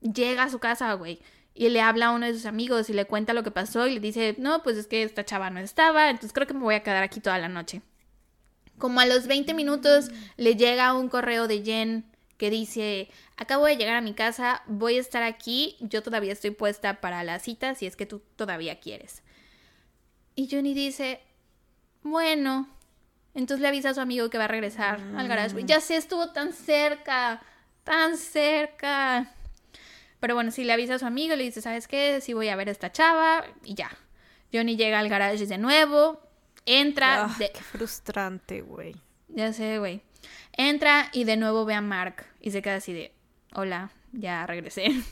Llega a su casa, güey y le habla a uno de sus amigos y le cuenta lo que pasó y le dice, no, pues es que esta chava no estaba, entonces creo que me voy a quedar aquí toda la noche. Como a los 20 minutos le llega un correo de Jen que dice, acabo de llegar a mi casa, voy a estar aquí, yo todavía estoy puesta para la cita si es que tú todavía quieres. Y Johnny dice, bueno, entonces le avisa a su amigo que va a regresar al garage. Mm. Ya sé, estuvo tan cerca, tan cerca. Pero bueno, si le avisa a su amigo, le dice, ¿sabes qué? Si voy a ver a esta chava y ya. Johnny llega al garage de nuevo, entra... Ah, qué frustrante, güey. Ya sé, güey. Entra y de nuevo ve a Mark y se queda así de, hola, ya regresé.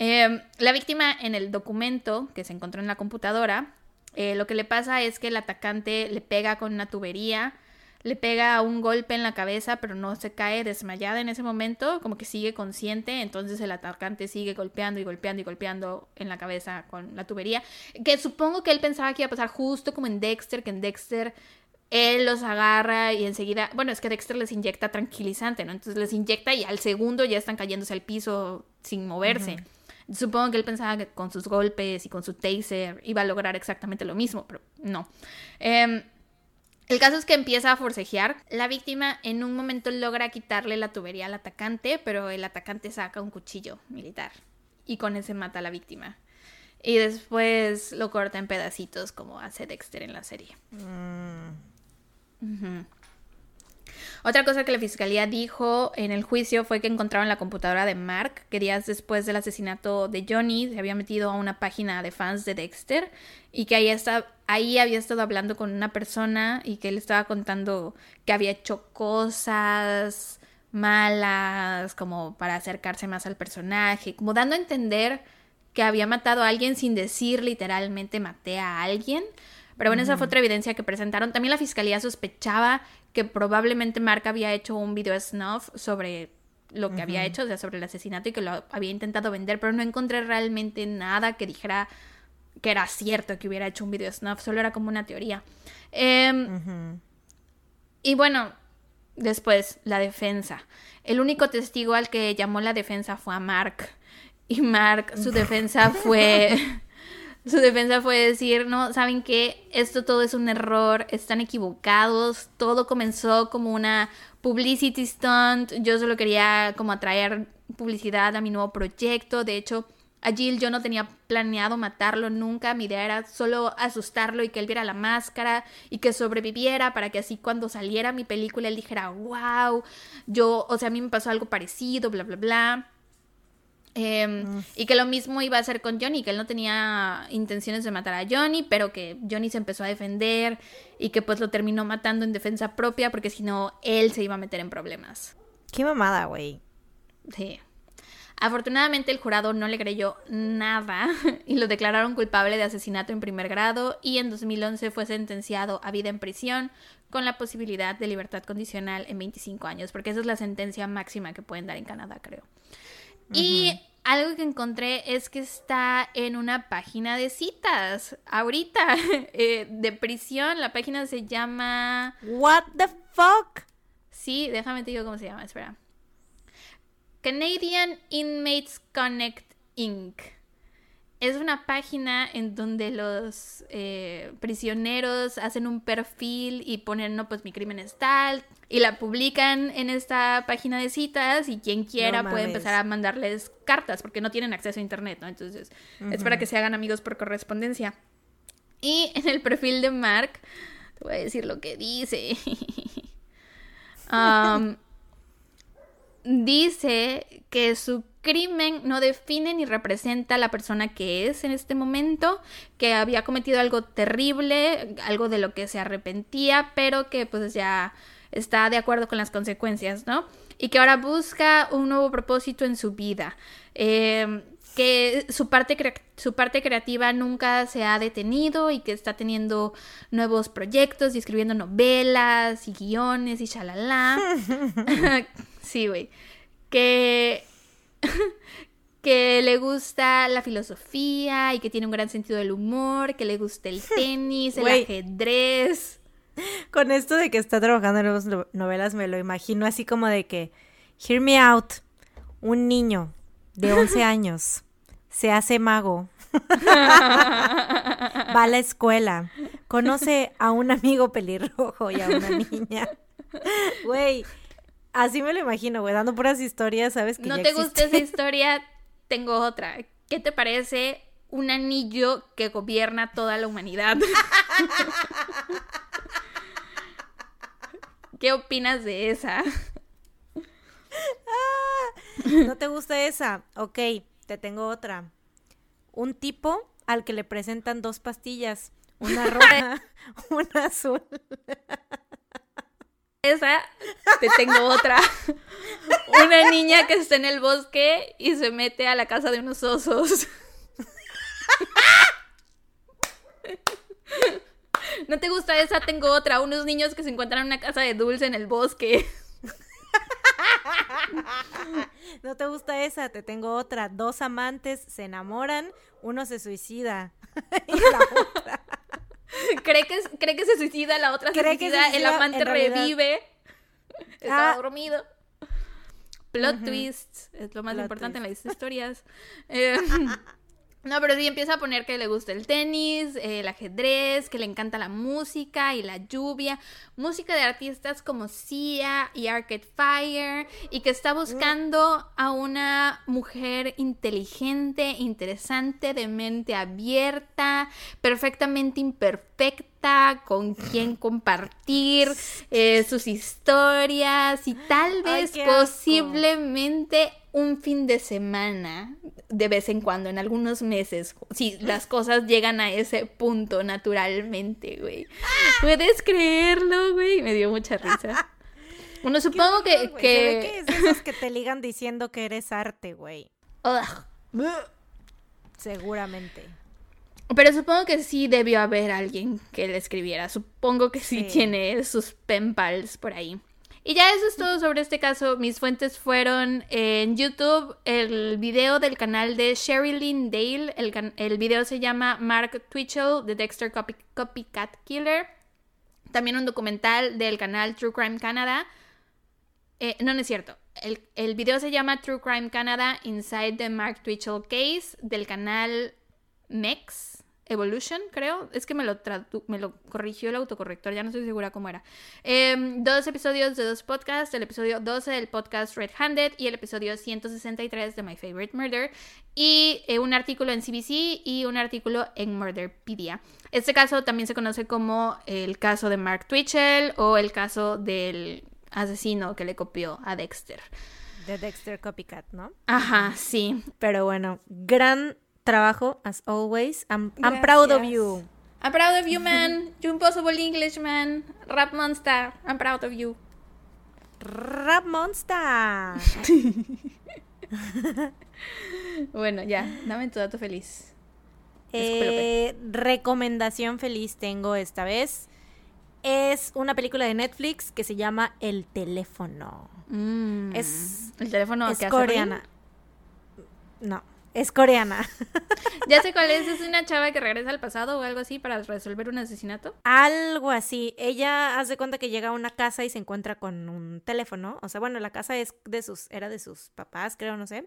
Em, la víctima en el documento que se encontró en la computadora, eh, lo que le pasa es que el atacante le pega con una tubería le pega un golpe en la cabeza, pero no se cae desmayada en ese momento, como que sigue consciente, entonces el atacante sigue golpeando y golpeando y golpeando en la cabeza con la tubería, que supongo que él pensaba que iba a pasar justo como en Dexter, que en Dexter él los agarra y enseguida, bueno, es que Dexter les inyecta tranquilizante, ¿no? Entonces les inyecta y al segundo ya están cayéndose al piso sin moverse. Supongo que él pensaba que con sus golpes y con su taser iba a lograr exactamente lo mismo, pero no. Eh, el caso es que empieza a forcejear. La víctima en un momento logra quitarle la tubería al atacante, pero el atacante saca un cuchillo militar y con ese mata a la víctima. Y después lo corta en pedacitos como hace Dexter en la serie. Mm. Otra cosa que la fiscalía dijo en el juicio fue que encontraron la computadora de Mark, que días después del asesinato de Johnny se había metido a una página de fans de Dexter y que ahí, ahí había estado hablando con una persona y que él estaba contando que había hecho cosas malas como para acercarse más al personaje, como dando a entender que había matado a alguien sin decir literalmente maté a alguien. Pero bueno, esa fue otra evidencia que presentaron. También la fiscalía sospechaba que probablemente Mark había hecho un video snuff sobre lo que había hecho, o sea, sobre el asesinato y que lo había intentado vender, pero no encontré realmente nada que dijera que era cierto que hubiera hecho un video snuff, solo era como una teoría. Em, y bueno, después, la defensa. El único testigo al que llamó la defensa fue a Mark. Y Mark, su defensa fue su defensa fue decir, no, saben que esto todo es un error, están equivocados, todo comenzó como una publicity stunt, yo solo quería como atraer publicidad a mi nuevo proyecto, de hecho, a Jill yo no tenía planeado matarlo nunca, mi idea era solo asustarlo y que él viera la máscara y que sobreviviera para que así cuando saliera mi película él dijera, wow, yo, o sea, a mí me pasó algo parecido, bla, bla, bla. Em, y que lo mismo iba a hacer con Johnny, que él no tenía intenciones de matar a Johnny, pero que Johnny se empezó a defender y que pues lo terminó matando en defensa propia porque si no, él se iba a meter en problemas. Qué mamada, güey. Sí. Afortunadamente el jurado no le creyó nada y lo declararon culpable de asesinato en primer grado y en 2011 fue sentenciado a vida en prisión con la posibilidad de libertad condicional en 25 años, porque esa es la sentencia máxima que pueden dar en Canadá, creo. Y algo que encontré es que está en una página de citas. Ahorita, eh, de prisión, la página se llama. ¿What the fuck? Sí, déjame te digo cómo se llama, espera. Canadian Inmates Connect Inc. Es una página en donde los eh, prisioneros hacen un perfil y ponen, no, pues mi crimen es tal, y la publican en esta página de citas y quien quiera puede empezar a mandarles cartas porque no tienen acceso a internet, ¿no? Entonces es para que se hagan amigos por correspondencia. Y en el perfil de Mark, te voy a decir lo que dice. Um, dice que su crimen no define ni representa a la persona que es en este momento, que había cometido algo terrible, algo de lo que se arrepentía, pero que pues ya está de acuerdo con las consecuencias, ¿no? y que ahora busca un nuevo propósito en su vida. Eh, que su parte, su parte creativa nunca se ha detenido y que está teniendo nuevos proyectos y escribiendo novelas y guiones y shalala. sí, güey. Que, que le gusta la filosofía y que tiene un gran sentido del humor, que le gusta el tenis, el ajedrez. Con esto de que está trabajando en nuevas novelas, me lo imagino así como de que, hear me out, un niño de 11 años se hace mago, va a la escuela, conoce a un amigo pelirrojo y a una niña. Güey, así me lo imagino, güey, dando puras historias, ¿sabes? Que no te gusta esa historia, tengo otra. ¿Qué te parece un anillo que gobierna toda la humanidad? ¿Qué opinas de esa? ¿No te gusta esa? Ok, te tengo otra. Un tipo al que le presentan dos pastillas, una roja, una azul. Esa, te tengo otra. Una niña que está en el bosque y se mete a la casa de unos osos. ¿No te gusta esa? Tengo otra. Unos niños que se encuentran en una casa de dulce en el bosque. ¿No te gusta esa? Te tengo otra. Dos amantes se enamoran, uno se suicida. y la otra. ¿Cree que, cree que se suicida, la otra se suicida, el amante revive. Está ah. dormido. Plot twists, es lo más importante en las historias. Eh, no, pero sí empieza a poner que le gusta el tenis, el ajedrez, que le encanta la música y la lluvia, música de artistas como Sia y Arcade Fire, y que está buscando a una mujer inteligente, interesante, de mente abierta, perfectamente imperfecta, con quien compartir eh, sus historias y tal vez posiblemente un fin de semana de vez en cuando, en algunos meses, si las cosas llegan a ese punto naturalmente, güey. ¿Puedes creerlo, güey? Me dio mucha risa. Bueno, supongo que... que... es esos que te ligan diciendo que eres arte, güey. Seguramente. Pero supongo que sí debió haber alguien que le escribiera. Supongo que sí, tiene sus penpals por ahí. Y ya eso es todo sobre este caso. Mis fuentes fueron en YouTube el video del canal de Sherilyn Dale. El, el video se llama Mark Twitchell, The Dexter Copycat Killer. También un documental del canal True Crime Canada. Eh, no, no es cierto. El, el video se llama True Crime Canada Inside the Mark Twitchell Case del canal MEX. Evolution, creo. Es que me lo, me lo corrigió el autocorrector, ya no estoy segura cómo era. Em, dos episodios de dos podcasts, el episodio 12 del podcast Red Handed y el episodio 163 de My Favorite Murder. Y eh, un artículo en CBC y un artículo en Murderpedia. Este caso también se conoce como el caso de Mark Twitchell o el caso del asesino que le copió a Dexter. De Dexter Copycat, ¿no? Ajá, sí. Pero bueno, gran trabajo, as always. I'm, I'm proud of you. I'm proud of you, man. You impossible Englishman. Rap monster. I'm proud of you. Rap monster. bueno, ya, dame tu dato feliz. Eh, recomendación feliz tengo esta vez. Es una película de Netflix que se llama El teléfono. Mm. Es el teléfono es coreana. No. Es coreana. ya sé cuál es, es una chava que regresa al pasado o algo así para resolver un asesinato. Algo así. Ella hace cuenta que llega a una casa y se encuentra con un teléfono. O sea, bueno, la casa es de sus, era de sus papás, creo, no sé.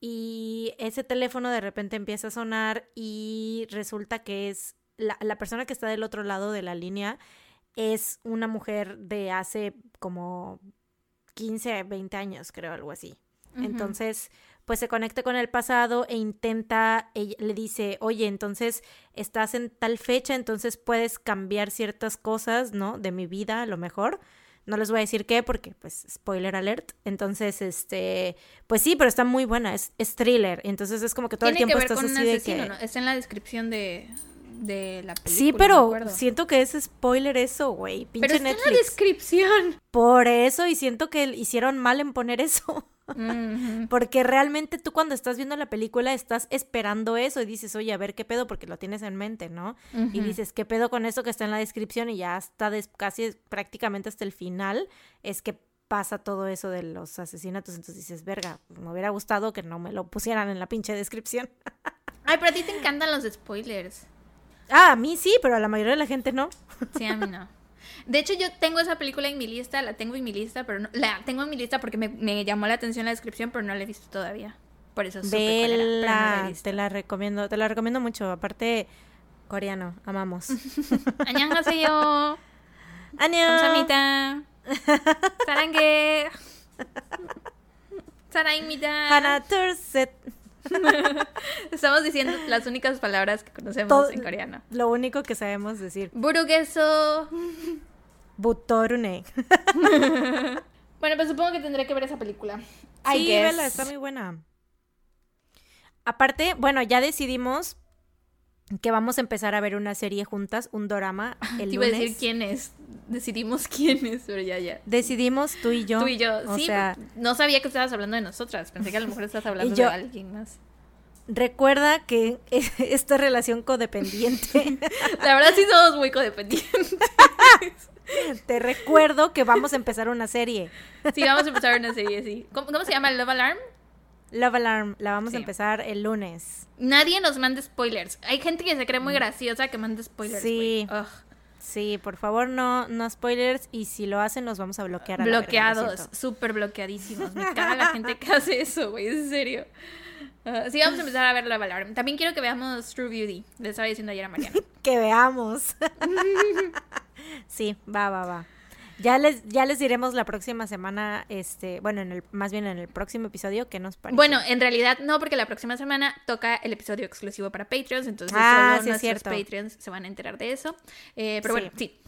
Y ese teléfono de repente empieza a sonar y resulta que es la, la persona que está del otro lado de la línea es una mujer de hace como 15, 20 años, creo, algo así. Entonces, pues se conecta con el pasado e intenta, le dice, oye, entonces estás en tal fecha, entonces puedes cambiar ciertas cosas, ¿no? De mi vida, a lo mejor. No les voy a decir qué porque, pues, spoiler alert. Entonces, este, pues sí, pero está muy buena, es, thriller. Entonces es como que todo el tiempo estás así de que... Está en la descripción de, de la película. Sí, pero siento que es spoiler eso, güey. Pinche pero está en la descripción. Por eso, y siento que hicieron mal en poner eso. Porque realmente tú cuando estás viendo la película estás esperando eso y dices, oye, a ver qué pedo, porque lo tienes en mente, ¿no? Y dices, ¿qué pedo con eso que está en la descripción? Y ya está casi prácticamente hasta el final, es que pasa todo eso de los asesinatos. Entonces dices, verga, me hubiera gustado que no me lo pusieran en la pinche descripción. Ay, pero a ti te encantan los spoilers. Ah, a mí sí, pero a la mayoría de la gente no. Sí, a mí no. De hecho, yo tengo esa película en mi lista, la tengo en mi lista, pero no, la tengo en mi lista porque me, llamó la atención la descripción, pero no la he visto todavía. Por eso supe era, no la te la recomiendo, te la recomiendo mucho. Aparte, coreano, amamos. Annyeonghaseyo. Annyeong. Samita. Sarangue. Saraimida. Hana Turset. Estamos diciendo las únicas palabras que conocemos en coreano. Lo único que sabemos decir. Burugeso. Butorune. bueno, pues supongo que tendré que ver esa película. Sí, vela, está muy buena. Aparte, bueno, ya decidimos que vamos a empezar a ver una serie juntas, un drama el Te iba a decir quién es. Decidimos quién es, pero ya, ya. Decidimos tú y yo. Tú y yo, sí. Sea... No sabía que estabas hablando de nosotras. Pensé que a lo mejor estabas hablando de alguien más. Recuerda que esta relación codependiente. La verdad sí somos muy codependientes. Te recuerdo que vamos a empezar una serie. Sí, vamos a empezar una serie, sí. ¿Cómo, cómo se llama? ¿Love Alarm? Love Alarm, la vamos a empezar el lunes. Nadie nos manda spoilers. Hay gente que se cree muy mm. graciosa que manda spoilers. Sí. Sí, por favor, no, no spoilers. Y si lo hacen, los vamos a bloquear. A Bloqueados, súper bloqueadísimos. Me caga la gente que hace eso, güey, en serio. Uh, sí, vamos a empezar a ver Love Alarm. También quiero que veamos True Beauty. Le estaba diciendo ayer a Mariana. que veamos. sí, va, va, va. Ya les, ya les diremos la próxima semana, este, bueno, en el, más bien en el próximo episodio, qué nos parece. Bueno, en realidad no, porque la próxima semana toca el episodio exclusivo para Patreons, entonces ah, solo nuestros Patreons se van a enterar de eso. Eh, pero bueno, sí.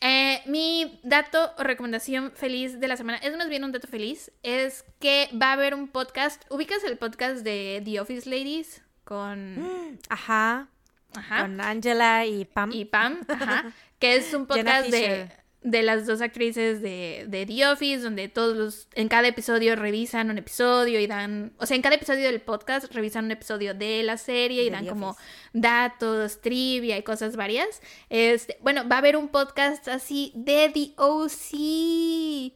Eh, mi dato o recomendación feliz de la semana, es más bien un dato feliz, es que va a haber un podcast. ¿Ubicas el podcast de The Office Ladies? Con. Ajá. Ajá. Con Angela y Pam. Y Pam, ajá. Que es un podcast de de las dos actrices de, de, The Office, donde todos los, en cada episodio revisan un episodio y dan, o sea, en cada episodio del podcast revisan un episodio de la serie y dan como datos, trivia y cosas varias. Este, bueno, va a haber un podcast así de The OC.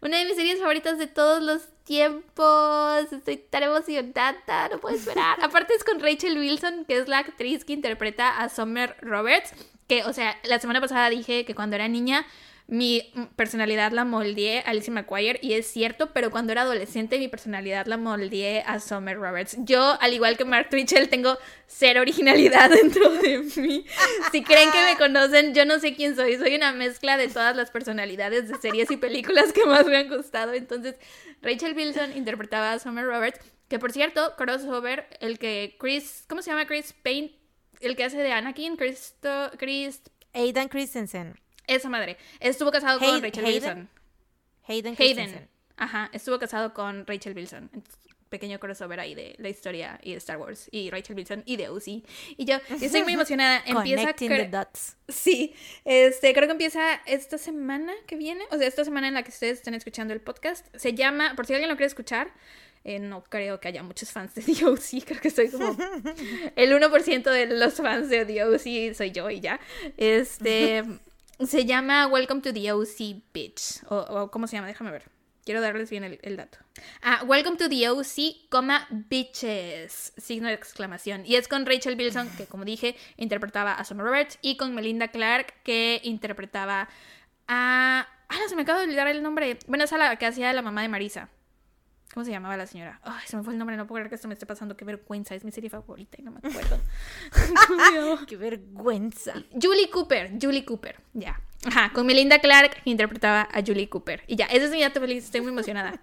Una de mis series favoritas de todos los tiempos. Estoy tan emocionada, no puedo esperar. Aparte es con Rachel Wilson, que es la actriz que interpreta a Summer Roberts. Que, o sea, la semana pasada dije que cuando era niña mi personalidad la moldeé a Lizzie McGuire y es cierto, pero cuando era adolescente mi personalidad la moldeé a Summer Roberts. Yo, al igual que Mark Twitchell, tengo cero originalidad dentro de mí. Si creen que me conocen, yo no sé quién soy. Soy una mezcla de todas las personalidades de series y películas que más me han gustado. Entonces, Rachel Wilson interpretaba a Summer Roberts, que por cierto, crossover, el que Chris, ¿cómo se llama Chris Payne? El que hace de Anakin, Christo, Chris... Aidan Christensen. Esa madre. Estuvo casado con Rachel Wilson. Hayden. Hayden. Ajá, estuvo casado con Rachel Wilson. Pequeño crossover ahí de la historia y de Star Wars. Y Rachel Wilson y de Uzi. Y yo, estoy muy emocionada. empieza. the dots. Sí. Este, creo que empieza esta semana que viene. O sea, esta semana en la que ustedes están escuchando el podcast. Se llama, por si alguien lo quiere escuchar. Eh, no creo que haya muchos fans de The OC, creo que soy como el 1% de los fans de The OC soy yo y ya. Este, Se llama Welcome to the OC Bitch. O, ¿cómo se llama? Déjame ver. Quiero darles bien el, dato. Ah, Welcome to the OC, coma, bitches. Signo de exclamación. Y es con Rachel Bilson, que como dije, interpretaba a Summer Roberts. Y con Melinda Clark, que interpretaba a... Ah, se me acaba de olvidar el nombre. Bueno, esa la que hacía la mamá de Marisa. ¿Cómo se llamaba la señora? Ay, se me fue el nombre, no puedo creer que esto me esté pasando. Qué vergüenza, es mi serie favorita y no me acuerdo. Qué vergüenza. Julie Cooper, Julie Cooper, ya. Ajá, con Melinda Clark que interpretaba a Julie Cooper. Y ya, ese es mi dato feliz, estoy muy emocionada.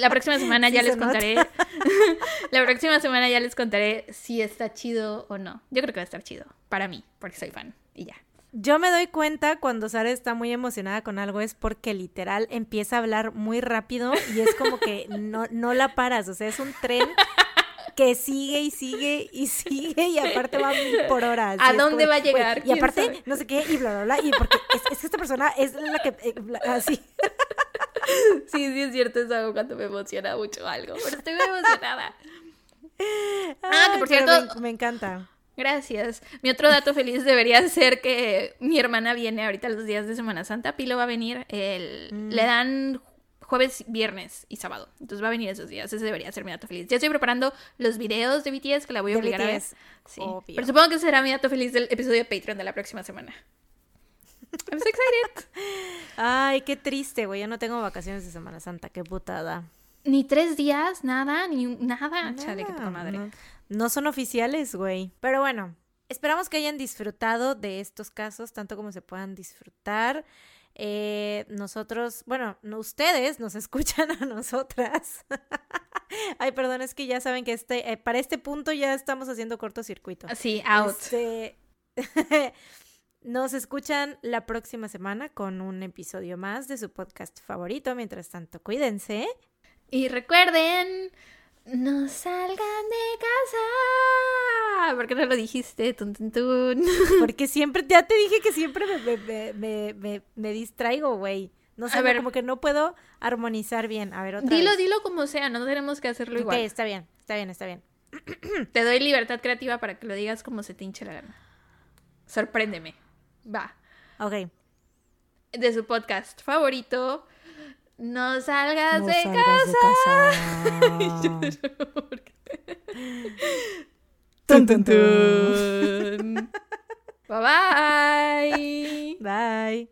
La próxima semana ya les contaré. la próxima semana ya les contaré si está chido o no. Yo creo que va a estar chido, para mí, porque soy fan. Y ya. Yo me doy cuenta cuando Sara está muy emocionada con algo es porque literal empieza a hablar muy rápido y es como que no, no la paras, o sea, es un tren que sigue y sigue y sigue y aparte va por horas. ¿A dónde va a llegar? y aparte, no sé qué, y bla, bla, bla. Y porque es, que esta persona es la que. Eh, así. Sí, sí, es cierto, es algo cuando me emociona mucho algo, pero estoy muy emocionada. Ah, que por cierto. Me, encanta. Gracias. Mi otro dato feliz debería ser que mi hermana viene ahorita los días de Semana Santa. Pilo va a venir. El, mm. Le dan jueves, viernes y sábado. Entonces va a venir esos días. Ese debería ser mi dato feliz. Ya estoy preparando los videos de BTS que la voy a obligar a ver. Sí. Pero supongo que será mi dato feliz del episodio de Patreon de la próxima semana. I'm so excited. Ay, qué triste, güey. Yo no tengo vacaciones de Semana Santa. Qué putada. Ni tres días, nada, ni nada. Chale, qué madre. no son oficiales, güey. Pero bueno, esperamos que hayan disfrutado de estos casos tanto como se puedan disfrutar. Eh, nosotros, bueno, ustedes nos escuchan a nosotras. Ay, perdón, es que ya saben que este, eh, para este punto ya estamos haciendo cortocircuito. Sí, out. Este, nos escuchan la próxima semana con un episodio más de su podcast favorito. Mientras tanto, cuídense. Y recuerden, no salgan de casa. ¿Por qué no lo dijiste? Tun, Porque siempre, ya te dije que siempre me, me, me, me distraigo, güey. No sé, como que no puedo armonizar bien. A ver, otra Dilo, dilo como sea, no tenemos que hacerlo igual. Ok, está bien, está bien, está bien. Te doy libertad creativa para que lo digas como se te hinche la gana. Sorpréndeme. Va. Ok. De su podcast favorito, no salgas, de, salgas casa. de casa. tun, tun, tun. bye bye. Bye.